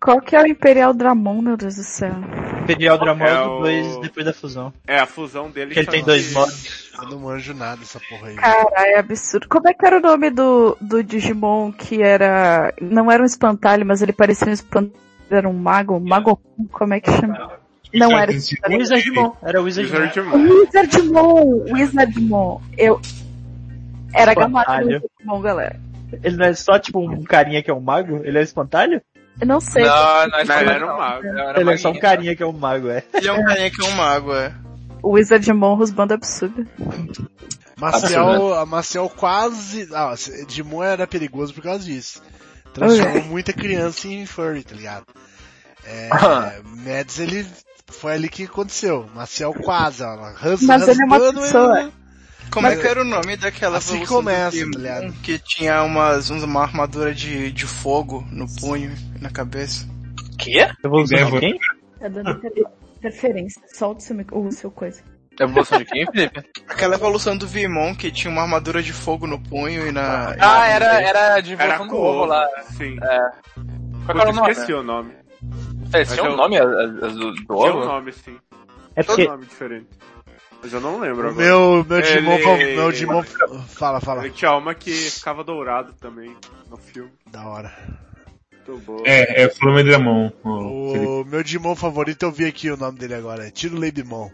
Qual que é o Imperial Dramon, meu Deus do céu? Imperial Dramon é É o o- 2 depois da fusão. É, a fusão dele Que ele tem chama dois modos. Eu não manjo nada dessa porra aí. Caralho, é absurdo. Como é que era o nome do, do Digimon que era. Não era um espantalho, mas ele parecia um espantalho. Era um mago? Mago. Como é que chama? Não era espantalho. Wizardmon. Era o Wizardmon. Wizardmon. Wizardmon! Eu. Era gamado Espantalho. Wizardmon, galera. Ele não é só tipo um carinha que é um mago? Ele é espantalho? Eu não sei. Não, não, Não, ele era um mago. Era Ele é só um carinha que é um mago, é. Ele é um carinha que é um mago, é. O Wizardmon rusbando absurdo. Maciel, a Maciel quase. Ah, Digimon era perigoso por causa disso. Transformou muita criança em furry, tá ligado? É, Mads, ele. Foi ali que aconteceu. Maciel quase, ela ras, Mas ele é uma pessoa. ele. Como é que era o nome daquela Assim evolução começa, do tá que tinha umas, uma armadura de, de fogo no punho e na cabeça? Quê? Evolução de quem? Tá dando inter- interferência. Solta o seu, o seu coisa. Evolução de quem, Felipe? Aquela evolução do Vimon que tinha uma armadura de fogo no punho e na... e Ah, na- era, era de Era evolução do com ovo lá. Sim. É. Qual era o nome? esqueci o nome. Tinham Mas um eu- nome do, do Tinha um ovo? nome, sim. É Todo porque nome diferente. Mas eu não lembro agora. meu, meu Ele- Digimon, meu Digimon, fala, fala. Ele tinha uma que ficava dourado também no filme. Da hora. Muito boa. É, é o Felipe. O meu Digimon favorito, eu vi aqui o nome dele agora, é Tiro Leibimon.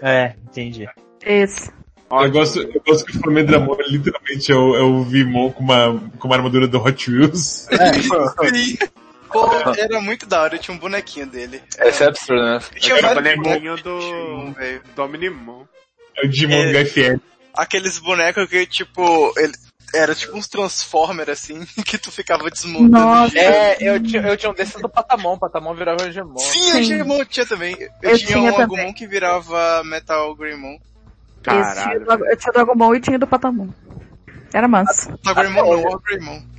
É, entendi. Esse. Eu gosto, eu gosto que o Flamengo Dramon literalmente é o, é o Vimon com uma, com uma armadura do Hot Wheels. Sim. Pô, era muito da hora, tinha um bonequinho dele. Esse é absurdo, né? Tinha Era o vários bonequinho do velho. Dominimon. É o Digimon É. do HFL. Aqueles bonecos que, tipo, ele, Era tipo uns Transformer assim, que tu ficava desmontando. Nossa. É, eu tinha, eu tinha um desses do Patamon, Patamon virava um Hegemon. Sim, Sim. o Gemon tinha também. Eu, Eu tinha, tinha um. Agumon que virava Metal Greymon. Tinha Caralho. do- eu tinha do Agumon e tinha do Patamon. Era. Metal Greymon não.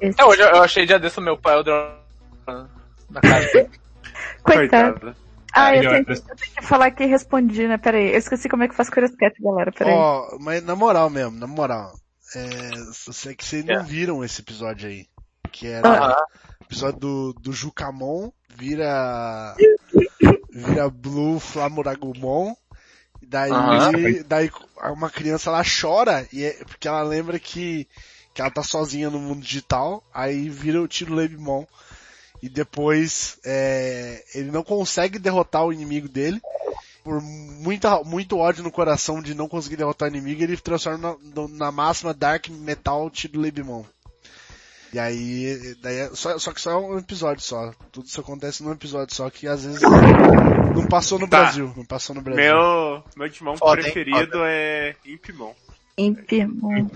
Esse. É, hoje eu eu achei dia desse o meu pai, o Drone na casa. Coitado. Coitada. Ah, eu tenho, que- eu tenho que falar que respondi, né? Pera aí. Eu esqueci como é que faz Cat, galera. Pera aí. Ó, mas na moral mesmo, na moral. É, eu sei que vocês não É. viram esse episódio aí. Que era Aham. o episódio do, do Jucamon vira. vira Blue Flamoragumon. E daí, Aham. daí uma criança ela chora e é, porque ela lembra que, que ela tá sozinha no mundo digital. Aí vira o Tiro Lebimon. E depois é, ele não consegue derrotar o inimigo dele por muita, muito ódio no coração de não conseguir derrotar o inimigo, ele transforma na, na máxima Dark Metal Tiro Lebimon. E aí, daí é- só, só que só é um episódio só. Tudo isso acontece num episódio só, que às vezes não passou no Tá. Brasil. Não passou no Brasil. Meu, meu Digimon Foda, hein? preferido é Impimon. Impimon.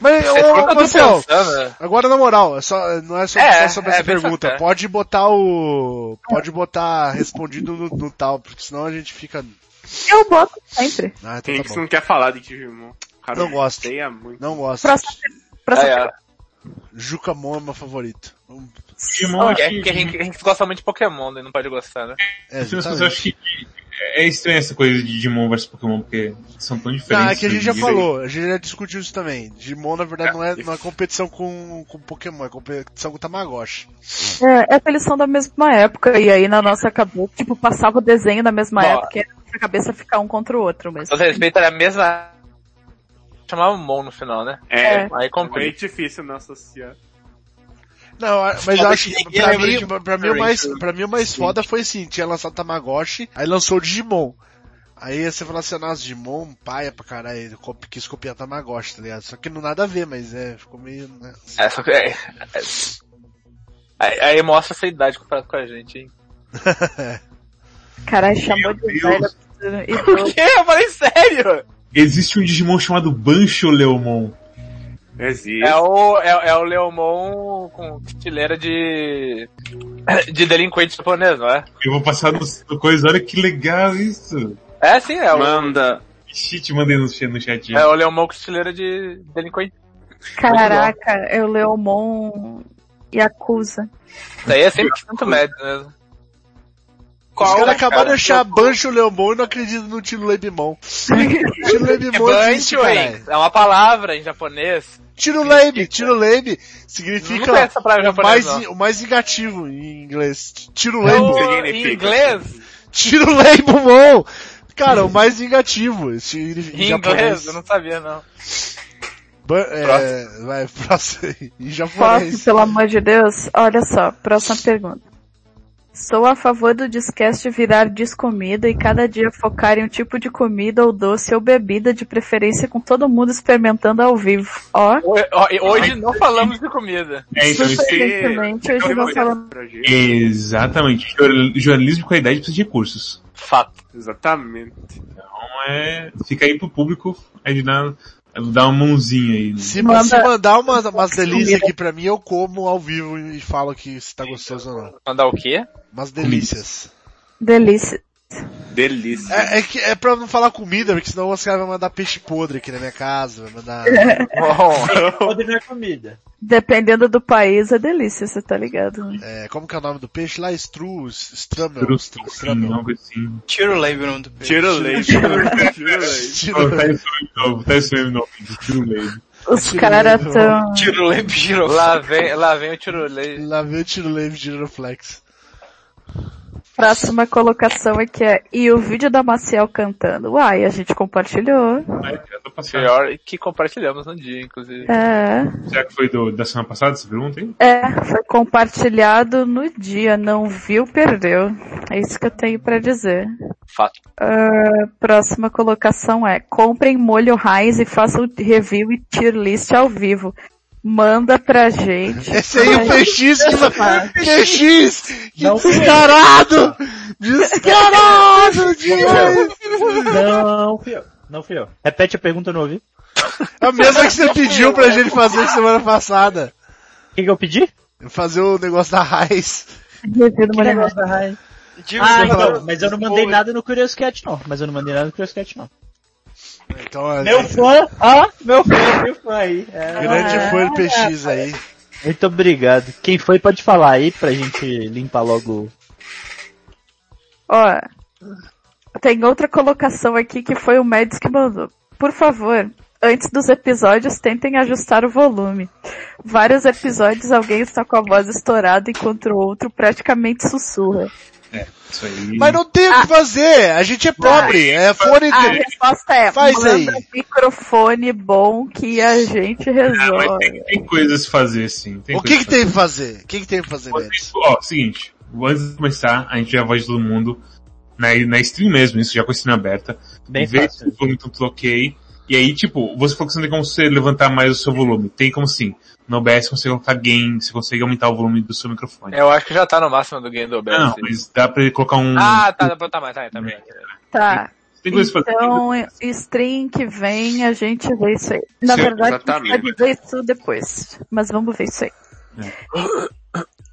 Mas, ô, Marcel, né? agora na moral, é só, não é só, É, só sobre é essa bem pergunta. sincero. Pode botar o, pode botar respondido no, no tal, porque senão a gente fica, Eu boto sempre. ah, então Quem tá que bom. não quer falar de Digimon? Cara Não gosto. Não gosto. Próxima, próxima É, é. Jucamon é meu favorito. Digimon, acho É que- a gente, a gente gosta muito de Pokémon, né? Não pode gostar, né? É, As pessoas exatamente. acham que é estranha essa coisa de Digimon versus Pokémon, porque são tão diferentes. Não, é que a gente já falou, a gente já discutiu isso também. Digimon, na verdade, não é, não é competição com, com Pokémon, é competição com Tamagotchi. É, é que eles são da mesma época, e aí na nossa cabeça, tipo, passava o desenho da mesma época, e na nossa cabeça ficar um contra o outro mesmo. Todo respeito era a mesma. Chamava Mon no final, né? É, É. Aí é meio comprei. difícil não associar. Não, mas acho que pra mim, pra mim, o mais, pra mim o mais foda foi assim, tinha lançado Tamagotchi, aí lançou o Digimon. Aí você fala assim, nossa, Digimon, paia pra caralho, quis copiar Tamagotchi, tá ligado? Só que não nada a ver, mas é, ficou meio, né? É, só que. É, é, aí, aí mostra essa idade comparado com a gente, hein? Caralho, chamou de velha. E Por quê? Eu falei sério! Existe um Digimon chamado Bancho Leomon. Existe. É o, é, é o Leomon com estileira de. de delinquente japonês, não é? Eu vou passar no, no coisa, olha que legal isso. É sim, é o, Manda. Shit, mandei no, chat- no chat. é o Leomon com estileira de delinquente. Caraca, é o Leomon Yakuza. Isso aí é sempre tanto médio mesmo. Os caras é, acabaram de cara? achar Bancho Leomon e não acreditam no Tiro Lebimon. Tiro É Lebimon existe, Bancho? É uma palavra em japonês. Tiro Leib, Tiro Leib significa em o mais, o mais vingativo em inglês. Tiro Leib. significa? em inglês? Tiro Leibumon! Cara, o mais. Esse, em, Em inglês? Eu não sabia, não. É, vai, próximo. Em Posso, japonês. pelo amor de Deus? Olha só, próxima pergunta. Sou a favor do Discast virar descomida e cada dia focar em um tipo de comida ou doce ou bebida, de preferência com todo mundo experimentando ao vivo. Ó, Ho- ó, Hoje não falamos de comida. É, então, isso surpreendentemente, hoje não falamos. Pra gente. Exatamente. Jornal- Jornalismo de qualidade precisa de recursos. Fato. Exatamente. Então é. Fica aí pro público aí dar, dar uma mãozinha aí. Se, Manda- se mandar umas, umas delícias aqui pra mim, eu como ao vivo e falo que se tá gostoso ou não. Mandar o quê? Umas delícias. Delícia. Delícia. É, é, que, é pra não falar comida, porque senão os caras vão mandar peixe podre aqui na minha casa, vai mandar... Bom, Pode não é comida. Dependendo do país, é delícia, você tá ligado? né? É, como que é o nome do peixe lá? Stru, Stramel. Trusto, Stramel. algo assim. Tira o nome do peixe. Leite. Oh, tá isso mesmo, não. Tiro mesmo. Os caras tão... Tira o lá vem, lá vem o tirolei. Lá vem o tiro leve de Giroflex. Próxima colocação aqui é, e o vídeo da Maciel cantando? Uai, a gente compartilhou. Pior que compartilhamos no dia, inclusive. É, Será que foi do, da semana passada essa pergunta, hein? é, foi compartilhado no dia, não viu, perdeu. É isso que eu tenho pra dizer. Fato. Ah, próxima colocação é, comprem molho Heinz e façam review e tier list ao vivo. Manda pra gente. Esse aí, o Ai, PX, que... PX! Que Não descarado! Descarado! Não, fui eu. Não fui eu. Repete a pergunta, eu não ouvi. É a mesma que você pediu pra gente fazer semana passada. O que, que eu pedi? Fazer o negócio da Raiz. Que negócio da Rai? Diga Ah, então, mas eu não mandei nada no Curious Cat, não. Mas eu não mandei nada no Curious Cat, não. Então, é, Meu fã, ó, meu fã, meu fã aí. É. grande fã do PX aí. Muito obrigado. Quem foi pode falar aí pra gente limpar logo. Ó, tem outra colocação aqui que foi o Mads que mandou. Por favor, antes dos episódios, tentem ajustar o volume. Vários episódios alguém está com a voz estourada enquanto o outro praticamente sussurra. Isso aí. Mas não tem o que fazer, a gente é pobre, é fone A de... resposta é, Faz manda aí. um microfone bom que a gente Ah, mas resolve. tem, tem coisas a fazer, sim. Tem O que que tem que fazer? O que que tem que fazer? Ó, seguinte, antes de começar, a gente já voz de todo mundo na, na stream mesmo, isso já com a stream aberta. Bem Vê fácil. se o volume tá tudo ok. E aí, tipo, você falou que não tem como você levantar mais o seu volume. Tem como sim. No OBS você consegue colocar gain, você consegue aumentar o volume do seu microfone. Eu acho que já tá no máximo do game do OBS. Não, mas dá pra ele colocar um... Ah, tá, dá pra botar mais, tá, tá bem. Tá. Então, stream que vem, a gente vê isso aí. Na Sim, verdade, a gente exatamente. pode ver isso depois. Mas vamos ver isso aí.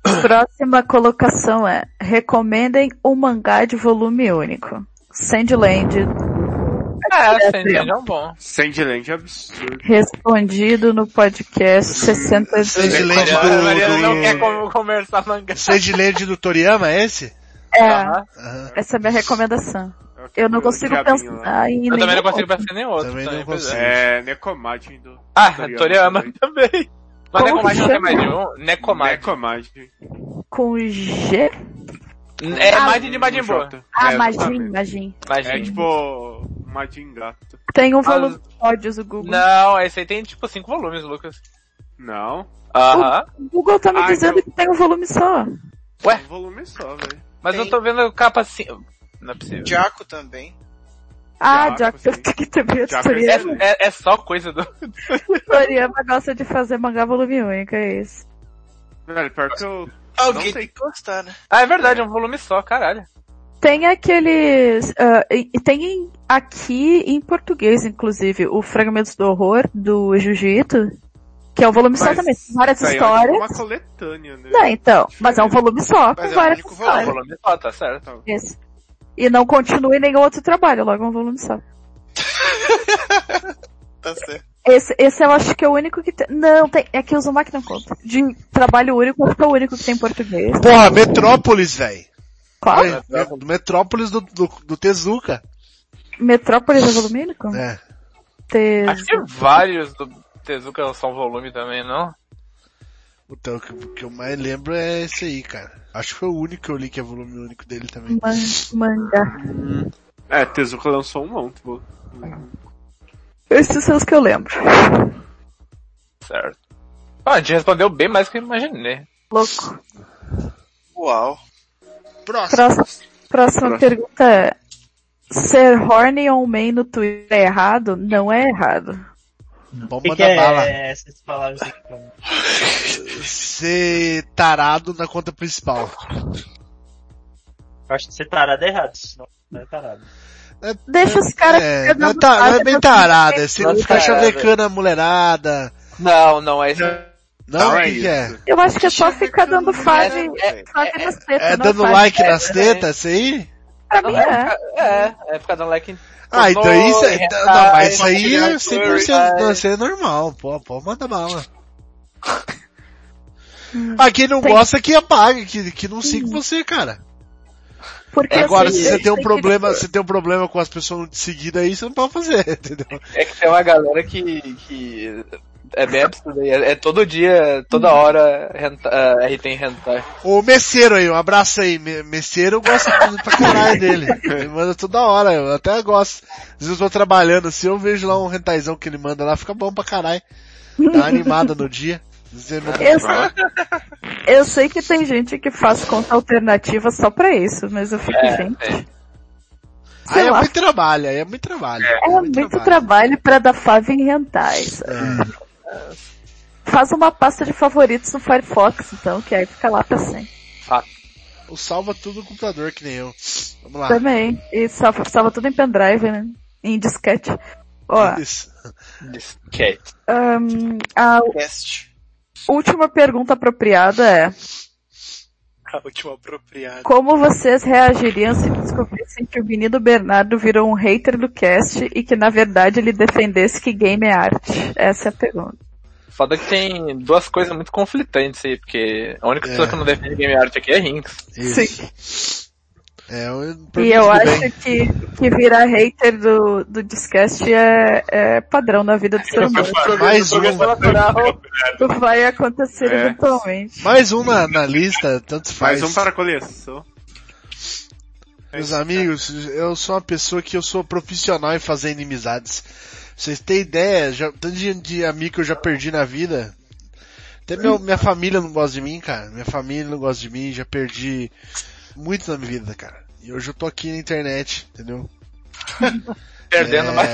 Próxima colocação é, recomendem um mangá de volume único. Sandland, É, sem é um bom. Sandland é absurdo. respondido no podcast 62. Sandland A Mariana do... não quer do... conversar mangá. Sandland do Toriyama, é esse? É. Aham. essa é a minha recomendação. É Eu não consigo diabinho pensar em Eu também não consigo outro. pensar em nenhum outro. Também não também, consigo. é. É Necomagem do... Ah, Toriyama Toriyama também. também. Mas Necomagem não tem mais de um? Necomagem. Necomagem. Com G? É Ah, Majin de Majin Buu. Ah, É, Majin. Majin. Majin. É tipo... Majin Gato. Tem um volume de ódios, o Google. Não, esse aí tem tipo cinco volumes, Lucas. Não. Aham. O Google tá me Ah, dizendo que tem um volume só. Ué? Um volume só, velho. Mas Tem. eu tô vendo capa assim. Não é possível. Jaco também. Ah, Jaco, já que Toriyama. excelente. É, é, é só coisa do. Toriyama gosta de fazer mangá volume único, é isso. Velho, pior que eu... Alguém Não sei. tem que gostar, né? Ah, é verdade, é um volume só, caralho. Tem aqueles. ah, e e tem em- aqui em português, inclusive, o Fragmentos do Horror, do Jiu-Jitsu, que é um volume só Mas também, com várias aí é histórias. uma coletânea, né? Não, então, mas é um volume só, com Mas é várias único É um histórias. volume só, tá certo. Isso. E não continua em nenhum outro trabalho, logo é um volume só. Tá certo. Esse, esse eu acho que é o único que tem. Não, tem. É que o Uzumaki não conta. De trabalho único, acho que é o único que tem em português. Porra, Metrópolis, velho. Qual? Metrópolis do, do, do Tezuka. Metrópolis é volume único? É. Tes- Acho que vários do Tezuka são volume também, não? Então, o que, o que eu mais lembro é esse aí, cara. Acho que foi o único que eu li que é volume único dele também. Man- mangá. É, Tezuka lançou um monte. Esses são os que eu lembro. Certo. Ah, a gente respondeu bem mais do que eu imaginei. Louco. Uau. Próximo. Próxima, próxima pergunta é. Ser horny on main no Twitter é errado? Não é errado. Vamos que, que bala. é essas palavras aqui pra mim? Ser tarado na conta principal. Eu acho que você tarado é errado, senão não é tarado. Deixa os caras. É, não é, ta- não é bem tarado, é se Não é ficar chavecando a mulherada. Não, não, é isso. Não, Não o é que, é? Eu acho que é só ficar dando fase, É- fase nas tetas. É dando like é, nas é, tetas, isso aí? Pra mim é. É, é ficar dando like em Ah, então isso é, não, mas isso aí é em 100%, hentai. não, isso é normal, pô, pô, manda bala. Ah, quem não Tem- gosta que apague, que, que não siga você, cara. Porque Agora, assim, se você tem um que- problema, se tem um problema com as pessoas não te seguindo aí, você não pode fazer, entendeu? É que tem uma galera que, que é bem absurda. aí. É, é todo dia, toda hora, renta, uh, RT em hentai. O Messeiro aí, um abraço aí, Me- Messeiro eu gosto pra caralho dele. Ele manda toda hora, eu até gosto. Às vezes eu tô trabalhando assim, eu vejo lá um rentaizão que ele manda lá, fica bom pra caralho. Dá uma animada no dia. Eu sei, eu sei que tem gente que faz conta alternativa só pra isso, mas eu fico, É, gente. é. Aí é lá. muito trabalho, aí é muito trabalho. É muito trabalho pra dar fave em rentais. É. Faz uma pasta de favoritos no Firefox, então, que aí fica lá pra sempre. Ou salva tudo no computador, que nem eu. Vamos lá. Também. E salva, salva tudo em pendrive, né? em disquete. Ó, Isso. Disquete. ahn, a última pergunta apropriada é A última apropriada. como vocês reagiriam se descobrissem que o menino Bernardo virou um hater do cast e que na verdade ele defendesse que game é arte? Essa é a pergunta. Foda que tem duas coisas muito conflitantes aí, porque a única pessoa É. que não defende game art aqui é Rinks. Isso. É, eu, E eu acho que, que virar hater do, do Discast é, é padrão na vida do ser humano. Mais um, Vai acontecer É. eventualmente. mais um na, na lista, tanto faz. Mais um para a coleção. Meus amigos, eu sou uma pessoa que eu sou profissional em fazer inimizades. Vocês têm ideia, já, tanto de, de amigo que eu já perdi na vida. Até meu, minha família não gosta de mim, cara. Minha família não gosta de mim, já perdi muito na minha vida, cara. E hoje eu tô aqui na internet, entendeu? Perdendo É, mais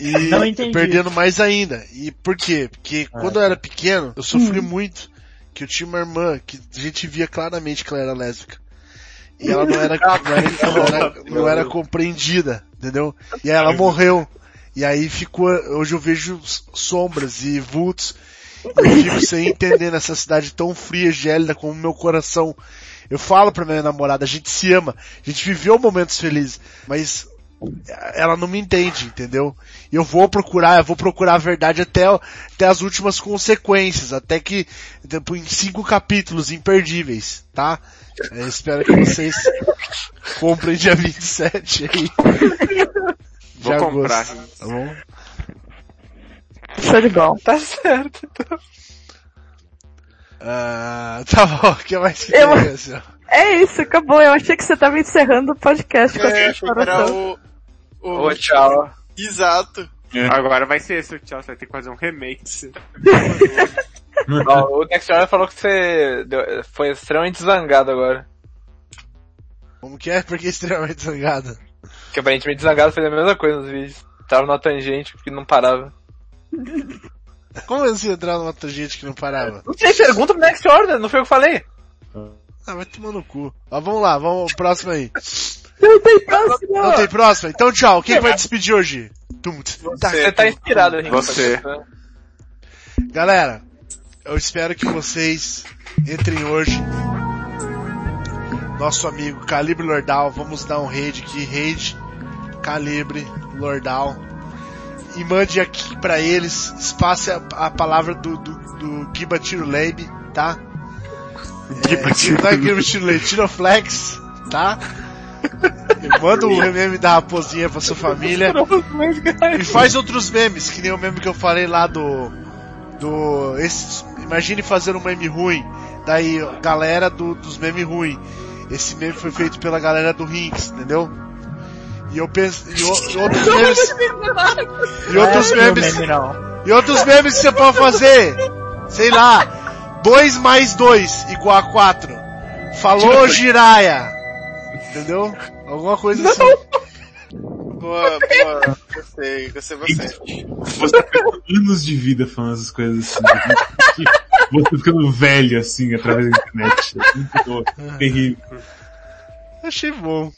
E Não entendi. perdendo mais ainda. E por quê? Porque Ah, quando eu era pequeno, eu sofri muito. Que eu tinha uma irmã que a gente via claramente que ela era lésbica. E ela não era, não era, não era, não era compreendida, entendeu? E aí ela morreu. E aí ficou, hoje eu vejo sombras e vultos. E eu fico sem entender nessa cidade tão fria e gélida como o meu coração. Eu falo pra minha namorada, a gente se ama, a gente viveu momentos felizes, mas ela não me entende, entendeu? E eu vou procurar, eu vou procurar a verdade até, até as últimas consequências, até que, tipo, em cinco capítulos imperdíveis, tá? Eu espero que vocês comprem dia 27 aí. Vou de comprar. agosto, Tá bom? Show de bola. Tá certo. então. Ah, tá bom, o que mais que Eu-? É isso, acabou. Eu achei que você tava encerrando o podcast com É, essa achei que era declaração. o... o... Tchau. Exato. Agora vai ser esse o tchau, você vai ter que fazer um remake. Ó, o Next Jordan falou que você deu- foi extremamente zangado agora. Como que é? Porque é extremamente zangado. Que aparentemente zangado fez a mesma coisa nos vídeos. Tava numa tangente porque não parava. Como assim entrar numa tangente que não parava? Não sei, pergunta pro Next Jordan, não foi eu que falei. Ah, vai tomar no cu. Ó, vamos lá, vamos, próximo aí. Não tem próximo. Não tem próximo? Então tchau. Quem vai despedir hoje? Tum, tá. Você tá inspirado, Henrique. Você. Galera, eu espero que vocês entrem hoje. Nosso amigo Calibre Lordal, vamos dar um raid aqui, raid Calibre Lordal. E mande aqui pra eles, espace a, a palavra do, do, do Giba Tiro tá? Giba É, Tiro não é Giba Tiro Tiroflex, tá? E Manda um meme da raposinha pra sua família. E faz outros memes, que nem o meme que eu falei lá do. Do. Esse, imagine fazer um meme ruim. Daí, galera do, dos memes ruins. Esse meme foi feito pela galera do Rinks, entendeu? E eu penso. E, o- e outros memes. E outros memes. E outros memes que você pode fazer. Sei lá. 2 mais 2 igual a 4. Falou, Jiraya. Entendeu? Alguma coisa assim. Boa, boa. Gostei, gostei bastante. Você perdeu anos de vida falando essas coisas assim. Você ficando velho assim através da internet. É Muito bom. Terrível. Achei bom.